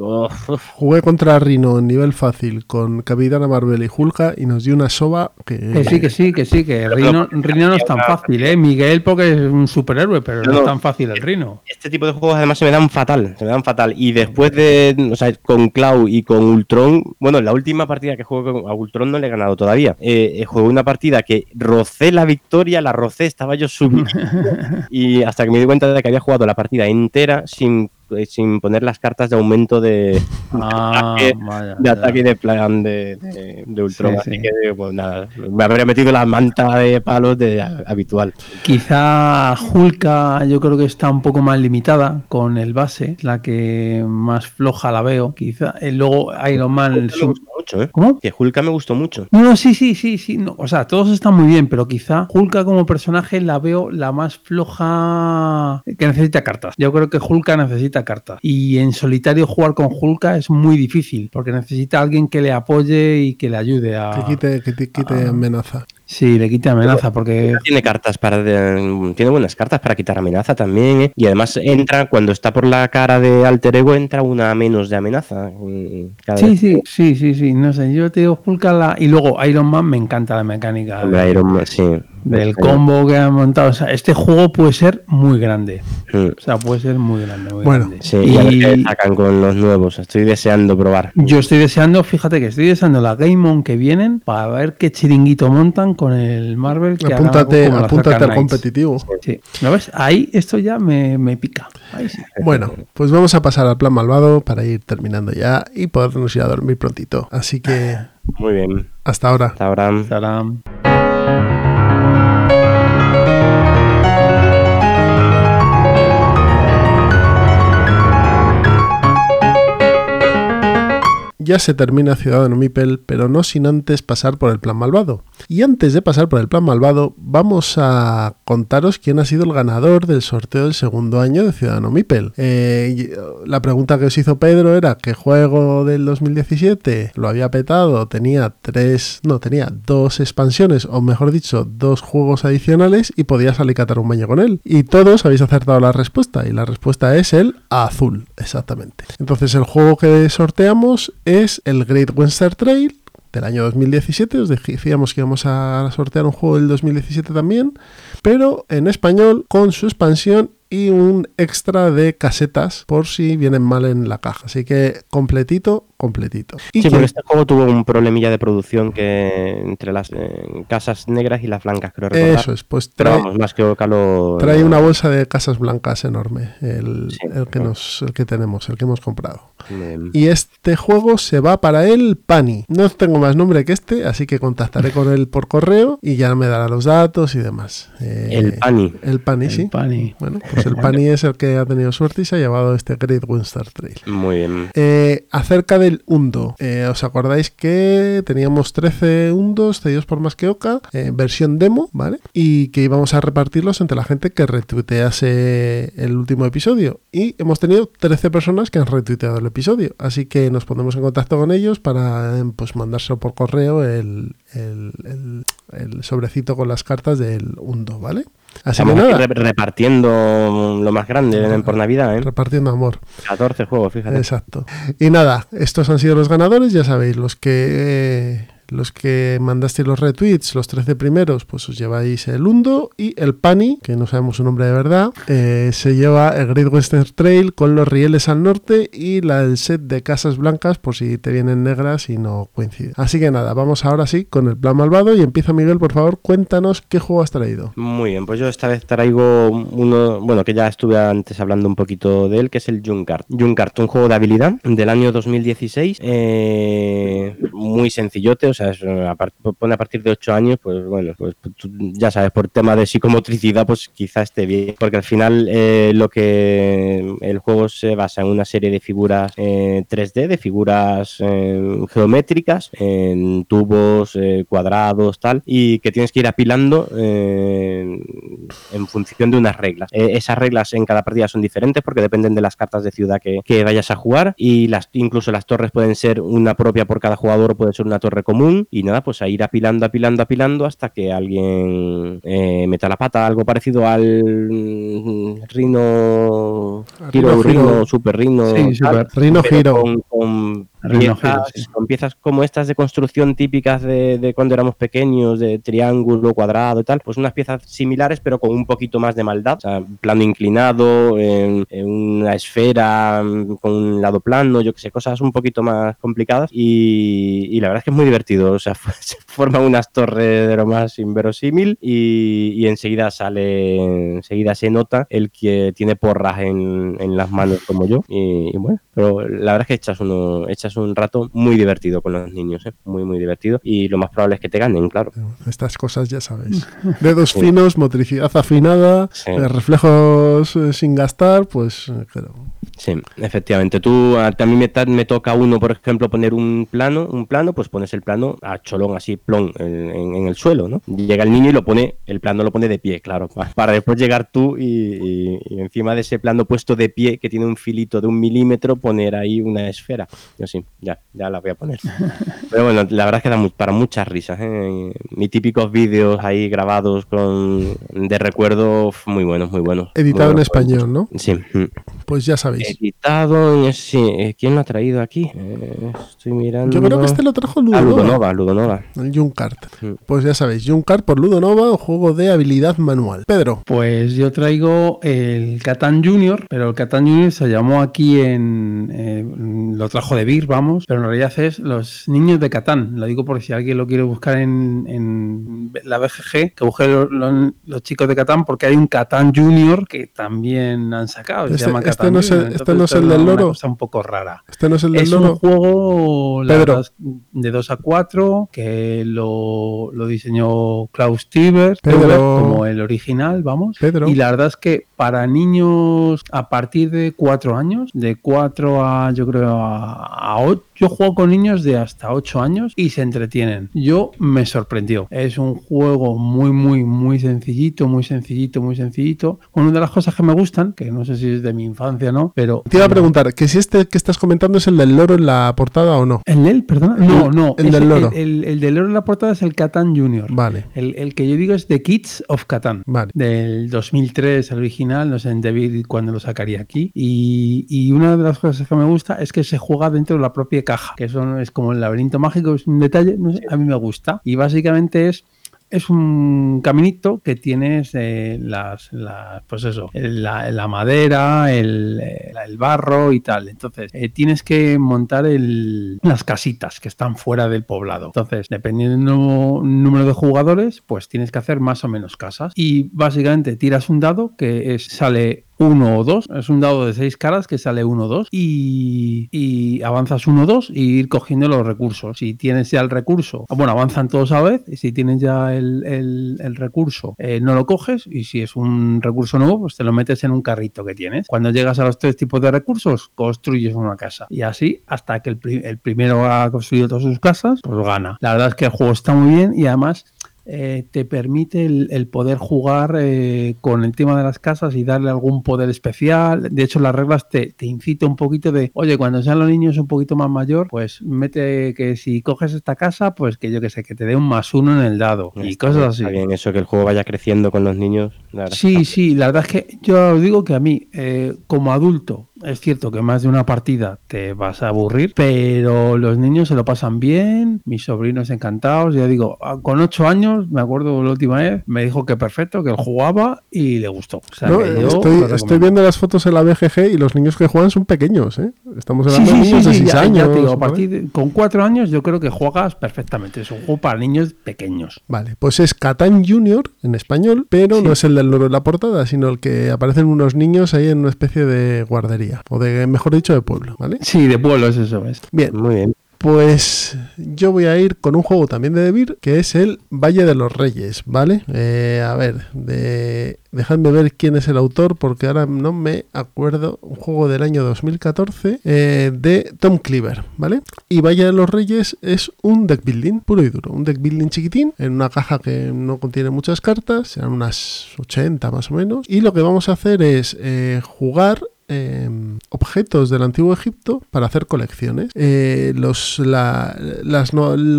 jugué contra Rino en nivel fácil con Capitana Marvel y Hulka y nos dio una soba que, que sí, que sí, que sí, que Rino, Rino no es tan fácil, ¿eh? Miguel porque es un superhéroe, pero no, No, es tan fácil el Rino. Este tipo de juegos además se me dan fatal, se me dan fatal. Y después de, o sea, con Clau y con Ultron, bueno, la última partida que juego con, a Ultron no le he ganado todavía. Eh, eh, jugué una partida que rocé la victoria, la rocé, estaba yo subido. y hasta que me di cuenta de que había jugado la partida entera sin, sin poner las cartas de aumento de, Ah, ataque, vaya, de ataque y de plan de, de, de Ultron. Sí, Así sí. que, pues nada, me habría metido la manta de palos de habitual. Quizá Hulka yo creo que está un poco más limitada con el base, la que más floja la veo. Quizá eh, luego Iron Man. Me su- gustó mucho, ¿eh? ¿Cómo? Que Hulka me gustó mucho. No, no, sí, sí, sí, sí. no, o sea, todos están muy bien, pero quizá Hulka como personaje la veo la más floja que necesita cartas. Yo creo que Hulka necesita cartas. Y en solitario jugar con Hulka es muy difícil, porque necesita alguien que le apoye y que le ayude a. que quite, que te quite amenaza. Sí, le quite amenaza, porque Tiene cartas para de- tiene buenas cartas para quitar amenaza también, ¿eh? y además entra cuando está por la cara de alter ego entra una menos de amenaza. cada Sí, vez. sí, sí, sí, sí, no sé, yo te digo la... Y luego Iron Man me encanta la mecánica Hombre, de- Iron Man, sí. del combo que han montado. O sea, este juego puede ser muy grande. Mm. O sea, puede ser muy grande, muy Bueno, grande. Sí, y a ver Y qué sacan con los nuevos. Estoy deseando probar. yo estoy deseando, fíjate que estoy deseando la Game On que vienen para ver qué chiringuito montan con el Marvel. Que Apúntate, apúntate al competitivo. Sí, ¿lo ves? Ahí esto ya me, me pica. Ahí sí. Bueno, pues vamos a pasar al plan malvado para ir terminando ya y podernos ir a dormir prontito. Así que Muy bien. hasta ahora. Hasta ahora. Ya se termina Ciudadano Mipel, pero no sin antes pasar por el plan malvado. Y antes de pasar por el plan malvado, vamos a contaros quién ha sido el ganador del sorteo del segundo año de Ciudadano Mipel. Eh, la pregunta que os hizo Pedro era qué juego del 2017 lo había petado, tenía tres, no, tenía dos expansiones, o mejor dicho, dos juegos adicionales y podías alicatar un baño con él. Y todos habéis acertado la respuesta, y la respuesta es el azul, exactamente. Entonces el juego que sorteamos es el Great Western Trail del año 2017. Os decíamos que íbamos a sortear un juego del 2017 también, pero en español con su expansión y un extra de casetas por si vienen mal en la caja. Así que completito, completito. Y Sí, que- porque este juego tuvo un problemilla de producción que entre las eh, casas negras y las blancas, creo recordar. Eso es, pues Pero trae, vamos, más que Oca lo... trae una bolsa de casas blancas enorme, el, Sí. el que nos, el que tenemos, el que hemos comprado. Y este juego se va para el Pani. No tengo más nombre que este, así que contactaré con él por correo y ya me dará los datos y demás. Eh, El Pani. El Pani, El sí. Pani. Bueno, pues el Pani es el que ha tenido suerte y se ha llevado este Great Windstar Trail. Muy bien. Eh, acerca del Undo, eh, ¿os acordáis que teníamos 13 Undos cedidos por más que Oca, eh, versión demo, ¿vale? Y que íbamos a repartirlos entre la gente que retuitease el último episodio. Y hemos tenido 13 personas que han retuiteado el episodio, así que nos pondremos en contacto con ellos para pues mandárselo por correo el- el- el sobrecito con las cartas del Undo, ¿vale? Así que nada, repartiendo lo más grande por Navidad, ¿eh? repartiendo amor. 14 juegos, fíjate. Exacto. Y nada, estos han sido los ganadores, ya sabéis, los que eh, los que mandasteis los retweets, los 13 primeros, pues os lleváis el Undo y el Pani, que no sabemos su nombre de verdad, eh, se lleva el Great Western Trail con los rieles al norte y la, el set de casas blancas por si te vienen negras y no coincide. Así que nada, vamos ahora sí con el plan malvado y empieza Miguel, por favor, cuéntanos qué juego has traído. Muy bien, pues yo esta vez traigo uno, bueno, que ya estuve antes hablando un poquito de él, que es el Junkart. Junkart, un juego de habilidad del año 2016, eh, muy sencillote, o es, a par- pone a partir de 8 años, pues bueno, pues ya sabes, por tema de psicomotricidad, pues quizá esté bien, porque al final eh, lo que el juego se basa en una serie de figuras eh, 3D, de figuras eh, geométricas, en tubos, eh, cuadrados, tal, y que tienes que ir apilando eh, en función de unas reglas. Eh, esas reglas en cada partida son diferentes porque dependen de las cartas de ciudad que, que vayas a jugar y las incluso las torres pueden ser una propia por cada jugador o puede ser una torre común y nada, pues a ir apilando, apilando, apilando hasta que alguien eh, meta la pata, algo parecido al mm, Rino, Hero, Rino. Super Rino, Sí, Super Rhino pero Hero. con- con piezas, sí. con piezas como estas de construcción típicas de, de cuando éramos pequeños, de triángulo, cuadrado y tal, pues unas piezas similares pero con un poquito más de maldad, o sea, plano inclinado, en, en una esfera con un lado plano, yo que sé, cosas un poquito más complicadas. Y, y la verdad es que es muy divertido, o sea, se forman unas torres de lo más inverosímil y, y enseguida sale, enseguida se nota el que tiene porras en, en las manos como yo. Y, y bueno, pero la verdad es que echas, uno, echas un rato muy divertido con los niños, ¿eh? muy muy divertido y lo más probable es que te ganen, claro. Estas cosas ya sabéis. Dedos Sí. finos, motricidad afinada, Sí. eh, reflejos eh, sin gastar, pues eh, claro. Sí, efectivamente. Tú, a, a mí me, me toca uno, por ejemplo, poner un plano, un plano, pues pones el plano a cholón así, plon, en, en- en el suelo, ¿no? Llega el niño y lo pone, el plano lo pone de pie, claro, pa- para, después llegar tú y, y- y encima de ese plano puesto de pie que tiene un filito de un milímetro, poner ahí una esfera. Yo sí, ya, ya la voy a poner. Pero bueno, la verdad es que da mu- para muchas risas, ¿eh? Mis típicos vídeos ahí grabados con de recuerdo, muy buenos, muy buenos. Editado en Muy buenos. español, ¿no? Sí. mm. Pues ya sabéis. Editado, en- sí. eh, ¿Quién lo ha traído aquí? Eh, estoy mirando. Yo creo que este lo trajo Ah, Ludonova. Ludonova, Ludonova. El Junkart. Mm. Pues ya sabéis, Junkart por Ludonova, un juego de habilidad manual. Pedro. Pues yo traigo el Catán Junior, pero el Catán Junior se llamó aquí en. eh, lo trajo de Vir, vamos, pero en realidad es Los Niños de Catán. Lo digo por si alguien lo quiere buscar en, en la BGG, que busque lo- lo- los chicos de Catán, porque hay un Catán Junior que también han sacado. se Este- llama este Catán no es Junior. este no es el del loro. cosa un poco rara. Este no es el del es loro. un juego Pedro. es de 2 a 4 que lo, lo diseñó Klaus. Teuber, como el original, vamos. Pedro. Y la verdad es que para niños a partir de 4 años, de 4 a yo creo a, 8, yo juego con niños de hasta 8 años y se entretienen. Yo me sorprendió. Es un juego muy, muy, muy sencillito, muy sencillito, muy sencillito. Una de las cosas que me gustan, que no sé si es de mi infancia o no, pero... Te iba a preguntar, que si este que estás comentando es el del loro en la portada o no. ¿El del, perdona? No, no. El del loro. El, el- el del loro en la portada es el Catan Junior. Vale. El, que yo digo es The Kids of Catan. Vale. Del 2003, el original. No sé en David cuándo lo sacaría aquí. Y, y una de las cosas que me gusta es que se juega dentro de la propia caja. Que eso no es como el laberinto mágico, es un detalle. No sé, a mí me gusta. Y básicamente es es un caminito que tienes eh, las, pues eso, la, madera, el, eh, el barro y tal. Entonces, eh, tienes que montar el- las casitas que están fuera del poblado. Entonces, dependiendo del número de jugadores, pues tienes que hacer más o menos casas. Y básicamente tiras un dado que es, sale uno o dos. Es un dado de seis caras que sale uno o dos. Y, y avanzas uno o dos y ir cogiendo los recursos. Si tienes ya el recurso, bueno, avanzan todos a vez. Y si tienes ya el, recurso, eh, no lo coges. Y si es un recurso nuevo, pues te lo metes en un carrito que tienes. Cuando llegas a los tres tipos de recursos, construyes una casa. Y así hasta que el, el primero ha construido todas sus casas, pues gana. La verdad es que el juego está muy bien y además eh, te permite el, el poder jugar eh, con el tema de las casas y darle algún poder especial. De hecho, las reglas te, te incita un poquito de, oye, cuando sean los niños un poquito más mayor, pues mete que si coges esta casa, pues que yo que sé, que te dé un más uno en el dado y Está- cosas así. Está bien eso, que el juego vaya creciendo con los niños. la. Sí, sí, la verdad es que yo os digo que a mí, eh, como adulto es cierto que más de una partida te vas a aburrir, pero los niños se lo pasan bien, mis sobrinos encantados, ya digo, ah, con ocho años, me acuerdo la última vez, me dijo que perfecto, que él jugaba y le gustó. O sea, No, que yo estoy, viendo las fotos en la BGG y los niños que juegan son pequeños, ¿eh? Estamos hablando sí, de sí, niños de sí, 6 ya, años. ya te digo, a partir de- con cuatro años yo creo que juegas perfectamente. Es un juego para niños pequeños. Vale, pues es Catán Junior en español, pero no es el del loro de la portada, sino el que aparecen unos niños ahí en una especie de guardería, o de, mejor dicho, de pueblo, ¿vale? Sí, de pueblo es eso, es. Bien. Muy bien. Pues yo voy a ir con un juego también de Debir, que es el Valle de los Reyes, ¿vale? Eh, a ver, de... dejadme ver quién es el autor, porque ahora no me acuerdo. Un juego del año 2014 eh, de Tom Cleaver, ¿vale? Y Valle de los Reyes es un deck building puro y duro. Un deck building chiquitín, en una caja que no contiene muchas cartas, serán unas 80 más o menos. Y lo que vamos a hacer es eh, jugar eh, objetos del antiguo Egipto para hacer colecciones. Eh, lo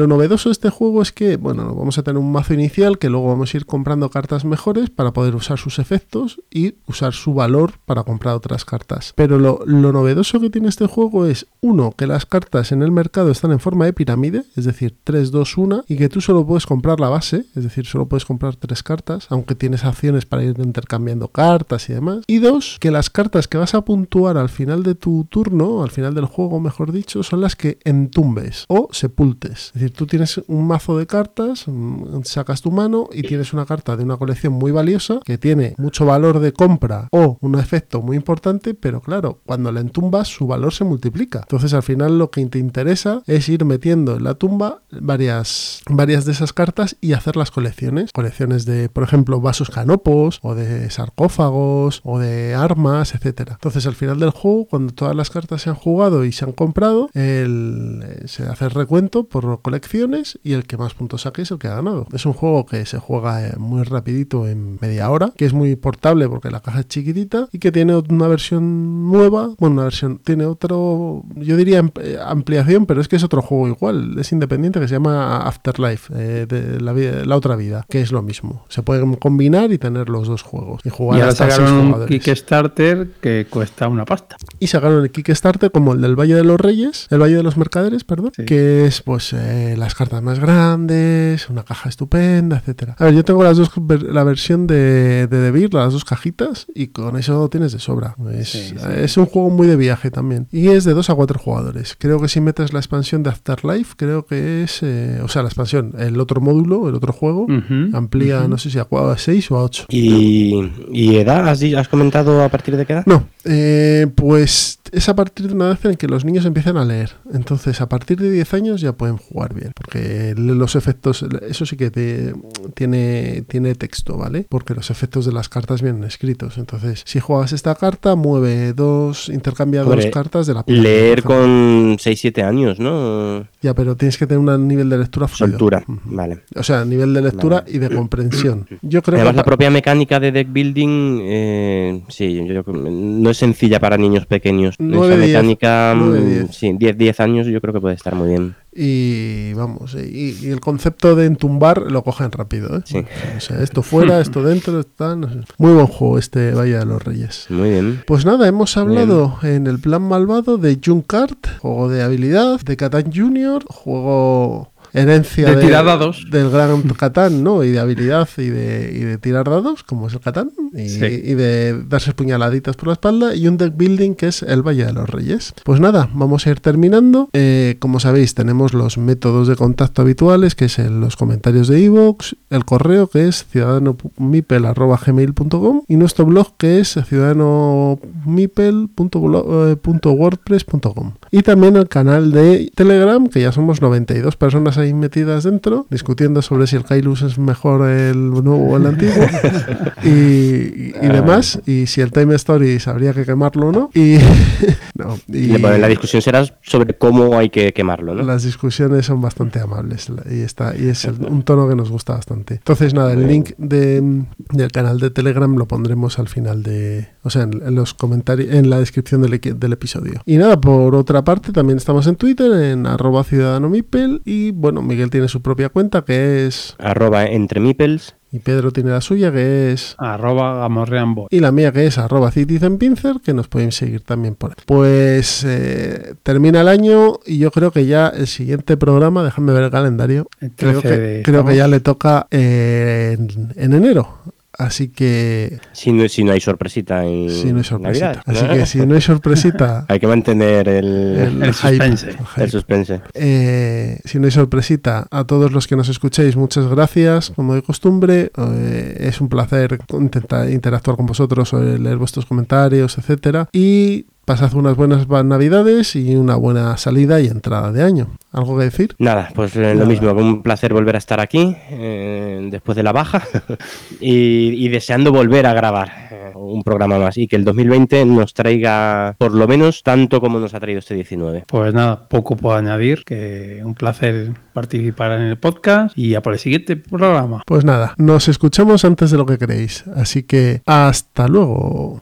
novedoso de este juego es que, bueno, vamos a tener un mazo inicial que luego vamos a ir comprando cartas mejores para poder usar sus efectos y usar su valor para comprar otras cartas. Pero lo, lo novedoso que tiene este juego es, uno, que las cartas en el mercado están en forma de pirámide, es decir, 3, 2, 1, y que tú solo puedes comprar la base, es decir, solo puedes comprar tres cartas, aunque tienes acciones para ir intercambiando cartas y demás. Y dos, que las cartas que vas a puntuar al final de tu turno, al final del juego, mejor dicho, son las que entumbes o sepultes. Es decir, tú tienes un mazo de cartas, mm, sacas tu mano y tienes una carta de una colección muy valiosa que tiene mucho valor de compra o un efecto muy importante, pero claro, cuando la entumbas su valor se multiplica. Entonces al final lo que te interesa es ir metiendo en la tumba varias, varias de esas cartas y hacer las colecciones. Colecciones de, por ejemplo, vasos canopos o de sarcófagos o de armas, etcétera. Entonces al final del juego, cuando todas las cartas se han jugado y se han comprado, el- eh, se hace el recuento por colecciones y el que más puntos saque es el que ha ganado. Es un juego que se juega eh, muy rapidito en media hora, que es muy portable porque la caja es chiquitita y que tiene una versión nueva, bueno, una versión, tiene otro, yo diría eh, ampliación, pero es que es otro juego igual, es independiente que se llama Afterlife, eh, de la, vida- la otra vida, que es lo mismo. Se pueden combinar y tener los dos juegos y jugar Y ahora hasta sacaron un. Kickstarter que cuesta una pasta. Y sacaron el Kickstarter como el del Valle de los Reyes, el Valle de los Mercaderes, perdón, que es pues eh, las cartas más grandes, una caja estupenda, etcétera. A ver, yo tengo las dos la versión de, de Debir, las dos cajitas, y con eso tienes de sobra. Es, es un juego muy de viaje también. Y es de 2 a 4 jugadores. Creo que si metes la expansión de Afterlife, creo que es, eh, o sea, la expansión, el otro módulo, el otro juego, amplía, no sé si a 6 o a 8. ¿Y, y edad? ¿Has, di- has comentado a partir de qué edad? No, eh, pues es a partir de una edad en que los niños empiezan a leer. Entonces, a partir de 10 años ya pueden jugar bien. Porque los efectos, eso sí que te- tiene, tiene texto, ¿vale? Porque los efectos de las cartas vienen escritos. Entonces, si juegas esta carta, mueve dos, intercambia dos cartas de la Leer con 6-7 años, ¿no? Ya, pero tienes que tener un nivel de lectura fluido. Soltura, vale. O sea, nivel de lectura y de comprensión. Yo creo Además, que la propia mecánica de deck building, eh, sí, yo que no es sencilla para niños pequeños. Esa mecánica, Nueve, mm, diez. sí, 10, 10 años yo creo que puede estar muy bien. Y vamos, y, y el concepto de entumbar lo cogen rápido. ¿eh? O sea, esto fuera, esto dentro, está, no sé. Muy buen juego este Valle de los Reyes. Muy bien. Pues nada, hemos hablado en el plan malvado de Junkart, juego de habilidad, de Catán Junior, juego herencia De tirar dados. del gran Catán, ¿no? Y de habilidad y de, y de tirar dados, como es el Catán, y, Sí. y de darse puñaladitas por la espalda, y un deck building que es el Valle de los Reyes. Pues nada, vamos a ir terminando. Eh, como sabéis, tenemos los métodos de contacto habituales, que es en los comentarios de iVoox, el correo que es ciudadanomipel.gmail.com y nuestro blog que es ciudadanomipel.wordpress.com y también el canal de Telegram, que ya somos 92 personas ahí metidas dentro, discutiendo sobre si el Kailus es mejor el nuevo o el antiguo y, y- y demás, y si el Time Stories habría que quemarlo o no. Y, no, y- la discusión será sobre cómo hay que quemarlo, ¿no? las discusiones son bastante amables y está y es el- un tono que nos gusta bastante. Entonces nada, el link de, del canal de Telegram lo pondremos al final de, o sea, en, en los comentarios, en la descripción del, del episodio. Y nada, por otra parte también estamos en Twitter en arroba ciudadano mipel y bueno, Miguel tiene su propia cuenta que es Arroba entre meeples Y Pedro tiene la suya, que es arroba gamorreanboy. Y la mía, que es arroba citizenpincer, que nos pueden seguir también por ahí. Pues eh, termina el año y yo creo que ya el siguiente programa, déjame ver el calendario, creo, que, creo que ya le toca eh, en, en enero. Así que. Si no, si no hay sorpresita en. Si no hay sorpresita. Así que si no hay sorpresita. hay que mantener el, el, suspense. El suspense. Eh, si no hay sorpresita, a todos los que nos escuchéis, muchas gracias. Como de costumbre, eh, es un placer intentar interactuar con vosotros, leer vuestros comentarios, etcétera. Y pasad unas buenas navidades y una buena salida y entrada de año. ¿Algo que decir? Nada, pues eh, lo mismo, un placer volver a estar aquí eh, después de la baja y, y, deseando volver a grabar eh, un programa más y que el 2020 nos traiga por lo menos tanto como nos ha traído este 19. Pues nada, poco puedo añadir, que un placer participar en el podcast y a por el siguiente programa. Pues nada, nos escuchamos antes de lo que creéis, así que hasta luego.